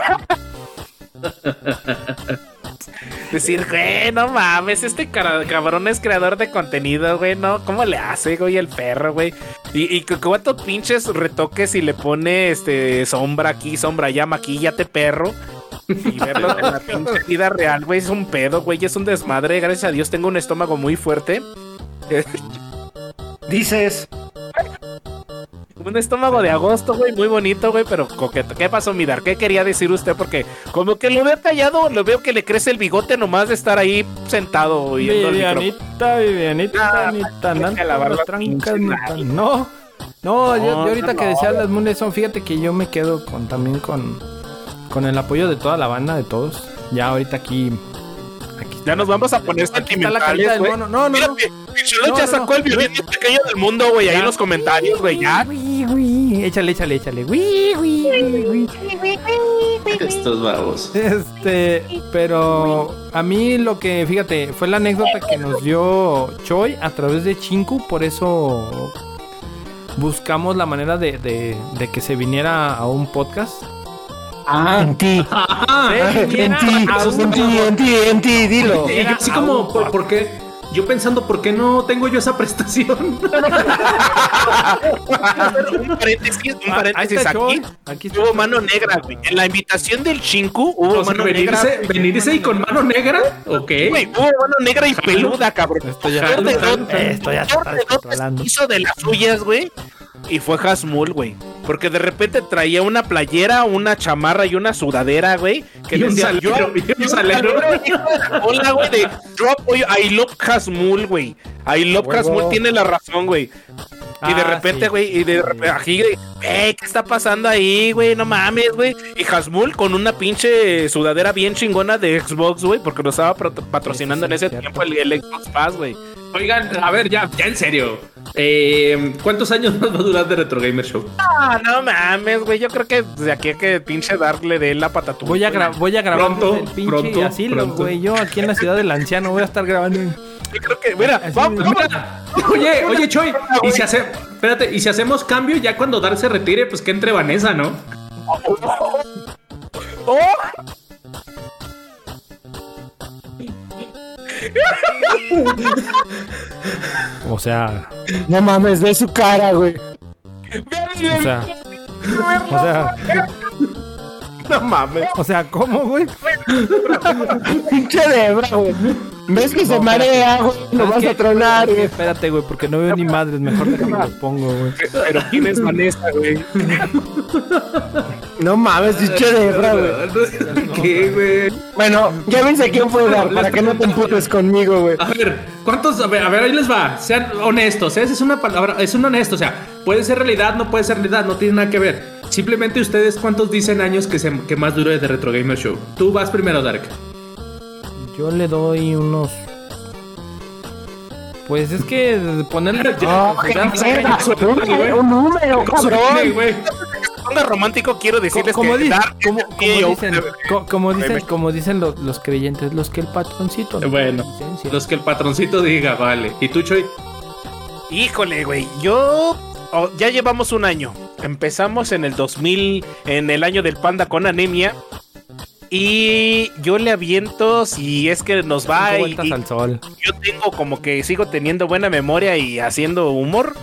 Decir, güey, no mames, este cabrón es creador de contenido, güey, no, ¿cómo le hace, güey, el perro, güey? Y, y cu- cuántos pinches retoques y le pone este sombra aquí, sombra allá, maquillate, perro. Y verlo en la pinche vida real, güey, es un pedo, güey, es un desmadre. Gracias a Dios tengo un estómago muy fuerte. dices, Un estómago de agosto, güey, muy bonito, güey, pero coqueto. ¿Qué pasó, Midar? ¿Qué quería decir usted? Porque como que lo veo callado, lo veo que le crece el bigote nomás de estar ahí sentado oyendo el. Vivianita, Vivianita, Ah, ni tan las trancas, ni tan- No, no, yo, yo No, ahorita no, que no. decía las Moon son, fíjate que yo me quedo con también con, con el apoyo de toda la banda, de todos. Ya ahorita aquí. aquí Ya nos vamos a poner está la sentimentales, del mono. No, no, Mira, no. No, ya sacó no. el violín más pequeño del mundo, güey, ahí en los comentarios, güey, ya. Uy, uy, Échale, échale, échale. Uy, uy, uy, uy. Estos babos. Este, pero a mí lo que, fíjate, fue la anécdota que nos dio Choi a través de Chinku, por eso buscamos la manera de, de- de que se viniera a un podcast. En ti, Ah, en ti, a un en ti, en ti, en ti, dilo. y así como, ¿por, por qué? Yo pensando, ¿por qué no tengo yo esa prestación? un paréntesis, un Ah, aquí. Aquí Hubo mano negra, güey. En la invitación del Chinku hubo O sea, mano negra. venirse, y con mano negra, ok. Güey, hubo mano negra y peluda, cabrón. Esto ya Flor de está- Don- esto ya Flor Y fue Hasmul, güey. Porque de repente traía una playera, una chamarra y una sudadera, güey. Que Y un decía, salero, yo- y un salero. hijo de la bola, güey, de drop, oye, I love Hasmul, güey. I love Huevo. Hasmul tiene la razón, güey. Y de Ah, repente, sí. güey, y de repente, aquí, güey, "Ey, ¿qué está pasando ahí, güey? No mames, güey. Y Hasmul con una pinche sudadera bien chingona de Xbox, güey, porque lo estaba patrocinando Sí, en ese cierto. tiempo el, el Xbox Pass, güey. Oigan, a ver, ya, ya en serio. Eh, ¿Cuántos años más va a durar de Retro Gamer Show? Ah, no mames, güey. Yo creo que de aquí a que pinche darle de la patatúa. Voy a, voy a grabar Pronto, el pinche pronto, asilo, güey. Yo aquí en la ciudad del anciano voy a estar grabando. Yo creo que, mira, Así vamos, vamos. Oye, oye, Choy, y si hace, espérate, y si hacemos cambio ya cuando Dar se retire, pues que entre Vanessa, ¿no? ¡Oh! O sea, No mames, ve su cara, güey. o sea, o sea, No mames. o sea, ¿cómo, güey? Pinche debra, güey. ¿Ves que se marea, güey? Lo vas a tronar, güey. Espérate, güey, porque no veo ni madres. Mejor déjame lo pongo, güey. Pero quién es Vanessa, güey. No mames, pinche debra, güey. ¿Qué, güey? Bueno, ya viste quién fue dar, para que no te emputes conmigo, güey. A ver, ¿cuántos? A ver, a ver, ahí les va. Sean honestos. ¿eh? Esa es una palabra, es un honesto. O sea, puede ser realidad, no puede ser realidad, no tiene nada que ver. Simplemente ustedes, ¿cuántos dicen años que, se, que más dure de Retro Gamer Show? Tú vas primero, Dark. Yo le doy unos. Pues es que ponerle. Oh, qué ya- mierda, un, número, cabrón. güey. Ponga romántico, quiero decirles como, que di- dar como, dicen, co- como dicen, como dicen los, los creyentes, los que el patroncito. no Bueno, los que el patroncito diga, vale. ¿Y tú, Choy? Híjole, güey. Yo. oh, ya llevamos un año. Empezamos en el 2000, en el año del panda con anemia. Y yo le aviento, si es que nos va y, al sol. yo tengo como que sigo teniendo buena memoria y haciendo humor.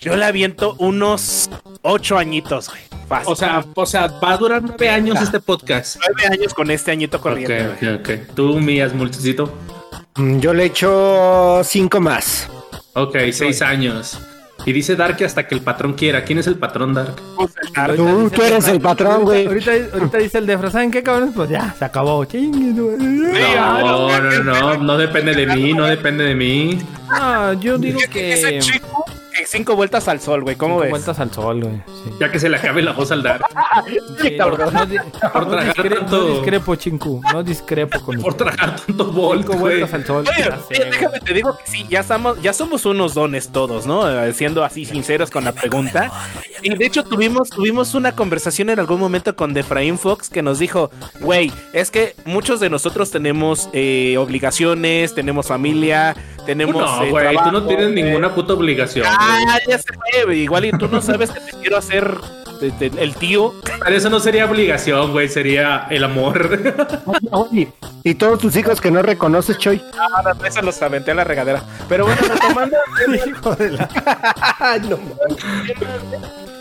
Yo le aviento unos ocho añitos, güey. Fácil. O sea, o sea, va a durar nueve años este podcast. nueve años con este añito Ok, güey. ok, ok. Tú, Mías, multicito. Mm, Yo le echo cinco más. Ok, seis años. Y dice Dark que hasta que el patrón quiera. ¿Quién es el patrón, Dark? Tú, tú eres el patrón, güey. Ahorita, ahorita dice el Defra, ¿saben qué, cabrones? Pues ya, se acabó. No, no, no, no, no depende de mí, no depende de mí. Ah, yo digo Ese que... chico que cinco vueltas al sol, güey. ¿Cómo Cinco ves? vueltas al sol, güey. Sí. Ya que se le acabe la voz al Dark. Sí, no, di- Por no tragar discre- tanto- no discrepo, chinku. No discrepo con Por tragar tanto bol, Cinco güey. vueltas al sol. Oye, ya sé, oye, güey. déjame te digo que sí, ya estamos, ya somos unos dones todos, ¿no? Eh, Siendo así sinceros con la pregunta. Y de hecho tuvimos, tuvimos una conversación en algún momento con Defraín Fox que nos dijo, güey, es que muchos de nosotros tenemos eh, obligaciones, tenemos familia, tenemos. No, eh, güey, tú no tienes güey. ninguna puta obligación. Ah, ya se fue. Igual y tú no sabes que te quiero hacer de- de- el tío. Pero eso no sería obligación, güey, sería el amor. Oye, ¿Y todos tus hijos que no reconoces, Choy? Ah, no, eso los aventé a la regadera. Pero bueno, retomando.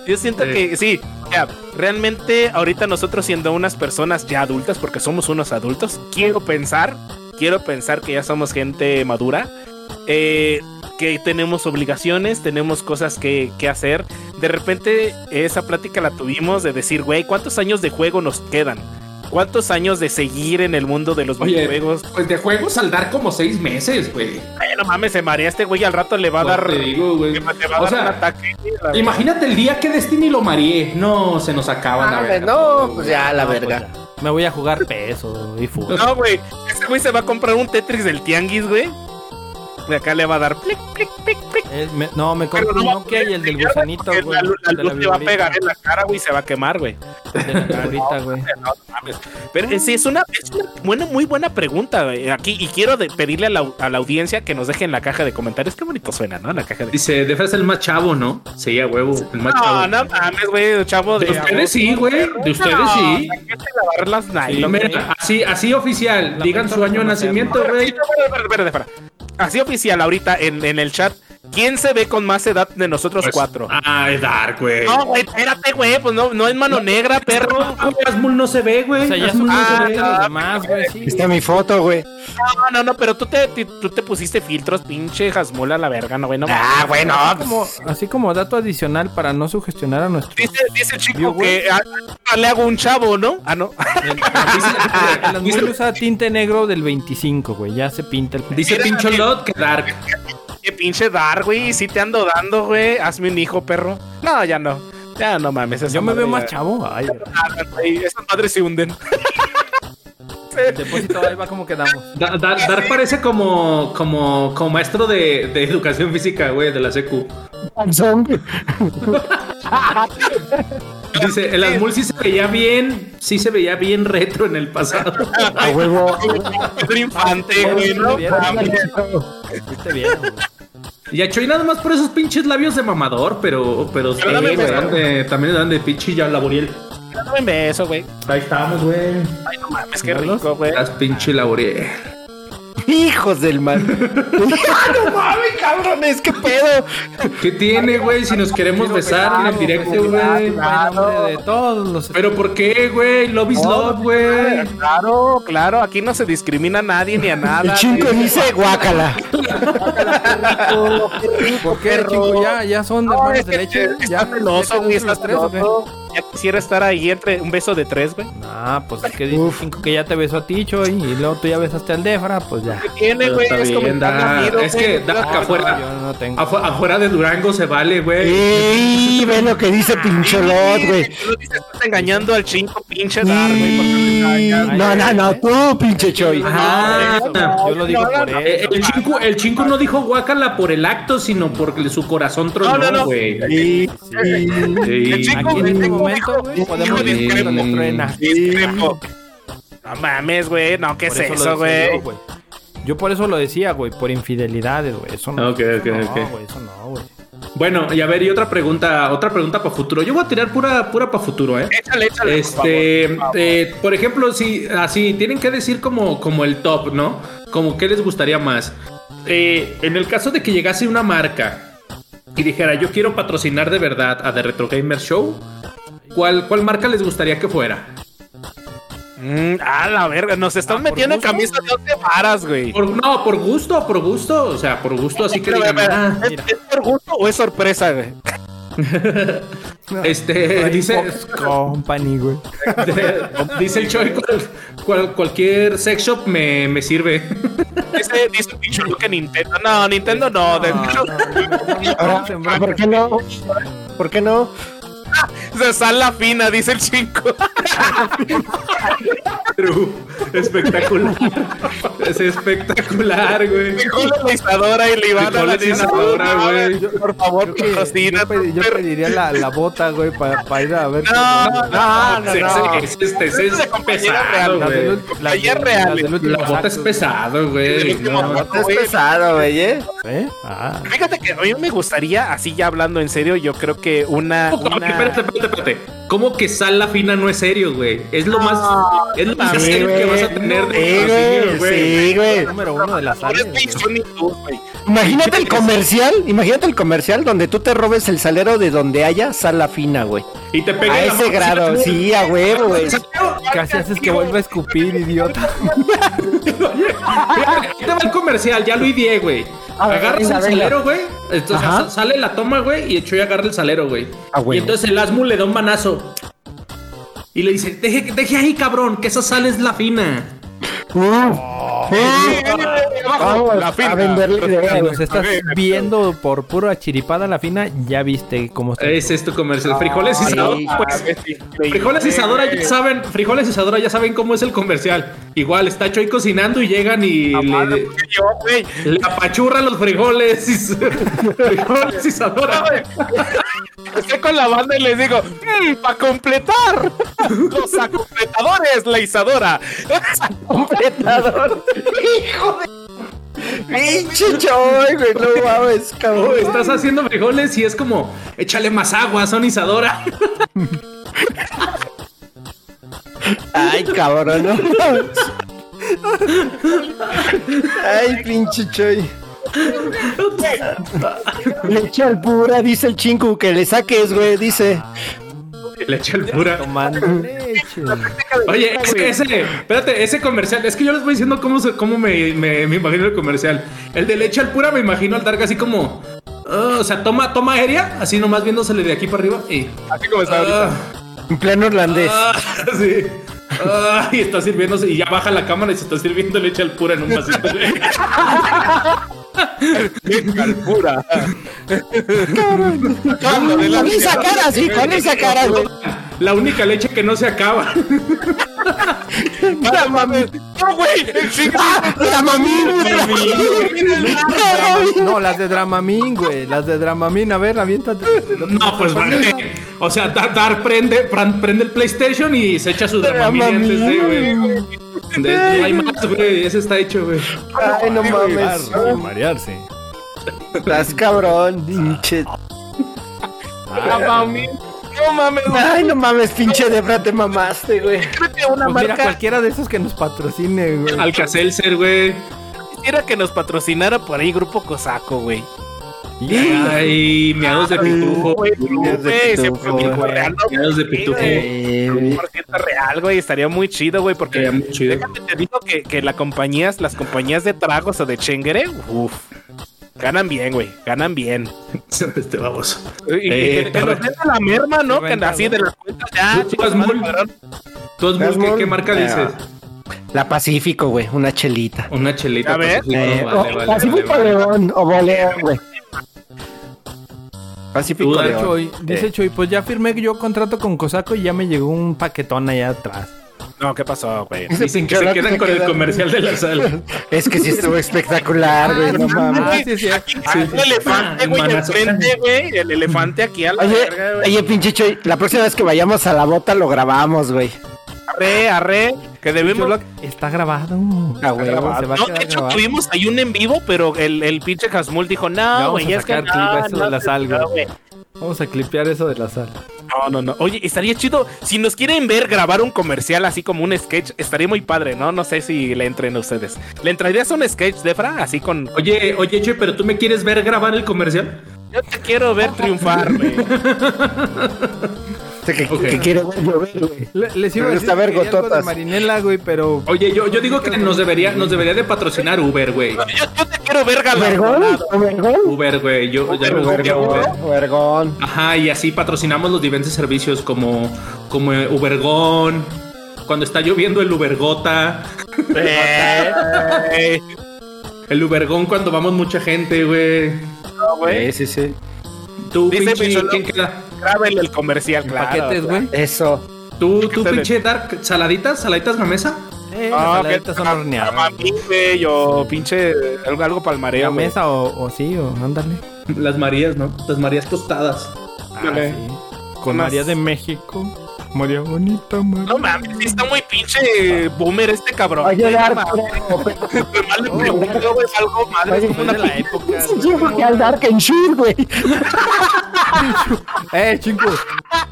Yo siento Sí. que sí, o sea, realmente ahorita nosotros siendo unas personas ya adultas, porque somos unos adultos, quiero pensar, quiero pensar que ya somos gente madura, eh, que tenemos obligaciones, tenemos cosas que, que hacer. De repente esa plática la tuvimos de decir, güey, ¿cuántos años de juego nos quedan? ¿Cuántos años de seguir en el mundo de los Oye, videojuegos? pues de juegos al dar como seis meses, güey. Ay, no mames, se marea este güey al rato le va a dar... Te digo, güey. le va a O dar un sea, ataque. imagínate el día que Destiny lo mareé. No, se nos acaba la Ah, verga. no, pues ya, la No, pues verga. ya. Me voy a jugar peso y fútbol. No, güey. Ese güey se va a comprar un Tetris del Tianguis, güey. De acá le va a dar plic, plic, plic, plic. Eh, me- no, me compré un no, Nokia y el del gusanito, La, güey. luz- la el de luz le va a pegar en la cara, güey, y se va a quemar, güey. de la güey. No mames. Pero eh, sí, es una, es una buena, muy buena pregunta güey, aquí. Y quiero de- pedirle a la, a la audiencia que nos deje en la caja de comentarios. Qué bonito suena, ¿no? La caja de Dice, Defa es el más chavo, ¿no? Sí, a huevo, el más No, chavo. no mames, güey, chavo de. De ustedes sí, güey. De ustedes No, sí. ¿a qué te lavar las nylon, güey? Mira, así, así oficial. La Digan su año de nacimiento, güey. Espera, espera, espera, espera. Así oficial ahorita en, en el chat. ¿Quién se ve con más edad de nosotros Pues, cuatro? Ah, es Dark, güey. No, güey, espérate, güey. Pues no, no es mano negra, perro. Asmul no se ve, güey. O sea, ya Asmul son no se Ah, ve. demás, güey, sí. Está mi foto, güey. No, no, no, pero tú te, tú te pusiste filtros, pinche jasmula la verga, no, güey, no. Ah, bueno. Así como, así como dato adicional para no sugestionar a nuestro. Dice, dice el chico que ah, ah, le hago un chavo, ¿no? Ah, no. El Asmul usa tinte negro del 25, güey. Ya se pinta el Dice Pincholot que Dark. Qué pinche dar, güey. Si te ando dando, güey. Hazme un hijo, perro. No, ya no. Ya no mames. Yo me veo más chavo. Ay, güey, Esas madres se hunden. depósito ahí va como quedamos. Da- Da- Dark parece como, como, como maestro de, de educación física, güey, de la secu. Dice, el Asmul sí se veía bien, sí se veía bien retro en el pasado. A huevo. Infante, güey, ¿no? Viste bien, güey. Y a Choy nada más por esos pinches labios de mamador, pero, pero sí, me beso. dan de- también me dan de pinche ya laboriel. Dame un beso, güey. Ahí estamos, güey. Ay, no mames, qué rico, güey. Las pinche laboriel. Hijos del mal. no mames, cabrones, qué pedo. ¿Qué tiene, güey? Si nos queremos besar en el directo, güey. De todos los. Pero ¿por qué, güey? Love is love, güey. Claro, claro. Aquí no se discrimina a nadie ni a nada. El chingo güey. dice guácala. ¿Por qué, chico? Ya, ya son No, hermanos de leche. Ya, celoso, ya güey. los Estás tres, celoso. Ya quisiera estar ahí entre un beso de tres, güey. Ah, pues es que dice cinco que ya te besó a ti, Choy, y luego tú ya besaste al Defra, pues ya. ¿Qué tiene, güey? Es como da- nacido, es güey. que da- No, afuera- Yo no tengo. Afu- afuera de Durango se vale, güey. Y ve lo que dice Pincholot, güey. Tú lo dices, estás engañando al chingo pinche dar, güey. No, no, no, tú, pinche Choy. Ah, Yo lo digo por eso. El chinco, el chinco no dijo guácala por el acto, sino porque su corazón tronó, No, no, no. güey. Sí, Momento, güey, podemos truena. Discrepo. No mames, güey. No, ¿qué Por es eso, güey? yo, por eso lo decía, güey, por infidelidades, güey. Eso no. Ok, ok, eso no, ok. güey, eso no, güey. Bueno, y a ver, y otra pregunta, otra pregunta para futuro. Yo voy a tirar pura, pura para futuro, ¿eh? Échale, échale. Este, por favor. eh, por ejemplo, si así tienen que decir como, como el top, ¿no? Como qué les gustaría más. Eh, en el caso de que llegase una marca y dijera, yo quiero patrocinar de verdad a The Retro Gamer Show, ¿cuál, cuál marca les gustaría que fuera? Mm, a la verga, nos están metiendo en camisas de once varas, güey. Por- no, por gusto, por gusto, o sea, por gusto, así que Pero, digan, espera, ah, ¿es, es por gusto o es sorpresa, güey? este, dice, Company, güey. dice el Choi, cual- cual- cualquier sex shop me, me sirve. Dice, dice Pichulu que Nintendo. No, Nintendo no. de hecho, Ahora, ¿por qué no? ¿Por qué no? se sala fina, dice el 5. True. Espectacular. Es espectacular, güey. la y le iban a la güey. Por favor, Yo, pedi- yo pediría la, la bota, güey, para ir a ver. No, no, no, Sí, no. sí, es, este, es, Es de compañía pesado, güey. Compañía del- real, La bota es pesado, güey. No. Es pesado, güey, ¿eh? ¿Eh? Ah. Fíjate que a mí me gustaría, así ya hablando en serio, yo creo que una. ¿Cómo que- una- Espérate, espérate, espérate. ¿Cómo que sal la fina no es serio, güey? Es lo más, es lo más Sí, serio que vas a tener de Sí, güey. Sí, güey. Número uno de las Por Imagínate el comercial, imagínate el comercial donde tú te robes el salero de donde haya sala fina, güey. Y te pega A ese grado, sí, a huevo, güey. Casi haces que vuelva a escupir, idiota. Ahí te va el comercial, ya lo ideé, güey. Agarras el salero, güey. Entonces Ajá. sale la toma, güey, y el Choy agarra el salero, güey. Ah, y güey. entonces el Asmu le da un manazo. Y le dice, deje, deje ahí, cabrón, que esa sal es la fina. Vamos La fina. a venderle güey. nos estás viendo por pura chiripada la fina, ya viste cómo está. Ese es tu comercial. Frijoles y sí. Isadora, pues. Frijoles y Isadora ya saben, frijoles y Isadora ya saben cómo es el comercial. Igual está Choy cocinando y llegan y le, Yo, le apachurran los frijoles y frijoles y Isadora. Estoy con la banda y les digo, para completar los acompletadores, la Isadora. completador. Hijo de. Pinche choy, güey, no mames, Oh, cabrón. estás haciendo frijoles y es como, échale más agua, son Isadora. Ay, cabrón, no. Ay, pinche choy. Le echa al pura, dice el chingu, que le saques, güey, dice. Le echa el pura. Tomando leche. Oye, ese, ese- espérate, ese comercial, es que yo les voy diciendo cómo, cómo me, me- me imagino el comercial. El de leche al pura me imagino al Dark así como, ah, o sea, toma, toma aérea, así nomás viéndosele de aquí para arriba y... Así como está ahorita. ah, En pleno irlandés. sí. Ah, y está sirviéndose y ya baja la cámara y se está sirviendo leche al pura en un vasito. Güey. Pura. Con esa cara, sí, con esa cara, güey. La única leche que no se acaba. La mami. No, güey. La mami, No, las de Dramamine, güey. Las de Dramamine. A ver, aviéntate. No, pues vale. O sea, Dar, prende, pran- prende el PlayStation y se echa su Dramamine antes de, güey. De- No hay más, güey. Ese está hecho, güey. Ay, no mames. Sin marearse. Estás cabrón, pinche. La. No mames, no. Ay, no mames, pinche Debra, te mamaste, güey. Una Pues mira, cualquiera de esos que nos patrocine, güey. Alcacelser, güey. quisiera que nos patrocinara por ahí Grupo Cosaco, güey. Ay, miados de pitufo. Güey, güey, güey. Miados de pitufo. Eh, 100% real, güey, estaría muy chido, güey, porque muy chido. déjame te digo que, que la compañías, las compañías de tragos o de chengere, uff, ganan bien, güey, ganan bien. Este baboso. Y, Eh, que, que nos den la merma, ¿no? Que así de las cuentas ya, chicos. ¿Tú, ¿qué, qué marca Eh, dices? La Pacífico, güey, una chelita. Una chelita. A ver. Pacífico. Eh, Vale, o- vale, Pacífico vale, vale. León o Boleón, güey. Pacífico León. Choy, dice Eh, Choy, pues ya firmé yo contrato con Cosaco y ya me llegó un paquetón allá atrás. No, ¿qué pasó, güey? que se rato quedan se con el comercial de la sal. Es que sí estuvo espectacular, güey, no mames. Ah, sí, sí. Ah, el elefante, güey, enfrente, güey, el elefante aquí a la Oye, verga, güey. oye, pinche Choy, la próxima vez que vayamos a la bota lo grabamos, güey. arre, arre, que debemos... Está grabado. Ah, güey, Se No, de hecho grabado. tuvimos ahí un en vivo, pero el, el pinche Hasmul dijo, no, vamos güey, a es que sacar no, no, no, no, güey. Vamos a clipear eso de la sal. No, no, no. Oye, estaría chido. Si nos quieren ver grabar un comercial así como un sketch, estaría muy padre, ¿no? No sé si le entren a ustedes. ¿Le entrarías a un sketch, Defra? Así con. Oye, oye, che, pero tú me quieres ver grabar el comercial? Yo te quiero ver triunfar, güey. Que, Ok. que quiere ver llover, güey. Le- les iba a decir ver que algo de. Marinela, güey, pero... Oye, yo, yo digo que nos debería, nos debería de patrocinar Uber, güey. Yo, yo te quiero ver galardonado. ¿Vergón? Uber, güey. Yo ya me gustaría Uber. Vergón. Ajá, y así patrocinamos los diferentes servicios como, como Ubergón. Cuando está lloviendo el Ubergota. Eh, El Ubergón cuando vamos mucha gente, güey. no, güey. Sí, sí, sí. Tú, Dice pinche, ¿quién queda? Grábenle el comercial, claro. paquetes, güey. Eso. Tú, tú, pinche Dark, saladitas, saladitas gamesa. Eh, Ah, las que son horneadas. Mami, o pinche algo, algo palmareo, La güey. mesa o, o sí, o ándale. Las Marías, ¿no? Las Marías tostadas. Ah, sí. Con María de México. María bonita, María. No mames, está muy pinche boomer este cabrón. Dark, no mames. pero- Güey, mal le pregunto, güey, algo madre, es como una de la época. Sí, porque al Dark en Shure, güey. ¡Eh, chingo!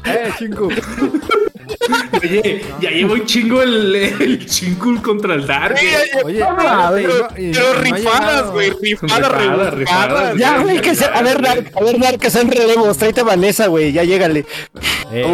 ¡Eh, chingo! Oye, ya llevo un chingo el, el chingo contra el Dark. Oye, pero, no- y- pero no ha rifadas, güey, rifadas, Rifadas. Ya, güey, que se... A ver, Dark, a ver, Dark, que sean relevos. Tráete a Vanessa, güey. Ya llégale. Eh,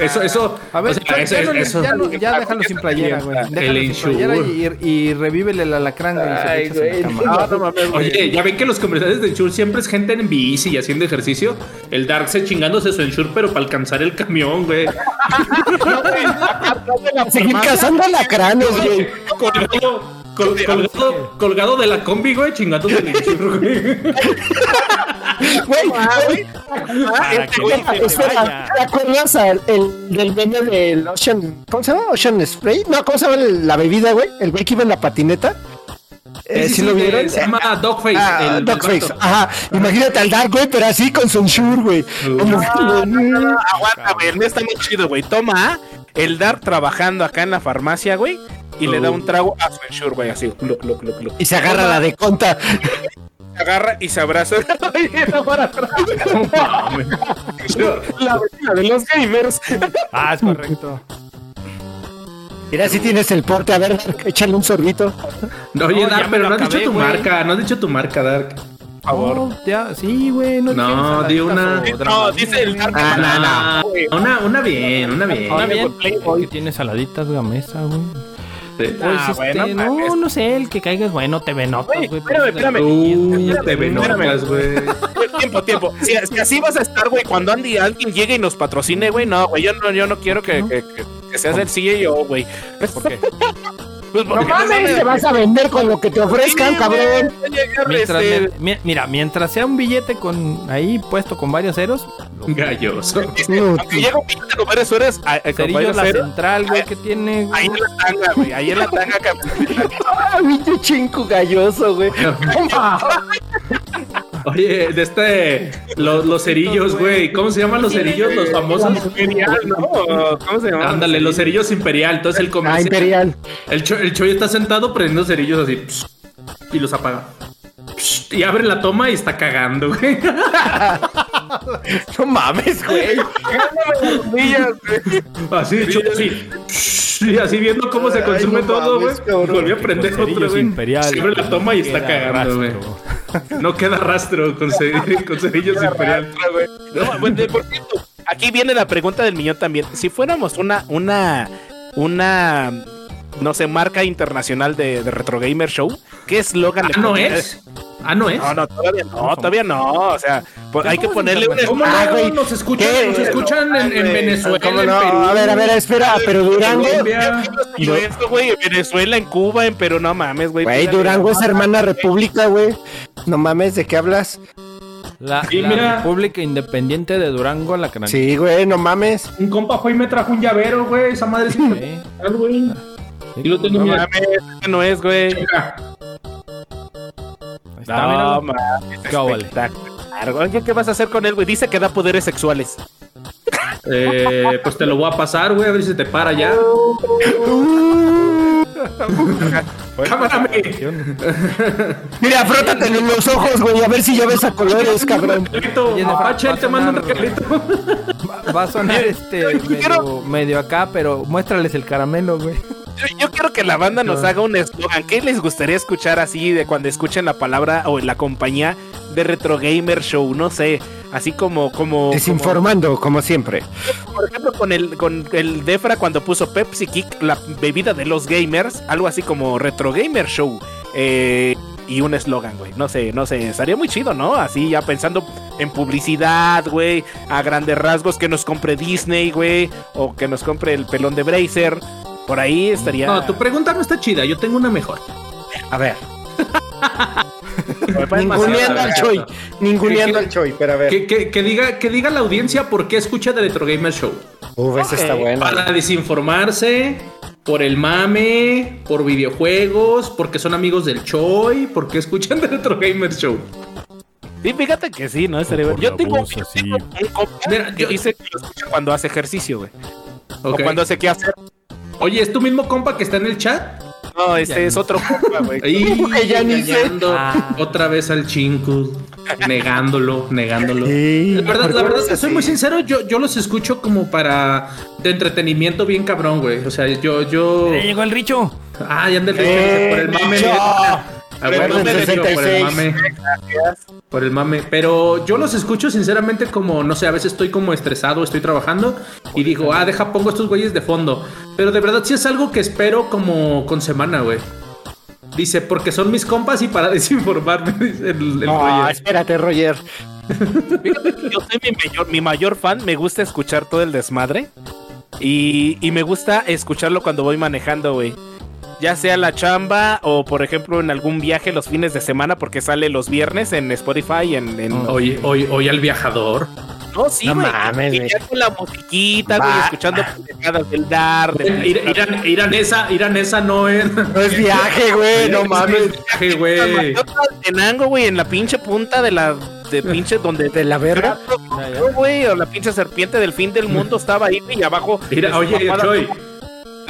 Eso, eso. A ver, o sea, ya, eso, ya no le- eso- ya no- ya déjalo sin playera, güey. Déjalo sin playera y, y revívele el alacrán, Ay, güey. cama. No, no mames, güey. Oye, ya ven que los comerciales de Ensure siempre es gente en bici y haciendo ejercicio. El Dark se chingándose su Ensure, pero para alcanzar el camión, güey. Seguir cazando alacranes, güey. Colgado, col- colgado, colgado de la combi, güey, chingándose el Ensure, güey. Güey, no se te espera, vaya. ¿te acuerdas al- el, del meme del Ocean? ¿Cómo se llama? Ocean Spray. No, ¿cómo se llama la bebida, güey? El güey que iba en la patineta. Eh, ¿Sí, lo de- vieron? Se llama Dogface. Ah, el Dogface. Ajá. Imagínate al Dark, güey, pero así con su Ensure, güey. Como- Aguanta, güey, el mío está muy chido, güey. Toma el Dark trabajando acá en la farmacia, güey, y le da un trago a su ensure, güey, así. Look, look, look, look. Y se agarra la de conta. Se agarra y se abraza. Y no para atrás. la vecina de los gamers. Ah, es correcto. Mira, si tienes el porte. A ver, Dark, échale un sorbito. No, Oye, Dark, pero no has acabé, dicho tu marca, no has dicho tu marca, Dark. Por favor. Ya, sí, güey. No, di una. No, dice el Dark. Ah, no, no. Una, una bien, una bien. Una bien. Que tiene saladitas gamesa, güey. Sí. Pues, Ah, este, bueno, no, no sé, el que caigas bueno, te ve notas, Güey, espérame, espérame. Te Espérame. venotas, güey. Tiempo, tiempo. Si, si así vas a estar, güey, cuando Andy alguien llegue y nos patrocine, güey, no, güey, yo no, yo no quiero que, que, que, que seas el CEO, güey. ¿Por qué? Pues No mames, te vas a vender con lo que te ofrezcan, cabrón. Mientras Este, me- mi- mira, mientras sea un billete con ahí puesto con varios ceros, Galloso. Aunque llega un pinche con varias horas, a- a- con cerillo varios la ceros, central, güey, que tiene. ahí en la tanga, güey, ahí en la tanga. que- Ah, chinco galloso, güey. Oye, de este. Los, los cerillos, güey. ¿Cómo se llaman los cerillos? Los famosos. Imperial, ¿no? ¿Cómo se llama? Ándale, los cerillos imperial. Entonces el Ah, comercial. Imperial. El, cho- el Choy está sentado prendiendo cerillos así. y los apaga. Y abre la toma y está cagando, güey. No mames, güey. Así, el Choy así. Y así viendo cómo se Ay, consume no todo, güey. Volvió a prender otro, güey. abre la toma y está Queda cagando, güey. rastro. No queda rastro con, ce- con cerillos imperial. No, de- por cierto, aquí viene la pregunta del millón también. Si fuéramos una, una, una, no sé, marca internacional de, de Retro Gamer Show, ¿qué eslogan Ah, le no es. Ah, no es. No, no, todavía no, todavía no. O sea, pues, hay que ¿Cómo es ponerle un ¿Cómo Ah, no? güey. Nos escuchan, ¿Qué? nos escuchan en, Venezuela, ¿Cómo en no? Perú. A ver, a ver, espera, pero Durango. Colombia. Y esto, güey, en Venezuela, en Cuba, en Perú, no mames, güey. Güey, Durango es no, hermana república, güey. No mames, ¿de qué hablas? La, Sí, la mira. República Independiente de Durango, la canal. Sí, güey, no mames. Un compa fue y me trajo un llavero, güey. Esa madre sí. Sí. güey. Y lo tengo No mira. mames, ese no es, güey. Ahí está, No mames, Qué óvale. espectacular. Oye, ¿qué vas a hacer con él, güey? Dice que da poderes sexuales. Eh, pues te lo voy a pasar, güey, a ver si te para ya. Cámara, Mira, frótate en los ojos, güey, a ver si ya ves a colores, cabrón. Regalito, Oye, Apache, va a te mando un sonar- regalito. Va, va a sonar este medio, medio acá, pero muéstrales el caramelo, güey. Yo, yo quiero que la banda nos haga un eslogan. ¿Qué les gustaría escuchar así de cuando escuchen la palabra o la compañía de Retro Gamer Show? No sé, así como como Desinformando, como siempre. por ejemplo con el con el Defra cuando puso Pepsi Kick, la bebida de los gamers, algo así como Retro Gamer Show. Eh, y un eslogan, güey. No sé, no sé, estaría muy chido, ¿no? Así ya pensando en publicidad, güey, a grandes rasgos que nos compre Disney, güey, o que nos compre el pelón de Bracer. Por ahí estaría. No, tu pregunta no está chida, yo tengo una mejor. A ver. Ninguneando al Choi. Ninguneando al Choi, pero a ver. Que, que- que diga, que diga la audiencia por qué escucha The Retro Gamer Show. Uf, esa está buena. Para desinformarse, por el mame, por videojuegos, porque son amigos del Choi, porque escuchan The Retro Gamer Show. Sí, fíjate que sí, ¿no? Estaría bueno. Yo tengo, voz, tengo un Mira, yo- dice que lo escucha cuando hace ejercicio, güey. O cuando hace qué hacer. Oye, ¿es tu mismo compa que está en el chat? No, este es otro compa, güey. Ahí, que ya ni sé. Ah. otra vez al chinku, negándolo, negándolo. Sí, La verdad, ¿por la verdad soy así? muy sincero, yo, yo los escucho como para de entretenimiento bien cabrón, güey. O sea, yo, yo. ¡Eh, llegó el Richo! Ah, ya anda el Eh, por el mame. Richo. A ver, Recuerden, no me Richo, por el 66. mame. Por el mame. Pero yo los escucho sinceramente como, no sé, a veces estoy como estresado, estoy trabajando y digo, ah, deja, pongo estos güeyes de fondo. Pero de verdad sí es algo que espero como con semana, güey. Dice, porque son mis compas y para desinformarme, dice el, el No, Roger. espérate, Roger. Yo soy mi mayor, mi mayor fan, me gusta escuchar todo el desmadre. Y, y me gusta escucharlo cuando voy manejando, güey. Ya sea la chamba o, por ejemplo, en algún viaje los fines de semana, porque sale los viernes en Spotify. En, en- Oye, oye, oye al viajador. No, sí, No mames, Y ya con la musiquita, güey, escuchando pendejadas del dar. de- Ir, ir, ir a Nesa, ir a Nesa no es. No es viaje, güey, no mames. viaje, güey. Güey, en la pinche punta de la. De pinche donde. De la verga. No, güey, o la pinche serpiente del fin del mundo estaba ahí, güey, y abajo. Mira, oye,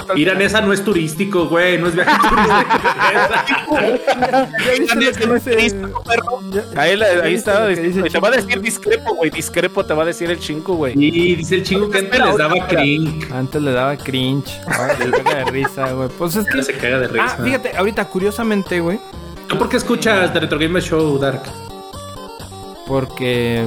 Choy. Ir a Nesa no es turístico, güey. No es viaje turístico. Ahí, la- ¿ya ahí estaba. Te va a decir discrepo, güey. Discrepo te va a decir el chingo, güey. Y dice el chingo que antes les daba cringe. Antes le daba cringe. Ahora le caga de risa, güey. Pues es que. se caga de risa. Ah, fíjate, ahorita curiosamente, güey. ¿Tú por qué escuchas The Retro Gamer Show, Dark? Porque.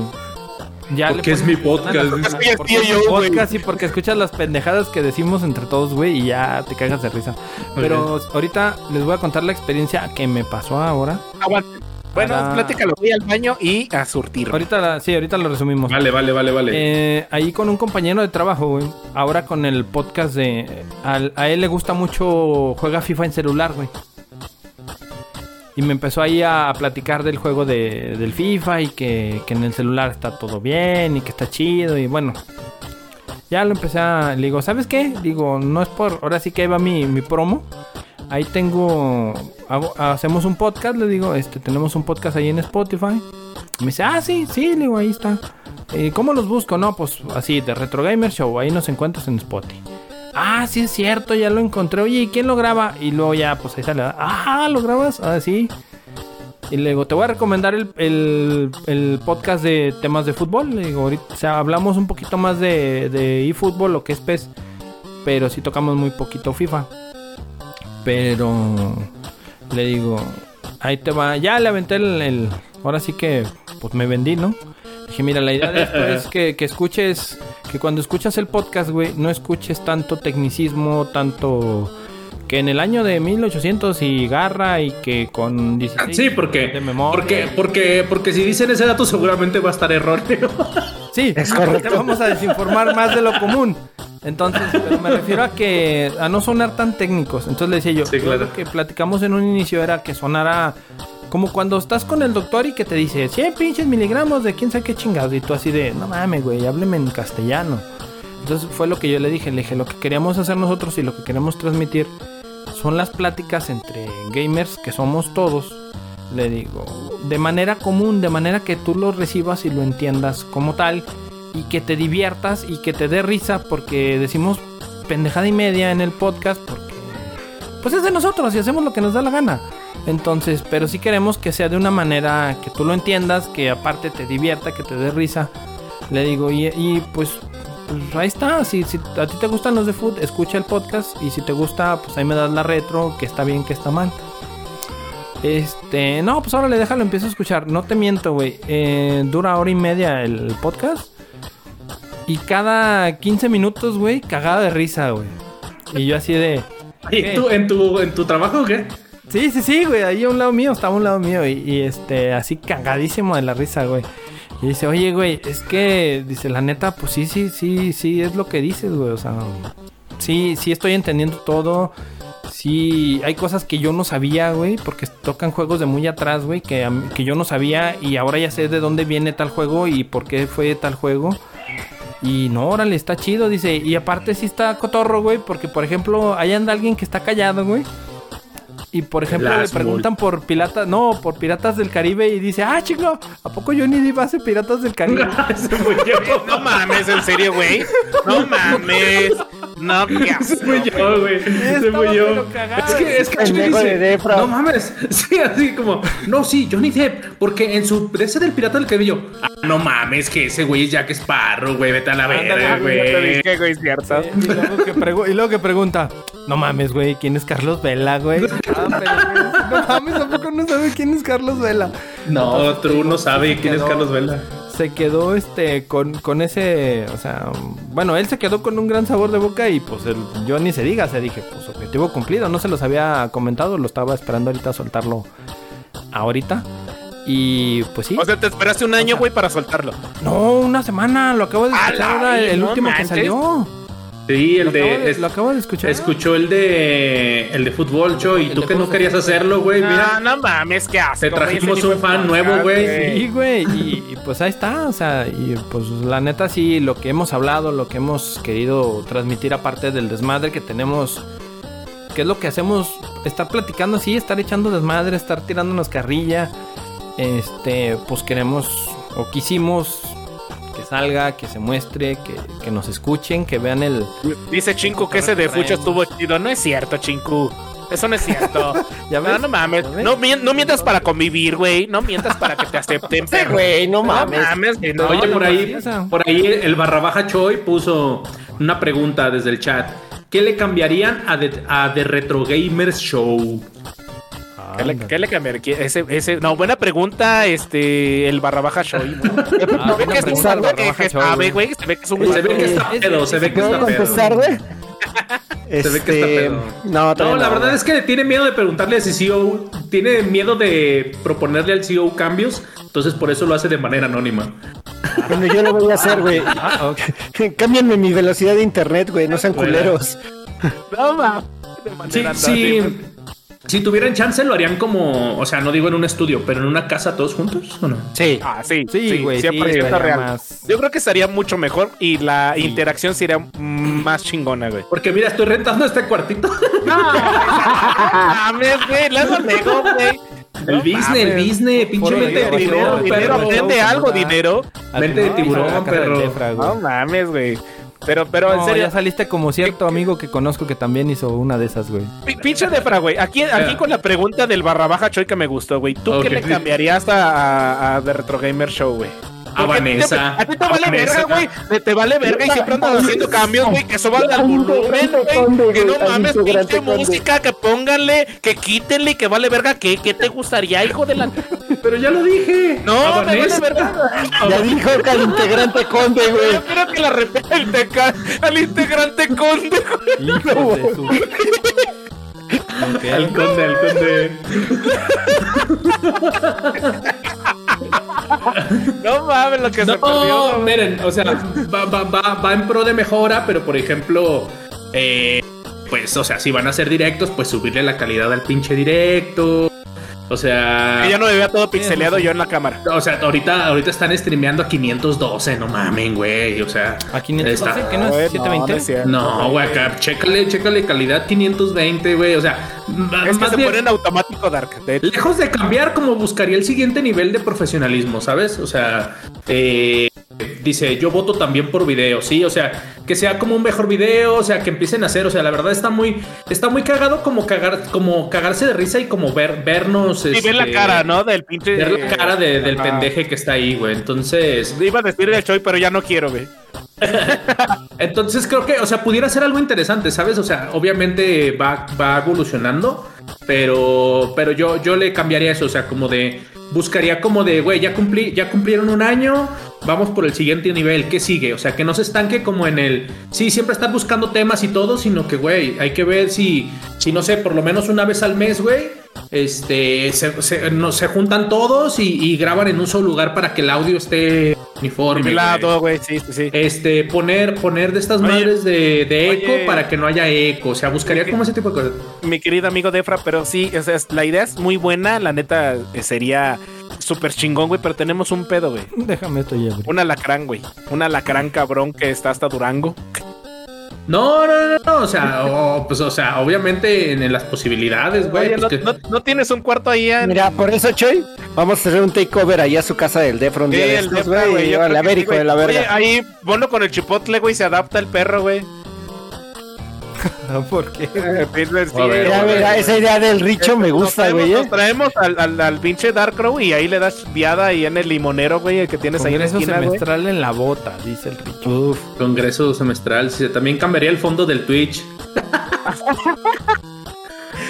Ya Porque es mi podcast. Porque Porque es yo, podcast y porque escuchas las pendejadas que decimos entre todos, güey, y ya te cagas de risa. Pero ahorita les voy a contar la experiencia que me pasó ahora. Aguante. Bueno, Para- platícalo. Voy al baño y a surtir. Ahorita, la- sí, ahorita lo resumimos. Vale, vale, vale, vale. Eh, ahí con un compañero de trabajo, güey. Ahora con el podcast de. al- a él le gusta mucho. Juega FIFA en celular, güey. Y me empezó ahí a platicar del juego de, del FIFA y que, que en el celular está todo bien y que está chido. Y bueno, ya lo empecé a. Le digo, ¿sabes qué? Digo, no es por. Ahora sí que ahí va mi, mi promo. Ahí tengo. hacemos un podcast, le digo, este, tenemos un podcast ahí en Spotify. Me dice, ah, sí, sí, le digo, ahí está. Eh, ¿Cómo los busco? No, pues así, de Retro Gamer Show, ahí nos encuentras en Spotify. Ah, sí es cierto, ya lo encontré. Oye, ¿y quién lo graba? Y luego ya, pues ahí sale. Ah, ¿lo grabas? Ah, sí. Y le digo, te voy a recomendar el, el- el podcast de temas de fútbol. Le digo, ahorita, o sea, hablamos un poquito más de, de eFootball, lo que es PES. Pero sí tocamos muy poquito FIFA. Pero le digo, ahí te va. Ya le aventé el, el- Ahora sí que, pues me vendí, ¿no? Dije, mira, la idea de esto es que, que escuches, que cuando escuchas el podcast, güey, no escuches tanto tecnicismo, tanto que en el año de 1800 y garra y que con 16 Sí, porque, de memoria. porque, porque, porque si dicen ese dato seguramente va a estar erróneo. Sí, Es correcto. te vamos a desinformar más de lo común. Entonces, pero me refiero a que a no sonar tan técnicos. Entonces le decía yo, Sí, claro. lo que platicamos en un inicio era que sonara como cuando estás con el doctor y que te dice 100 pinches miligramos de quién sabe qué chingados. Y tú así de, no mames, güey, hábleme en castellano. Entonces fue lo que yo le dije. Le dije, lo que queríamos hacer nosotros y lo que queremos transmitir son las pláticas entre gamers que somos todos. Le digo, de manera común, de manera que tú lo recibas y lo entiendas como tal. y que te diviertas y que te dé risa porque decimos pendejada y media en el podcast porque pues es de nosotros y hacemos lo que nos da la gana. Entonces, pero sí queremos que sea de una manera que tú lo entiendas, que aparte te divierta, que te dé risa. Le digo, y, y, pues, pues ahí está. Si, si a ti te gustan los de food, escucha el podcast. Y si te gusta, pues ahí me das la retro, que está bien, que está mal. Este, no, pues ahora le déjalo, empiezo a escuchar. No te miento, güey. Eh, dura hora y media el podcast. Y cada 15 minutos, güey, cagada de risa, güey. Y yo así de. Oye, ¿tú, en, tu, ¿En tu trabajo o qué? Sí, sí, sí, güey. Ahí a un lado mío, estaba a un lado mío. Y, y, este, así cagadísimo de la risa, güey. Y dice, oye, güey, es que, dice, la neta, pues sí, sí, sí, sí, es lo que dices, güey. O sea, sí, sí estoy entendiendo todo. Sí, hay cosas que yo no sabía, güey, porque tocan juegos de muy atrás, güey, que, que yo no sabía y ahora ya sé de dónde viene tal juego y por qué fue tal juego. Y no, órale, está chido, dice. Y aparte sí está cotorro, güey, porque por ejemplo, ahí anda alguien que está callado, güey. Y por ejemplo, Las le preguntan por piratas, no, por piratas del Caribe y dice, ah, chico, ¿a poco Johnny Depp hace piratas del Caribe? no mames, en serio, güey. No mames. No, fui yo, güey. Yo. Es que, es que Chuy dice, no mames. Sí, así como, no, sí, Johnny Depp, porque en su ese del pirata del cabello, ah, no mames, que ese güey es Jack Sparrow, güey, vete a la verga, güey. Y luego que pregunta, no mames, güey, ¿quién es Carlos Vela, güey? Pero, no mames, tampoco no sabe quién es Carlos Vela. No, Entonces, True no sabe quién quedó, es Carlos Vela. Se quedó este con, con ese, o sea, bueno, él se quedó con un gran sabor de boca y pues el, yo ni se diga, se dije, pues objetivo cumplido, no se los había comentado, lo estaba esperando ahorita soltarlo ahorita. Y pues sí. O sea, te esperaste un año, güey, para soltarlo. No, una semana, lo acabo de escuchar ahora, el no último manches. que salió. Sí, el lo de, acabo de, Lo acabo de escuchar. Escuchó el de. El de fútbol, Cho. Y tú que no querías hacerlo, güey. Mira. No, no mames, qué asco. Te trajimos un fan nuevo, güey. Sí, güey, y, y pues ahí está, o sea, y pues la neta sí, lo que hemos hablado, lo que hemos querido transmitir aparte del desmadre que tenemos, que es lo que hacemos, estar platicando así, estar echando desmadre, estar tirándonos carrilla, este, pues queremos o quisimos que salga, que se muestre, que, que nos escuchen, que vean el... Dice Chinku que ese de Fucho estuvo chido. No es cierto, Chinku. Eso no es cierto. ¿Ya ves? No, no mames. ¿Ya ves? No, mien- no mientas para convivir, güey. No mientas para que te acepten, güey, no mames. No mames, güey, no, Oye, no, por ahí, por ahí el barra baja Choi puso una pregunta desde el chat. ¿Qué le cambiarían a The, a The Retro Gamers Show? ¿Qué le, qué le Ese, ese, no, buena pregunta, este, el barra baja show. Ah, Se ve que es un pregunta, güey Barra Baja que Show, sabe, güey. güey. Se ve que es un Se ve güey. que está es- pedo, se ve que ¿Puedo está pedo. güey? Se ve que está Este, pedo. No, No, la no. verdad es que tiene miedo de preguntarle a CEO, tiene miedo de proponerle al CEO cambios, entonces por eso lo hace de manera anónima. Bueno, yo lo voy a hacer, güey. Ah. Cámbienme mi velocidad de internet, güey. No sean culeros. No mames. De Sí, manera sí. anónima. Si tuvieran chance lo harían como, o sea, no digo en un estudio, pero en una casa todos juntos, ¿o no? Sí. Ah, sí, Sí, güey, sí, 100% estaría real. más- Yo creo que estaría mucho mejor y la interacción sería más chingona, güey. Porque mira, estoy rentando este cuartito. No, mames, güey, luego negó, güey. El business, el business, pinche mente de dinero, tiburón, Dinero, dinero, perro. aprende algo, dinero. Mente de tiburón, perro. No mames, güey. Pero, pero en serio, ya saliste como cierto amigo que conozco que también hizo una de esas, güey. pi- pinche Defra, güey. Aquí, aquí con la pregunta del barra baja Choy que me gustó, güey. ¿Tú qué le cambiarías a, a, a The Retro Gamer Show, güey? A Porque Vanessa. A ti te A vale verga, güey. Te, vale verga y siempre andas haciendo cambios, güey. Que suban al volumen, güey. Que no mames, pinche música, que pónganle, que quítenle, que vale verga. ¿Qué, qué te gustaría, hijo de la.? Pero ya lo dije. No, A me vale verga. Ya dijo que al integrante conde, Yo güey. quiero que la teca- al integrante conde, güey. Hijo de su... Ok. Al conde, al conde. No mames, lo que se perdió. No, miren, o sea, va, va, va, va en pro de mejora, pero por ejemplo, eh, pues, o sea, si van a ser directos, pues subirle la calidad al pinche directo. O sea, Que ya no me vea todo pixeleado yo en la cámara. o sea, ahorita, ahorita están streameando a 512, no mamen, güey. O sea, ¿A 512? está- ¿Qué no es? No, no ¿720? es cierto. No, güey, acá, chécale, chécale calidad 520, güey. O sea, Es que más se bien- pone en automático Dark. De. Lejos de cambiar, como buscaría el siguiente nivel de profesionalismo, ¿sabes? O sea, eh, dice, yo voto también por video, ¿sí? O sea, que sea como un mejor video, o sea, que empiecen a hacer, o sea, la verdad está muy, está muy cagado como cagar, como cagarse de risa y como ver, vernos. Y ver la este, cara, ¿no? Del pinche. Ver la cara de- del pendeje que está ahí, güey. Entonces, Iba a decir el Choi, pero ya no quiero, güey. entonces creo que, o sea, pudiera ser algo interesante, ¿sabes? O sea, obviamente va, va evolucionando, pero, pero yo, yo le cambiaría eso, o sea, como de, buscaría como de, güey, ya cumplí, ya cumplieron un año, vamos por el siguiente nivel, ¿qué sigue? O sea, que no se estanque como en el, sí, siempre estar buscando temas y todo, sino que, güey, hay que ver si, si no sé, por lo menos una vez al mes, güey, este, se, se- no, se juntan todos y, y graban en un solo lugar para que el audio esté uniforme. Nivelado, güey, sí, sí, sí. Este, poner, poner de estas Oye, madres de, de eco oye. para que no haya eco. O sea, buscaría como ese tipo de cosas. Mi querido amigo Defra, pero sí, o sea, es- la idea es muy buena, la neta eh, sería súper chingón, güey, pero tenemos un pedo, güey. Déjame esto ya, güey. Un alacrán, güey. Un alacrán cabrón que está hasta Durango. No, no, no, no. O sea, o- pues, o sea, obviamente en, en las posibilidades, güey. Oye, pues ¿no, que- no- no tienes un cuarto ahí en... Mira, por eso, Choy, vamos a hacer un takeover allá a su casa del Defra un Sí, día de el estos, Defra, güey. güey, y yo órale, creo a ver, que sí, hijo de la verga. Oye, ahí ponlo con el chipotle, güey, se adapta el perro, güey. mira, esa idea del Richo me Nos gusta, traemos- güey. Nos ¿eh? traemos al, al, al pinche Darkrow y ahí le das viada ahí en el limonero, güey, el que tienes ahí en la Congreso esquina, güey. semestral en la bota, dice el Richo. Uf, congreso semestral. Sí, también cambiaría el fondo del Twitch.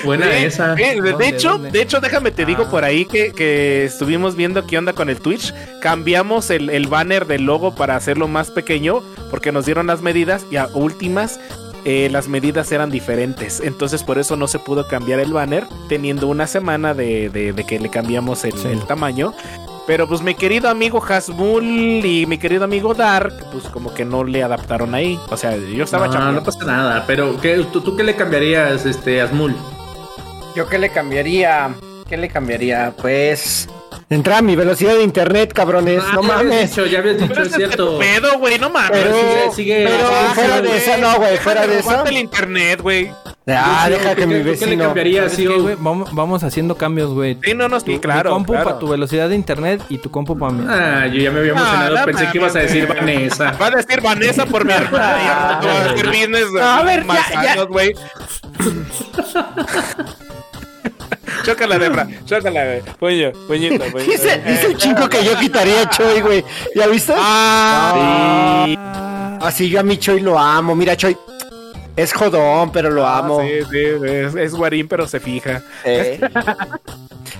Buena Sí, esa. sí, de, de ¿Dónde, hecho, de hecho, déjame te digo Ah. por ahí que, que estuvimos viendo qué onda con el Twitch. Cambiamos el, el banner del logo para hacerlo más pequeño porque nos dieron las medidas y a últimas eh, las medidas eran diferentes. Entonces por eso no se pudo cambiar el banner teniendo una semana de, de- de que le cambiamos el, Sí. el tamaño. Pero pues mi querido amigo Hasmul y mi querido amigo Dark, pues como que no le adaptaron ahí. O sea, yo estaba no, no pasa nada. Pero, ¿qué, tú, tú qué le cambiarías, este, Asmul? ¿Yo qué le cambiaría? ¿Qué le cambiaría? Pues. Entrar a mi velocidad de internet, cabrones. Ah, no ya habías mames. dicho, ya habías dicho, Pero es cierto. tu pedo, güey, no mames. Pero, sigue- sigue- pero sigue- fuera sigue, de esa, no, güey. Fuera de. Comparte el internet, güey. Ah, deja ¿tú que mi tú qué le vecino. Vamos, vamos haciendo cambios, güey. Sí, no, no, sí, Tu- claro. Compu claro. para tu velocidad de internet y tu compu para mí. Ah, yo ya me había Ah, emocionado. no Pensé que ibas a mames, decir. Vanessa. Va a decir Vanessa por mi hermana. ya, va a decir business. A ver, ya, manzanos, güey. Chócala, Debra. Chócala, güey. Puño, puñito, puñito. Dice, dice el chingo que yo quitaría a Choy, güey. ¿Ya viste? Ah, Así yo a mi Choy lo amo. Mira, Choy. Es jodón, pero lo amo. Sí, sí, es, es guarín, pero se fija. Eh.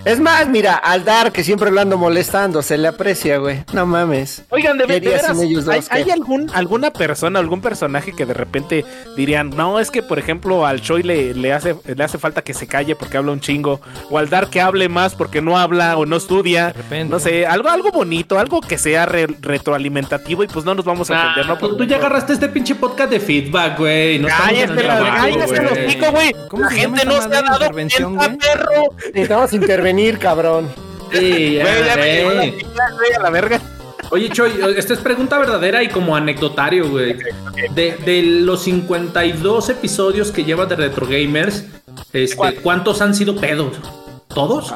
Es más, mira, al Dar, que siempre lo ando molestando, se le aprecia, güey. No mames. Oigan, de, ¿Qué de veras, ellos dos, ¿hay, algún, alguna persona, algún personaje que de repente dirían, no, es que por ejemplo al Choi le, le, hace, le hace falta que se calle porque habla un chingo, o al Dar que hable más porque no habla o no estudia, repente. no sé, algo, algo bonito, algo que sea re- retroalimentativo y pues no nos vamos a Ah, entender, ¿no? tú, ya agarraste este pinche podcast de feedback, güey. No Cállate, cállate güey. los hocico, güey. ¿Cómo La gente no se ha dado cuenta, perro. Necesitamos intervenir, cabrón. Sí, ya, Güey, ya me llegó la tía, güey, a la verga. Oye, Choy, esta es pregunta verdadera y como anecdotario, güey. De, de los 52 episodios que llevas de Retro Gamers, este. ¿cuántos han sido pedos? ¿Todos?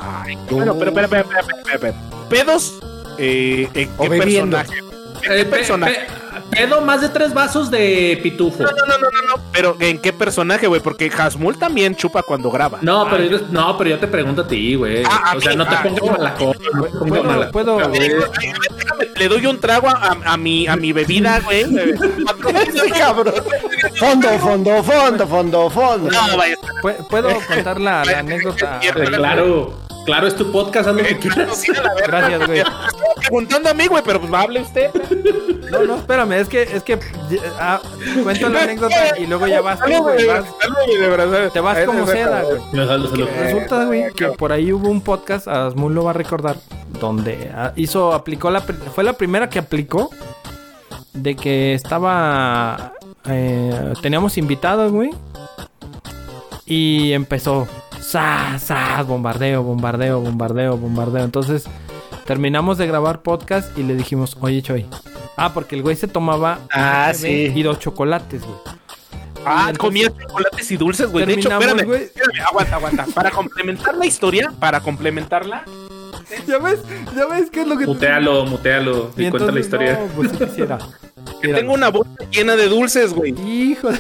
Bueno, pero, pero, pero, pero, pero, pero, Pedos, eh, ¿en qué personaje? ¿En qué Eh, pe- personaje? Pe- pedo más de tres vasos de pitufo. No, no, no, no, no, no. Pero ¿en qué personaje, güey? Porque Hasmul también chupa cuando graba. No, pero yo, no, pero yo te pregunto a ti, güey. Ah, o sea, mí, no te ah, pongas no. malacón. No te pongas Puedo, malacón. puedo, déjame, Le doy un trago a, a mi, a mi bebida, güey. Cabrón. Fondo, fondo, fondo, fondo, fondo. No, vaya. pu- puedo contar la, la anécdota. Eh, Claro, claro, es tu podcast, haz lo que quieras. Gracias, güey. Estaba preguntando a mí, güey, pero pues hable usted. No, no, espérame, es que, es que ah, cuento la anécdota y luego ya vas tú, güey. vas-. Te vas como seda, güey. Resulta, güey, que por ahí hubo un podcast, Asmul lo va a recordar, donde ah, hizo, aplicó la, fue la primera que aplicó de que estaba, eh, teníamos invitados, güey, y empezó, sa, sa, bombardeo, bombardeo, bombardeo, bombardeo. Entonces terminamos de grabar podcast y le dijimos, oye, Choy. Ah, porque el güey se tomaba Ah, sí. y dos chocolates, güey. Ah, entonces- comía chocolates y dulces, güey. De hecho, espérame, güey. espérame, aguanta, aguanta. Para complementar la historia, para complementarla, ¿Ya ves? ¿Ya ves qué es lo que Mutealo, mutealo y, cuenta la historia. No, pues sí quisiera. Mira, Tengo una bolsa llena de dulces, güey. Hijo de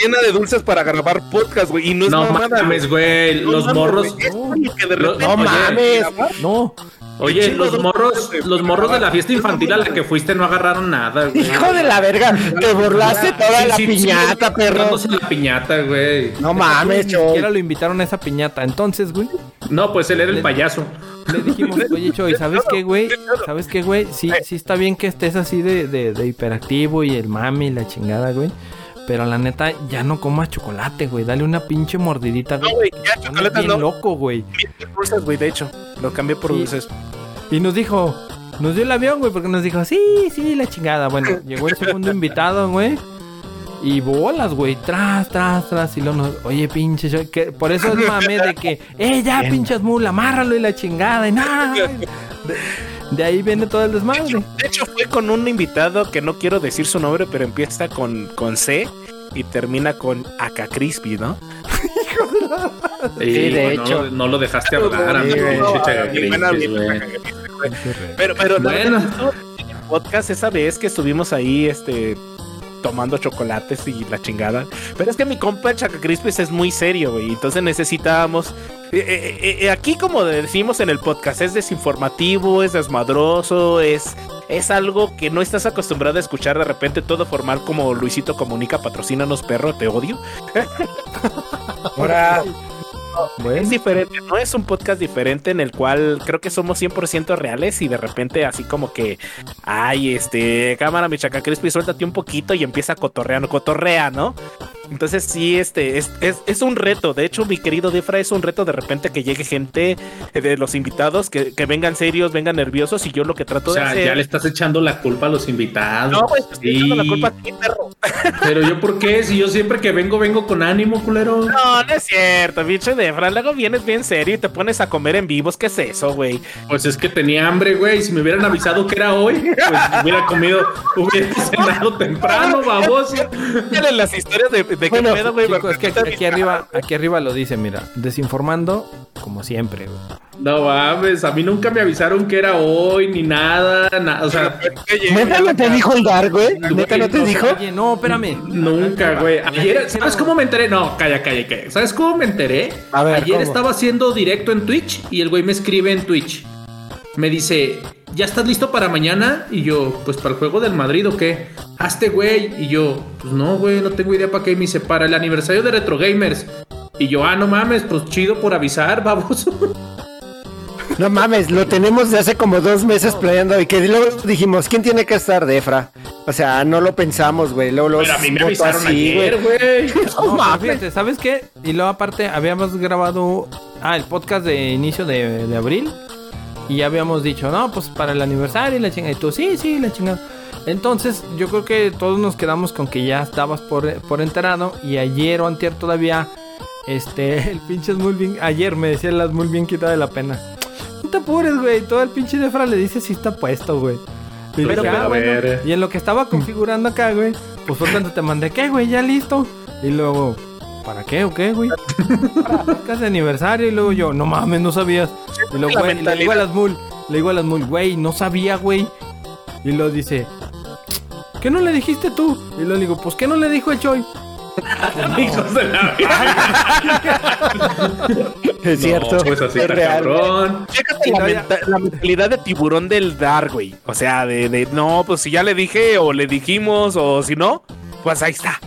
Llena de dulces para grabar podcast, güey. Y no es No mamada, mames, güey. No Los mames, morros. güey. Es como que de Lo- repente- No mames. No, Oye, los morros, los morros de la fiesta infantil a la que fuiste no agarraron nada, güey. Hijo de la verga, te burlaste toda Sí, la sí, piñata, sí, perro. la piñata, güey. No mames, ni siquiera lo invitaron a esa piñata. Entonces, güey, No, pues él era el payaso. le dijimos, oye, Choy, ¿sabes qué, güey? ¿Sabes qué, güey? Sí, sí está bien que estés así de, de, de hiperactivo y el mami y la chingada, güey. Pero la neta, ya no comas chocolate, güey. Dale una pinche mordidita, No, güey. güey, ya Andas chocolates bien no. loco, güey. Dulces, güey, de hecho. Lo cambié por dulces. Y nos dijo, nos dio el avión, güey, porque nos dijo, sí, sí, la chingada. Bueno, llegó el segundo invitado, güey. Y bolas, güey, tras, tras, tras. Y luego nos, oye, pinche, yo- que por eso es mame de que, eh, ya, pinches mula, amárralo y la chingada. Y nada. De, de ahí viene todo el desmadre. De hecho, fue con un invitado que no quiero decir su nombre, pero empieza con, con C y termina con Aka Crispy, ¿no? Sí, de no, hecho. No lo dejaste hablar, amigo. No, no. Pero, pero la Bueno. verdad, en el podcast esa vez que estuvimos ahí, este tomando chocolates y la chingada. Pero es que mi compa Chaca Crispis es muy serio, güey. Entonces necesitábamos. eh, eh, eh, aquí, como decimos en el podcast, es desinformativo, es desmadroso, es. Es algo que no estás acostumbrado a escuchar de repente todo formal como Luisito Comunica, patrocínanos perro, te odio. Ahora, Bueno, Es diferente, no es un podcast diferente en el cual creo que somos 100% reales y de repente así como que, ay, este, cámara, mi chaca crispy, suéltate un poquito y empieza a cotorrear, cotorrea, ¿no? Entonces sí, este, es, es, es un reto. De hecho, mi querido Defra, es un reto de repente que llegue gente eh, de los invitados, que, que vengan serios, vengan nerviosos y yo lo que trato O sea, de hacer... ya le estás echando la culpa a los invitados. No, güey, te estoy echando la Sí. culpa a ti, perro. Pero yo, ¿por qué? Si yo siempre que vengo, vengo con ánimo, culero. No, no es cierto, bicho Defra. Luego vienes bien serio y te pones a comer en vivos. ¿Qué es eso, güey? Pues es que tenía hambre, güey. Si me hubieran avisado que era hoy, pues hubiera comido, hubiera cenado temprano. Dale las historias de, de Bueno, qué pedo, güey. chicos, es que aquí arriba, aquí arriba lo dice, mira, desinformando como siempre, güey. No mames, a mí nunca me avisaron que era hoy ni nada, na- o sea, ¿neta no te dijo el Dar, güey? ¿Neta no te dijo? Oye, no, espérame. nunca, güey. Ayer, ¿sabes cómo me enteré? No, calla, calla, calla. ¿Sabes cómo me enteré? A ver, Ayer ¿cómo? estaba haciendo directo en Twitch y el güey me escribe en Twitch. Me dice, ¿ya estás listo para mañana? Y yo, pues para el juego del Madrid o qué? Hazte, güey. Y yo, pues no, güey, no tengo idea para qué. Y me dice, para el aniversario de Retro Gamers. Y yo, ah, no mames, pues chido por avisar, baboso. No mames, lo tenemos de hace como dos meses planeando y que luego dijimos, ¿quién tiene que estar de Efra? O sea, no lo pensamos, güey. Luego los Pero a mí me avisaron así, ayer, güey. No No, pero mames. fíjate, ¿sabes qué? Y luego aparte habíamos grabado ah, el podcast de inicio de, de abril y ya habíamos dicho, no, pues para el aniversario y la chingada. Y tú, sí, sí, la chingada. Entonces, yo creo que todos nos quedamos con que ya estabas por, por enterado y ayer o antier todavía, este, el pinche Smulvin, ayer me decía el Smul bien quitado de la pena. No te apures, güey, todo el pinche Defra le dice si está puesto, güey. Y Pero, dije, "Ah, a bueno". ver. Y en lo que estaba configurando acá, güey, pues fue cuando te mandé, ¿qué, güey? ¿Ya listo? Y luego, ¿para qué o qué, güey? Para podcast de aniversario. Y luego yo, no mames, no sabías. Y luego, La güey, le digo a las mul, le digo a las mul, güey, no sabía, güey. Y luego dice, ¿qué no le dijiste tú? Y luego le digo, pues, ¿qué no le dijo el Choy? Hijos de la Es cierto. No, pues así es está real. cabrón. Chécate la, menta- la mentalidad de tiburón del dar, güey. O sea, de, de, no, pues si ya le dije o le dijimos o si no, pues ahí está.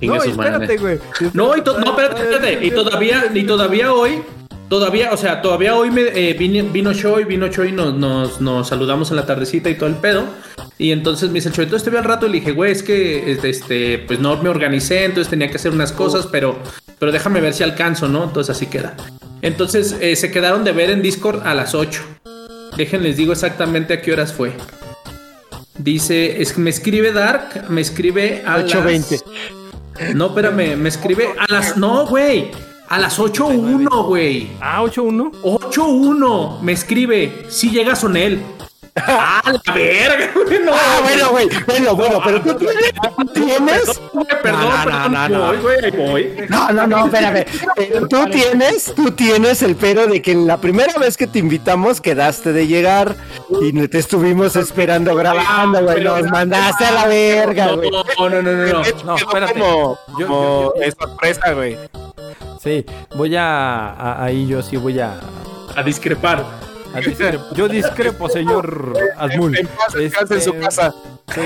No, espérate, güey. No, y no, espérate, espérate. Y todavía, y todavía hoy, todavía, o sea, todavía hoy me, eh, vino Choi, vino Choi, nos, nos, nos saludamos en la tardecita y todo el pedo. Y entonces me dice el Choi, entonces te vi al rato y le dije, güey, es que, este, este, pues no me organicé, entonces tenía que hacer unas cosas, pero, pero déjame ver si alcanzo, ¿no? Entonces así queda. Entonces eh, se quedaron de ver en Discord a las 8. Déjenles digo exactamente a qué horas fue. Dice, es que me escribe Dark, me escribe a las... 8:20. No, espérame, me escribe a las. No, güey. A las 8.1, güey. Ah, 8-1. 8.1. Me escribe. Si llega Sonel. ¡Ah, la verga, güey! No, Ah, bueno, güey. Bueno, bueno, pero tú tienes. ¿tienes? perdón, No, no, no, no. voy, voy. No, no, no, espérame. Pero tú tienes, tú tienes el pero de que la primera vez que te invitamos quedaste de llegar y no te estuvimos esperando grabando, güey. Nos mandaste a la verga, güey. No, no, no, no, no. No, espérate. Como, sorpresa, güey. Sí, voy a, a- Ahí yo sí voy a. A discrepar. A discrepo. Yo discrepo, señor Asmul. En paz descanse en su Este, casa. Sí.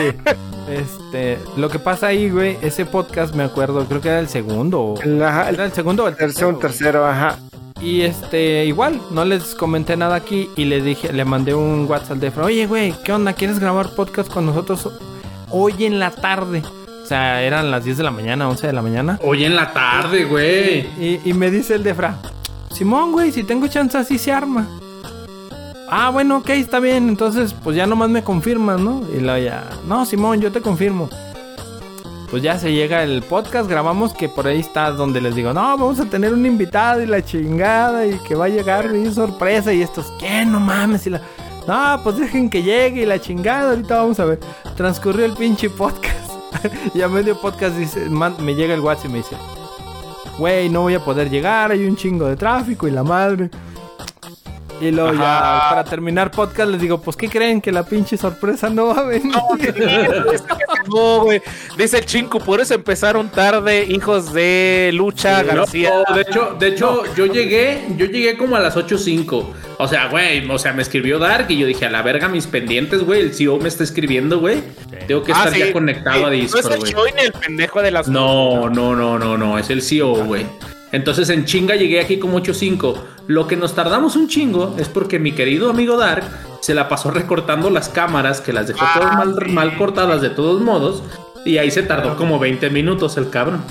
Este. Lo que pasa ahí, güey, ese podcast me acuerdo, creo que era el segundo. Ajá, el Era el segundo o el tercero, un tercero, ajá. Y este, igual, no les comenté nada aquí y le dije, le mandé un WhatsApp de Efra, oye, güey, ¿qué onda? ¿Quieres grabar podcast con nosotros hoy en la tarde? O sea, eran las 10 de la mañana, 11 de la mañana. Hoy en la tarde, güey. Y, y me dice el de Fra, Simón, güey, si tengo chance así se arma. Ah, bueno, ok, está bien. Entonces, pues ya nomás me confirmas, ¿no? Y luego ya, no, Simón, yo te confirmo. Pues ya se llega el podcast, grabamos que por ahí está donde les digo, no, vamos a tener un invitado y la chingada y que va a llegar y sorpresa y estos, ¿qué? No mames. Y la, no, pues dejen que llegue y la chingada, ahorita vamos a ver. Transcurrió el pinche podcast. y a medio podcast dice, me llega el WhatsApp y me dice, güey, no voy a poder llegar, hay un chingo de tráfico y la madre. Y luego ya, para terminar podcast, les digo, pues, ¿qué creen? Que la pinche sorpresa no va a venir. No, güey. Dice el Chinku, por eso empezaron tarde, hijos de Lucha No, García. de hecho, de hecho yo llegué, yo llegué como a las 8.05. O sea, güey, o sea, me escribió Dark y yo dije, a la verga mis pendientes, güey. El CEO me está escribiendo, güey. Tengo que Ah, estar sí. ya conectado Sí, a No es Discord, el güey. Choi ni el pendejo de las. No, no, no, no, no, es el CEO, güey. Entonces en chinga llegué aquí como 8.5. Lo que nos tardamos un chingo es porque mi querido amigo Dark se la pasó recortando las cámaras, que las dejó todas mal, mal cortadas de todos modos. Y ahí se tardó como 20 minutos el cabrón.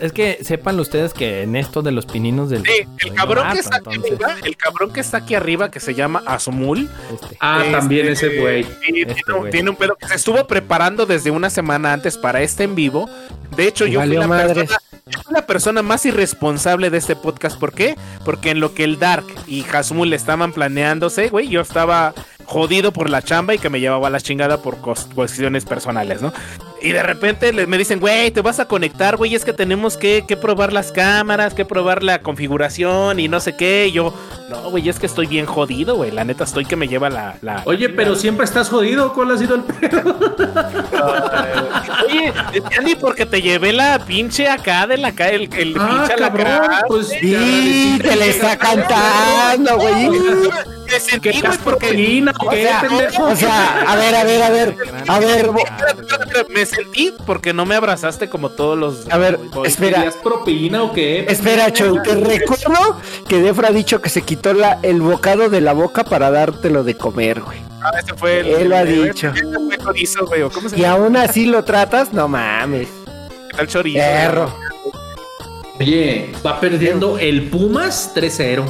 Es que sepan ustedes que en esto de los pininos del. Sí, el cabrón que está aquí entonces, arriba, el cabrón que está aquí arriba que se llama Azumul. este, Ah, Este, también ese güey. Sí, tiene, Este tiene un pedo que se estuvo preparando desde una semana antes para este en vivo. De hecho, Y yo fui, la persona, la persona más irresponsable de este podcast. ¿Por qué? Porque en lo que el Dark y Hasmul estaban planeándose, güey, yo estaba jodido por la chamba y que me llevaba a la chingada por cuestiones personales, ¿no? Y de repente le- me dicen, güey, te vas a conectar, güey, es que tenemos que, que probar las cámaras, que probar la configuración y no sé qué. Y yo, no, güey, es que estoy bien jodido, güey. La neta estoy que me lleva la... la Oye, pero siempre estás jodido. ¿Cuál ha sido el pedo? Oye, ni porque te llevé la pinche acá de la ca- el, el Ah, pinche cabrón. alacrán. Pues Sí, te le está cantando, güey. Me sentí, ¿Qué güey, porque... o O qué, sea, pendejo? o sea, a ver, a ver, a ver, a ver, Me sentí porque no me abrazaste como todos los... a ver, espera, ¿Querías propina o qué? espera, Choy, te recuerdo que Defra ha dicho que se quitó la, el bocado de la boca para dártelo de comer, güey. Ah, ese fue el... Él lo ha dicho. ese fue chorizo, güey. ¿o ¿Cómo se Y aún así lo tratas, no mames. el chorizo? Perro. Oye, va perdiendo el Pumas 3-0.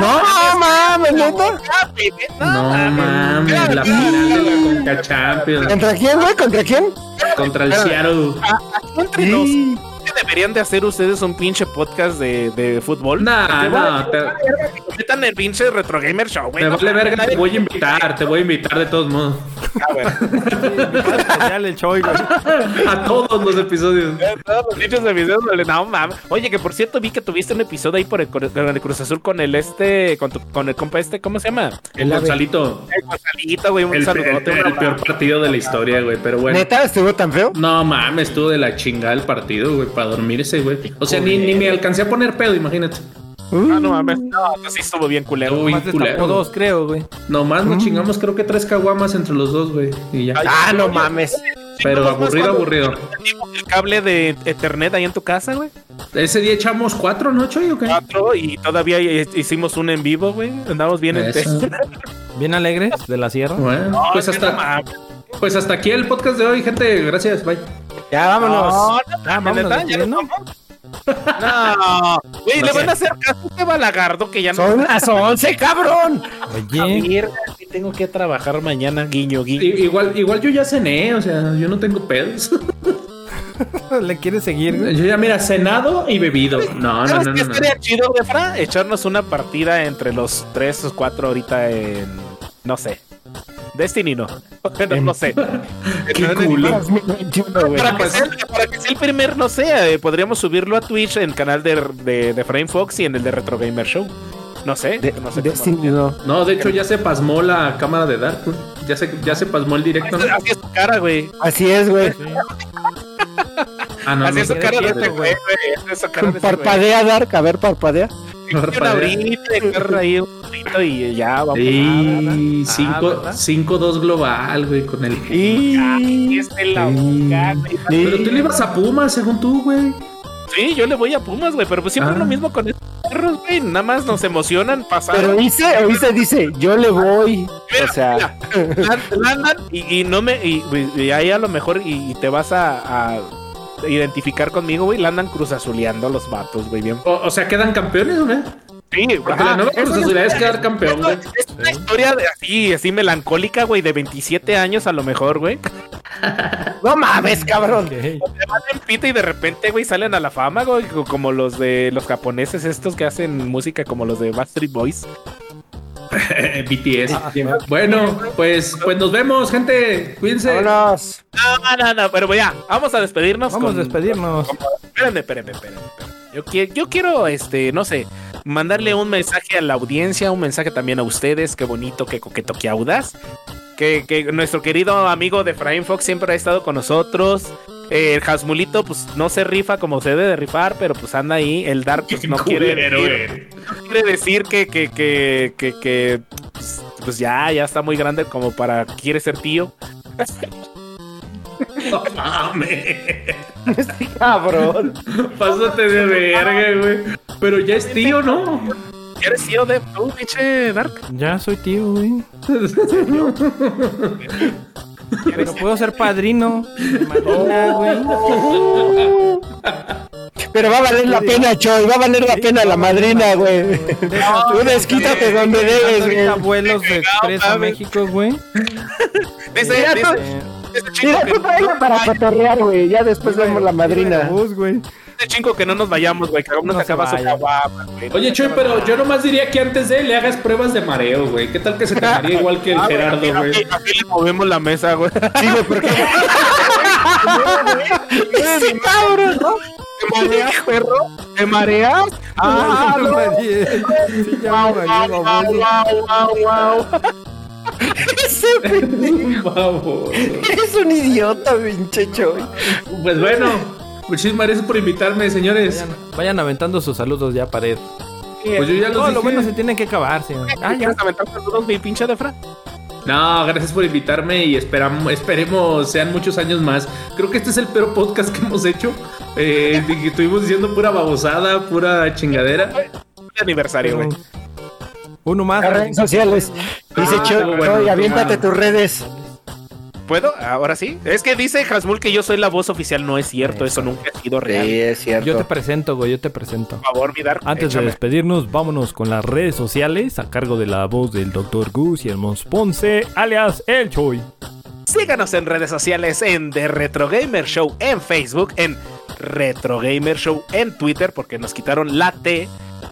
No mames, neta. No mames, la final de la Conca Champions ¿Contra quién, güey? ¿Contra quién? contra el Seattle. Entre ¿qué deberían de hacer ustedes un pinche podcast de, de fútbol? Nah, no, te, Metan el pinche Retro Gamer Show, güey. no vale verga, te voy a invitar, te voy a invitar de todos modos. Ah, bueno. especial el güey. A todos los episodios. Todos los videos, vale, no mames. Oye, que por cierto vi que tuviste un episodio ahí por el, con el Cruz Azul con el este, con, tu- con el compa este, ¿cómo se llama? El Gonzalito. El Gonzalito, güey, un El, el- saludote. el abrazo. peor partido de la historia, güey. Pero bueno. ¿Neta? ¿Estuvo tan feo? No mames, estuvo de la chingada el partido, güey, para dormirse, güey. O sea, ni, ni me alcancé a poner pedo, imagínate. Ah, no mames. No, entonces sí estuvo bien culero. Uy, Más culero. dos, creo, güey. Nomás nos chingamos, creo que tres caguamas entre los dos, güey. Y ya. Ay, Ah, no mames. Pero aburrido, aburrido. teníamos El cable de Ethernet ahí en tu casa, güey. Ese día echamos cuatro, ¿no, Choy? ¿O qué? Cuatro y todavía hicimos un en vivo, güey. Andamos bien en. Bien alegres de la sierra. Bueno, pues hasta, pues hasta aquí el podcast de hoy, gente. Gracias, bye. Ya vámonos. No, Ah, vámonos. ¿Ya ¿no? No, güey, le van a hacer caso a este balagardo que ya no. Son las 11, cabrón. Oye, Mierda, sí tengo que trabajar mañana, guiño, guiño. I- igual, igual yo ya cené, o sea, yo no tengo pedos. ¿le quieres seguir? Yo ya, mira, cenado y bebido. No, no, ¿Sabes no, qué no. no. estaría chido, Defra? Echarnos una partida entre los tres o cuatro ahorita en. No sé. Destiny no. no, no sé. Qué culo. 2021, güey. Para que, sea, para que sea el primer, no sé, eh, podríamos subirlo a Twitch en el canal de, de, de Frame Fox y en el de Retro Gamer Show. No sé, De- no sé. Destiny no. No, de hecho ya se pasmó la cámara de Dark, güey. Ya se, ya se pasmó el directo. Así es tu cara, güey. Así es, güey. Ah, no, Así no. es su cara de este güey. cara de ese güey. Parpadea, Dark. A ver, parpadea. Una horita, y agarra ahí un poquito y ya vamos. Sí, Ah, 5-2 global, güey, con el... Y es de la boca, güey. Pero tú le ibas a Pumas, según tú, güey. Sí, yo le voy a Pumas, güey, pero pues siempre Ah. es lo mismo con estos perros, güey. Nada más nos emocionan pasar. Pero dice, dice, dice, yo le voy. O sea, Landan y, y no me. Y, y ahí a lo mejor y, y te vas a, a identificar conmigo, güey. La andan cruzazuleando los vatos, güey. Bien. O, o sea, ¿quedan campeones, güey? Sí, Porque la nueva Cruz Azul es quedar campeón, güey. Es una historia de así, así melancólica, güey, de 27 años a lo mejor, güey. no mames, cabrón. Ok. Te van en pita y de repente, güey, salen a la fama, güey, co- como los de los japoneses estos que hacen música como los de Backstreet Boys. BTS. Bueno, pues, pues nos vemos, gente. Cuídense. Vámonos. No, no, no, pero ya, vamos a despedirnos. Vamos con- a despedirnos. Espérenme, espérenme, espérenme. espérenme. Yo, qui- yo quiero, este, no sé, mandarle un mensaje a la audiencia, un mensaje también a ustedes. Qué bonito, qué coqueto, qué audaz. Que, que nuestro querido amigo de Frame Fox siempre ha estado con nosotros. Eh, el Jasmulito, pues no se rifa como se debe de rifar, pero pues anda ahí. El Dark, pues no quiere, decir, güey. no quiere decir que, que, que, que, que, pues, pues ya, ya está muy grande como para quiere ser tío. No mames. Cabrón. Pásate de verga, güey. Pero ya es tío, ¿no? ¿Quieres tío de tú, pinche Dark? Ya soy tío, güey. Pero puedo ser padrino. Madrina, güey. Pero va a valer la pena, Choy. Va a valer la pena la madrina, güey. Tú desquítate donde debes, güey. vuelos de a. México, güey. Dice, Mira, dice, Mira, tú para cotorrear, güey. Ya después vemos la madrina. Güey. Dice Chingo que no nos vayamos, güey, que aún no, caguama, güey. Oye, Choy, pero yo nomás diría que antes de le hagas pruebas de mareo, güey. ¿Qué tal que se te marea igual que el Ah, Gerardo, aquí- güey? aquí- aquí le movemos la mesa, güey. Sí, güey, porque. Ese cabrón, ¿no? ¿Te mareas, perro? ¿Te mareas? Ah, no. Sí, ya Wow, wow, wow, wow. Ese pendejo. Eres un idiota, pinche Choy. Pues bueno, muchísimas gracias por invitarme, señores. Vayan, vayan aventando sus saludos ya, pared. Pues yo ya los Todo lo bueno se tiene que acabar, señor. Ah, ya. ¿Quieres aventar saludos, mi pinche de Fran? No, gracias por invitarme y esperamos, esperemos sean muchos años más. Creo que este es el peor podcast que hemos hecho. Eh, que estuvimos diciendo pura babosada, pura chingadera. Un aniversario, güey. Uno más. Las redes sociales. Dice Ah, Choy, estuvo bueno, aviéntate tus redes. ¿Puedo? Ahora sí. Es que dice Hasmul que yo soy la voz oficial. No es cierto, eso nunca ha sido real. es cierto. Yo te presento, güey, yo te presento. Por favor, mi Dark, Antes de despedirnos, vámonos con las redes sociales a cargo de la voz del Dr. Gus y el Mons Ponce, alias El Choy. Síganos en redes sociales en The Retro Gamer Show en Facebook, en Retro Gamer Show en Twitter, porque nos quitaron la T.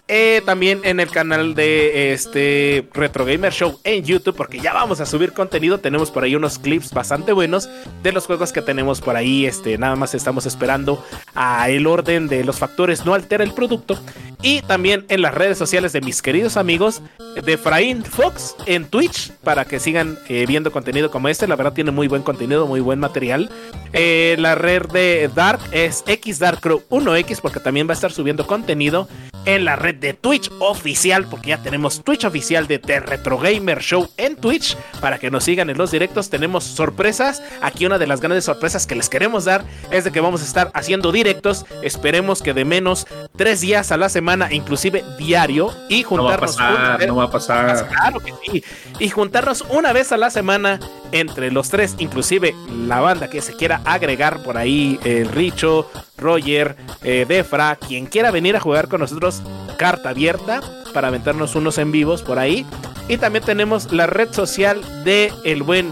Eh, también en el canal de este Retro Gamer Show en YouTube, porque ya vamos a subir contenido. Tenemos por ahí unos clips bastante buenos de los juegos que tenemos por ahí. Este, nada más estamos esperando a el orden de los factores no altera el producto. Y también en las redes sociales de mis queridos amigos de Fraín Fox en Twitch para que sigan eh, viendo contenido como este. La verdad tiene muy buen contenido, muy buen material. Eh, la red de Dark es XDarkCrow1X porque también va a estar subiendo contenido en la red de Twitch oficial porque ya tenemos Twitch oficial de The Retro Gamer Show en Twitch para que nos sigan en los directos. Tenemos sorpresas. Aquí una de las grandes sorpresas que les queremos dar es de que vamos a estar haciendo directos. Esperemos que de menos tres días a la semana, inclusive diario, y No va a juntarnos una no va a pasar. Claro que sí. Y juntarnos una vez a la semana entre los tres, inclusive la banda que se quiera agregar por ahí, el Richo, Roger, eh, Defra, quien quiera venir a jugar con nosotros, carta abierta para aventarnos unos en vivos por ahí. Y también tenemos la red social de el buen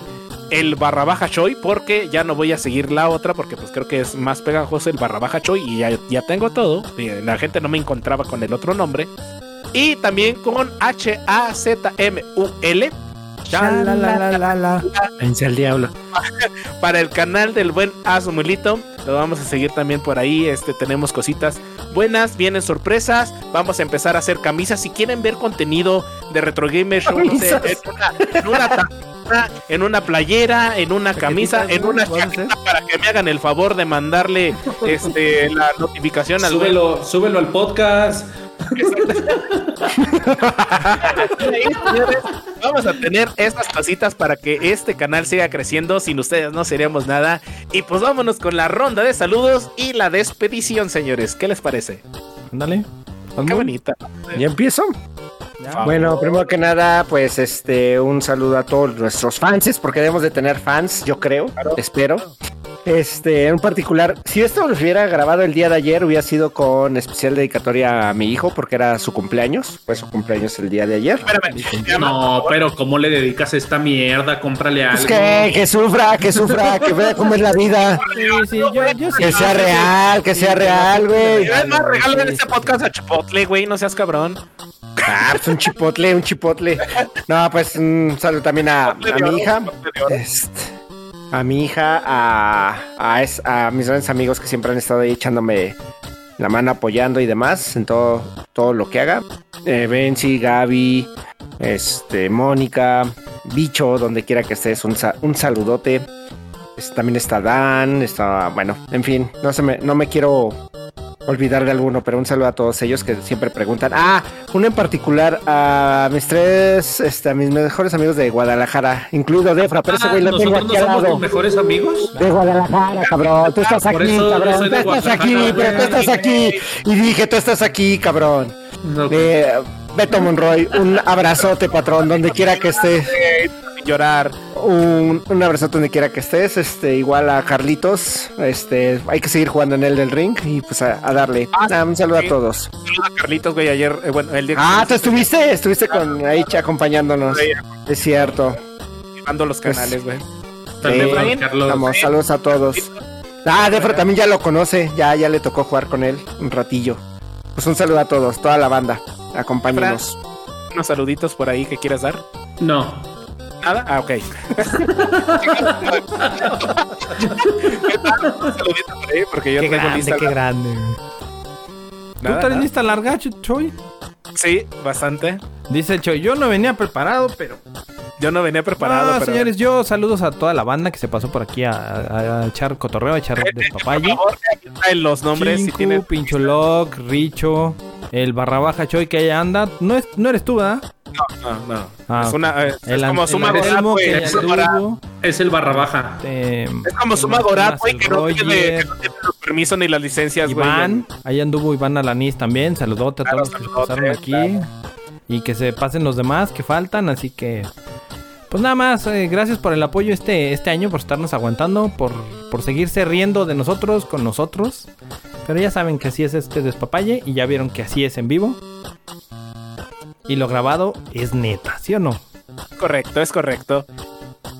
el barra baja Choi, porque ya no voy a seguir la otra, porque pues creo que es más pegajoso el barra baja Choi y ya, ya tengo todo. La gente no me encontraba con el otro nombre. Y también con H-A-Z-M-U-L, Chalalalala. Vence al diablo. para el canal del buen Azumulito. Lo vamos a seguir también por ahí. Este tenemos cositas buenas, vienen sorpresas. Vamos a empezar a hacer camisas. Si quieren ver contenido de Retro Gamer Show, no sé, en una, en una en una playera, en una camisa, en una chaqueta para que me hagan el favor de mandarle este la notificación al Súbelo, súbelo al podcast. Vamos a tener estas tacitas para que este canal siga creciendo. Sin ustedes no seríamos nada. Y pues vámonos con la ronda de saludos y la despedición, señores. ¿Qué les parece? Ándale. Qué bonita. ¿Ya empiezo? Ya. Bueno, primero que nada, pues este, un saludo a todos nuestros fans, porque debemos de tener fans, yo creo, espero. Este, en particular, si esto lo hubiera grabado el día de ayer, hubiera sido con especial dedicatoria a mi hijo, porque era su cumpleaños, fue su cumpleaños el día de ayer. Espérame. No, pero ¿cómo le dedicas esta mierda? Cómprale algo. Pues que, que sufra, que sufra, que vea cómo es la vida, Sí, sí, yo, yo sí. que sea real, que sea real, güey. Además, regalen este podcast a Chipotle, güey. No seas cabrón. Ah, pues un chipotle, un chipotle. No, pues un saludo también a, a mi hija. Este, a mi hija, a, a, es- a mis grandes amigos que siempre han estado ahí echándome la mano, apoyando y demás en todo, todo lo que haga. Eh, Gaby, este, Mónica, Bicho, donde quiera que estés, un, un saludote. También está Dan, está, bueno, en fin, no, se me, no me quiero olvidar de alguno, pero un saludo a todos ellos que siempre preguntan. Ah, uno en particular a mis tres, este, a mis mejores amigos de Guadalajara, incluido Defra, pero ese güey lo tengo Ah, ¿Nosotros aquí no somos tus mejores amigos? De Guadalajara, cabrón. Tú estás aquí, cabrón. Tú estás aquí, pero tú estás aquí. Y dije, tú estás aquí, cabrón. No, Eh, Beto Monroy, un abrazote, patrón, donde quiera que estés. Llorar. Un, un abrazote donde quiera que estés. Este, igual a Carlitos. Este, hay que seguir jugando en el del ring y pues a, a darle. Ah, un saludo a sí. todos. Saludos a Carlitos, güey. Ayer, eh, bueno, el día que Ah, tú estuviste, estuviste con ahí acompañándonos. Es cierto. llevando los canales, güey. Sí. Carlos. Vamos, saludos a todos. Ah, Defra también ya lo conoce, ya, ya le tocó jugar con él un ratillo. Pues un saludo a todos, toda la banda. Acompáñenos. Unos saluditos por ahí que quieras dar. No. ¿Nada? Ah, ok. Porque yo Qué grande, lista qué grande. ¿Tú traes lista larga, Ch- Choy? Sí, bastante. Dice Choy, yo no venía preparado, pero... Yo no venía preparado, Ah, pero... señores, yo saludos a toda la banda que se pasó por aquí a, a- a echar cotorreo, a echar Por despapalle. favor, aquí traen los nombres si Chinku, tienen... Pincholoc, Richo, el barra baja Choy que ahí anda. No, es, no eres tú, ¿verdad? No, no. Ah, es una... eh, El es como Suma el Gorat, güey. Es Suma Gorat. Es el barra baja. eh, Es como Suma Gorat, güey, que no tiene que no tiene los permisos ni las licencias, güey. Iván, ahí anduvo Iván Alanis también. Saludote a Claro, todos los que pasaron aquí. claro. Y que se pasen los demás que faltan. Así que, pues nada más, eh, gracias por el apoyo este, este año, por estarnos aguantando, por, por seguirse riendo de nosotros con nosotros. Pero ya saben que así es este despapalle y ya vieron que así es en vivo. Y lo grabado es neta, ¿sí o no? Correcto, es correcto.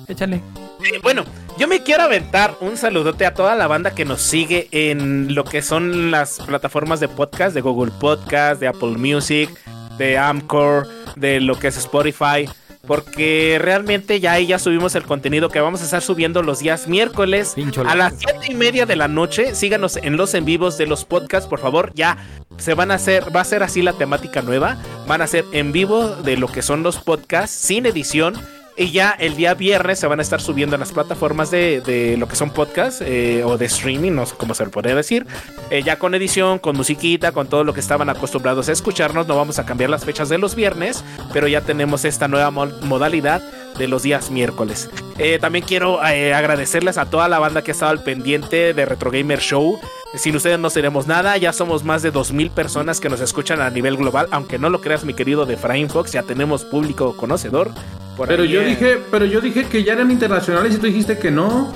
Échale. Eh, bueno, yo me quiero aventar un saludote a toda la banda que nos sigue en lo que son las plataformas de podcast, de Google Podcast, de Apple Music, de Amcor, de lo que es Spotify. Porque realmente ya ahí ya subimos el contenido que vamos a estar subiendo los días miércoles a las siete y media de la noche. Síganos en los en vivos de los podcasts, por favor. Ya se van a hacer, va a ser así la temática nueva. Van a ser en vivo de lo que son los podcasts, sin edición. Y ya el día viernes se van a estar subiendo en las plataformas de, de lo que son podcasts eh, o de streaming, no sé cómo se le podría decir. Eh, ya con edición, con musiquita, con todo lo que estaban acostumbrados a escucharnos. No vamos a cambiar las fechas de los viernes, pero ya tenemos esta nueva mo- modalidad de los días miércoles. Eh, también quiero eh, agradecerles a toda la banda que ha estado al pendiente de Retro Gamer Show. Sin ustedes no seremos nada. Ya somos más de 2.000 personas que nos escuchan a nivel global. Aunque no lo creas, mi querido de Frame Fox, ya tenemos público conocedor. Por Pero ahí, yo eh, dije, pero yo dije que ya eran internacionales y tú dijiste que no.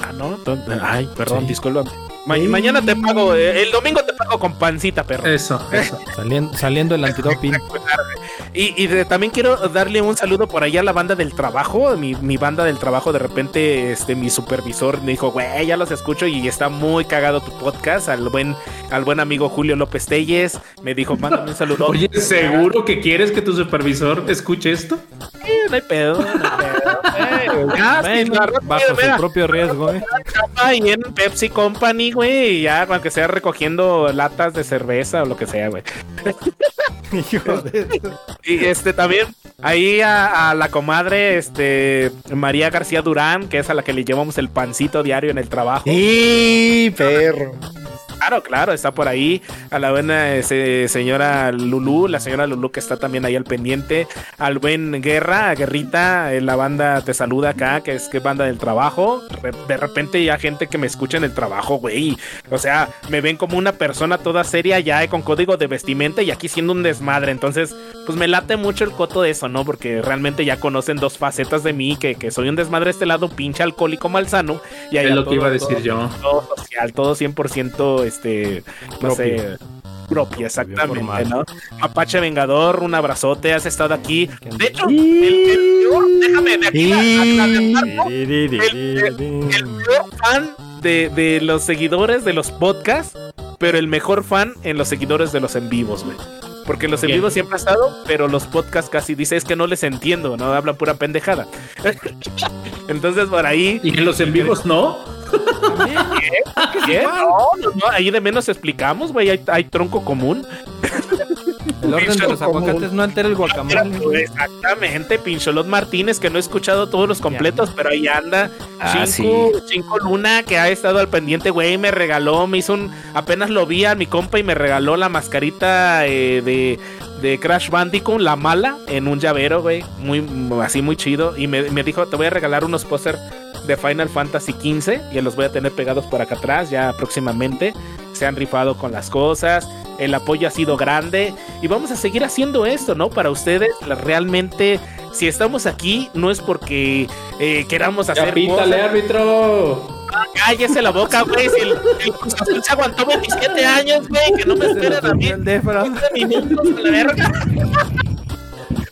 Ah, no. Ay, perdón, Sí. disculpa. Ma- mañana te pago. eh, el domingo te pago con pancita, perro. Eso, eso. Saliendo, saliendo el antidoping. Y, y de- también quiero darle un saludo por allá a la banda del trabajo. Mi, mi banda del trabajo, de repente, este, mi supervisor me dijo, güey, ya los escucho y está muy cagado tu podcast. Al buen, al buen amigo Julio López Telles. Me dijo, mándame un saludo. Oye, ¿seguro que quieres que tu supervisor escuche esto? Eh, no hay pedo, no hay pedo. Sí, raza, bajo mira, su propio riesgo, ¿eh? ahí en Pepsi Company, güey, y ya, aunque sea recogiendo latas de cerveza o lo que sea, güey. Hijo de- Y este también, ahí a, a la comadre, este, María García Durán, que es a la que le llevamos el pancito diario en el trabajo. Y perro. Claro, claro, está por ahí. A la buena este, señora Lulú, la señora Lulú que está también ahí al pendiente. Al buen Guerra, Guerrita, eh, la banda te saluda acá, que es que banda del trabajo. Re- De repente ya gente que me escucha en el trabajo, güey. O sea, me ven como una persona toda seria ya eh, con código de vestimenta y aquí siendo un desmadre. Entonces, pues me late mucho el coto de eso, ¿no? Porque realmente ya conocen dos facetas de mí, que, que soy un desmadre de este lado, pinche alcohólico malsano. Y Es allá lo que iba a decir todo- yo. todo social, todo 100% este, no sé, propio, exactamente, formal. ¿no? Apache Vengador, un abrazote, has estado aquí. De hecho, el, el peor, déjame de aquí el peor fan de, de los seguidores de los podcasts, pero el mejor fan en los seguidores de los en vivos, güey. Porque los en vivos siempre ha estado, pero los podcasts casi dice es que no les entiendo, no hablan pura pendejada. Entonces por ahí ¿Y en los en vivos no? ¿Qué? No, no, no, ahí de menos explicamos, güey, hay, hay tronco común. El orden de los aguacates no altera el guacamole. güey. Exactamente, Pincholot Martínez, que no he escuchado todos los completos, pero ahí anda. Ah, Cinco, Cinco Luna, que ha estado al pendiente, güey, me regaló, me hizo un. Apenas lo vi a mi compa y me regaló la mascarita eh, de, de Crash Bandicoot, la mala, en un llavero, güey. Muy, así muy chido. Y me, me dijo, te voy a regalar unos póster de Final Fantasy XV y los voy a tener pegados por acá atrás ya próximamente. Se han rifado con las cosas, el apoyo ha sido grande y vamos a seguir haciendo esto, ¿no? Para ustedes, realmente, si estamos aquí, no es porque eh, queramos hacer cosas. árbitro! Cállese la boca, güey. Si el, el Cruz Azul se aguantó 27 años, güey, que no me esperen a mí. subió el Defra. 15 minutos a la verga.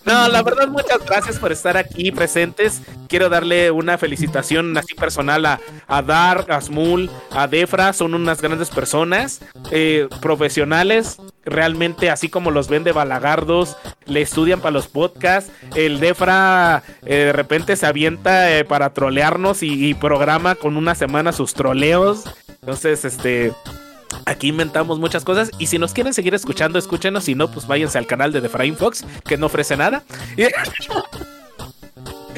No, la verdad, muchas gracias por estar aquí presentes. Quiero darle una felicitación así personal a, a Dark, a Smul, a Defra. Son unas grandes personas, eh, profesionales. Realmente, así como los ven de balagardos, le estudian para los podcasts. El Defra eh, de repente se avienta eh, para trolearnos y, y programa con una semana sus troleos. Entonces, este, Aquí inventamos muchas cosas y si nos quieren seguir escuchando, escúchenos. Si no, pues váyanse al canal de The Frame Fox, que no ofrece nada. Y,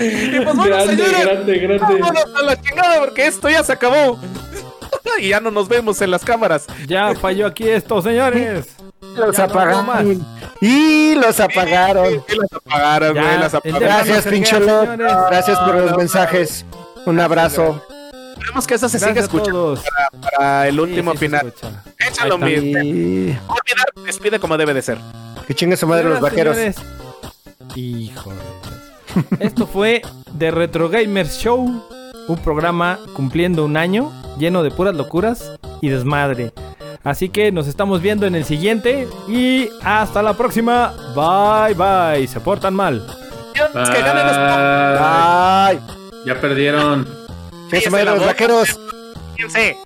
Y pues bueno, señores, grande, grande. vámonos a la chingada porque esto ya se acabó. y ya no nos vemos en las cámaras. Ya falló aquí esto, señores. Los Ya no apagaron. Y los apagaron. Sí, las apagaron, Ya, güey, el apagaron. Gracias, señores. Gracias por los mensajes. Un abrazo. Esperemos que eso se siga Gracias escuchando para el último Sí, sí se final. Échalo, mi. Olvidar, despide como debe de ser. que chingue su madre los vaqueros. señores. Hijo de Dios. Esto fue The Retro Gamers Show, un programa cumpliendo un año lleno de puras locuras y desmadre. Así que nos estamos viendo en el siguiente y hasta la próxima. Bye bye. Se portan mal. Ya perdieron. Madre los vaqueros. Fíjense.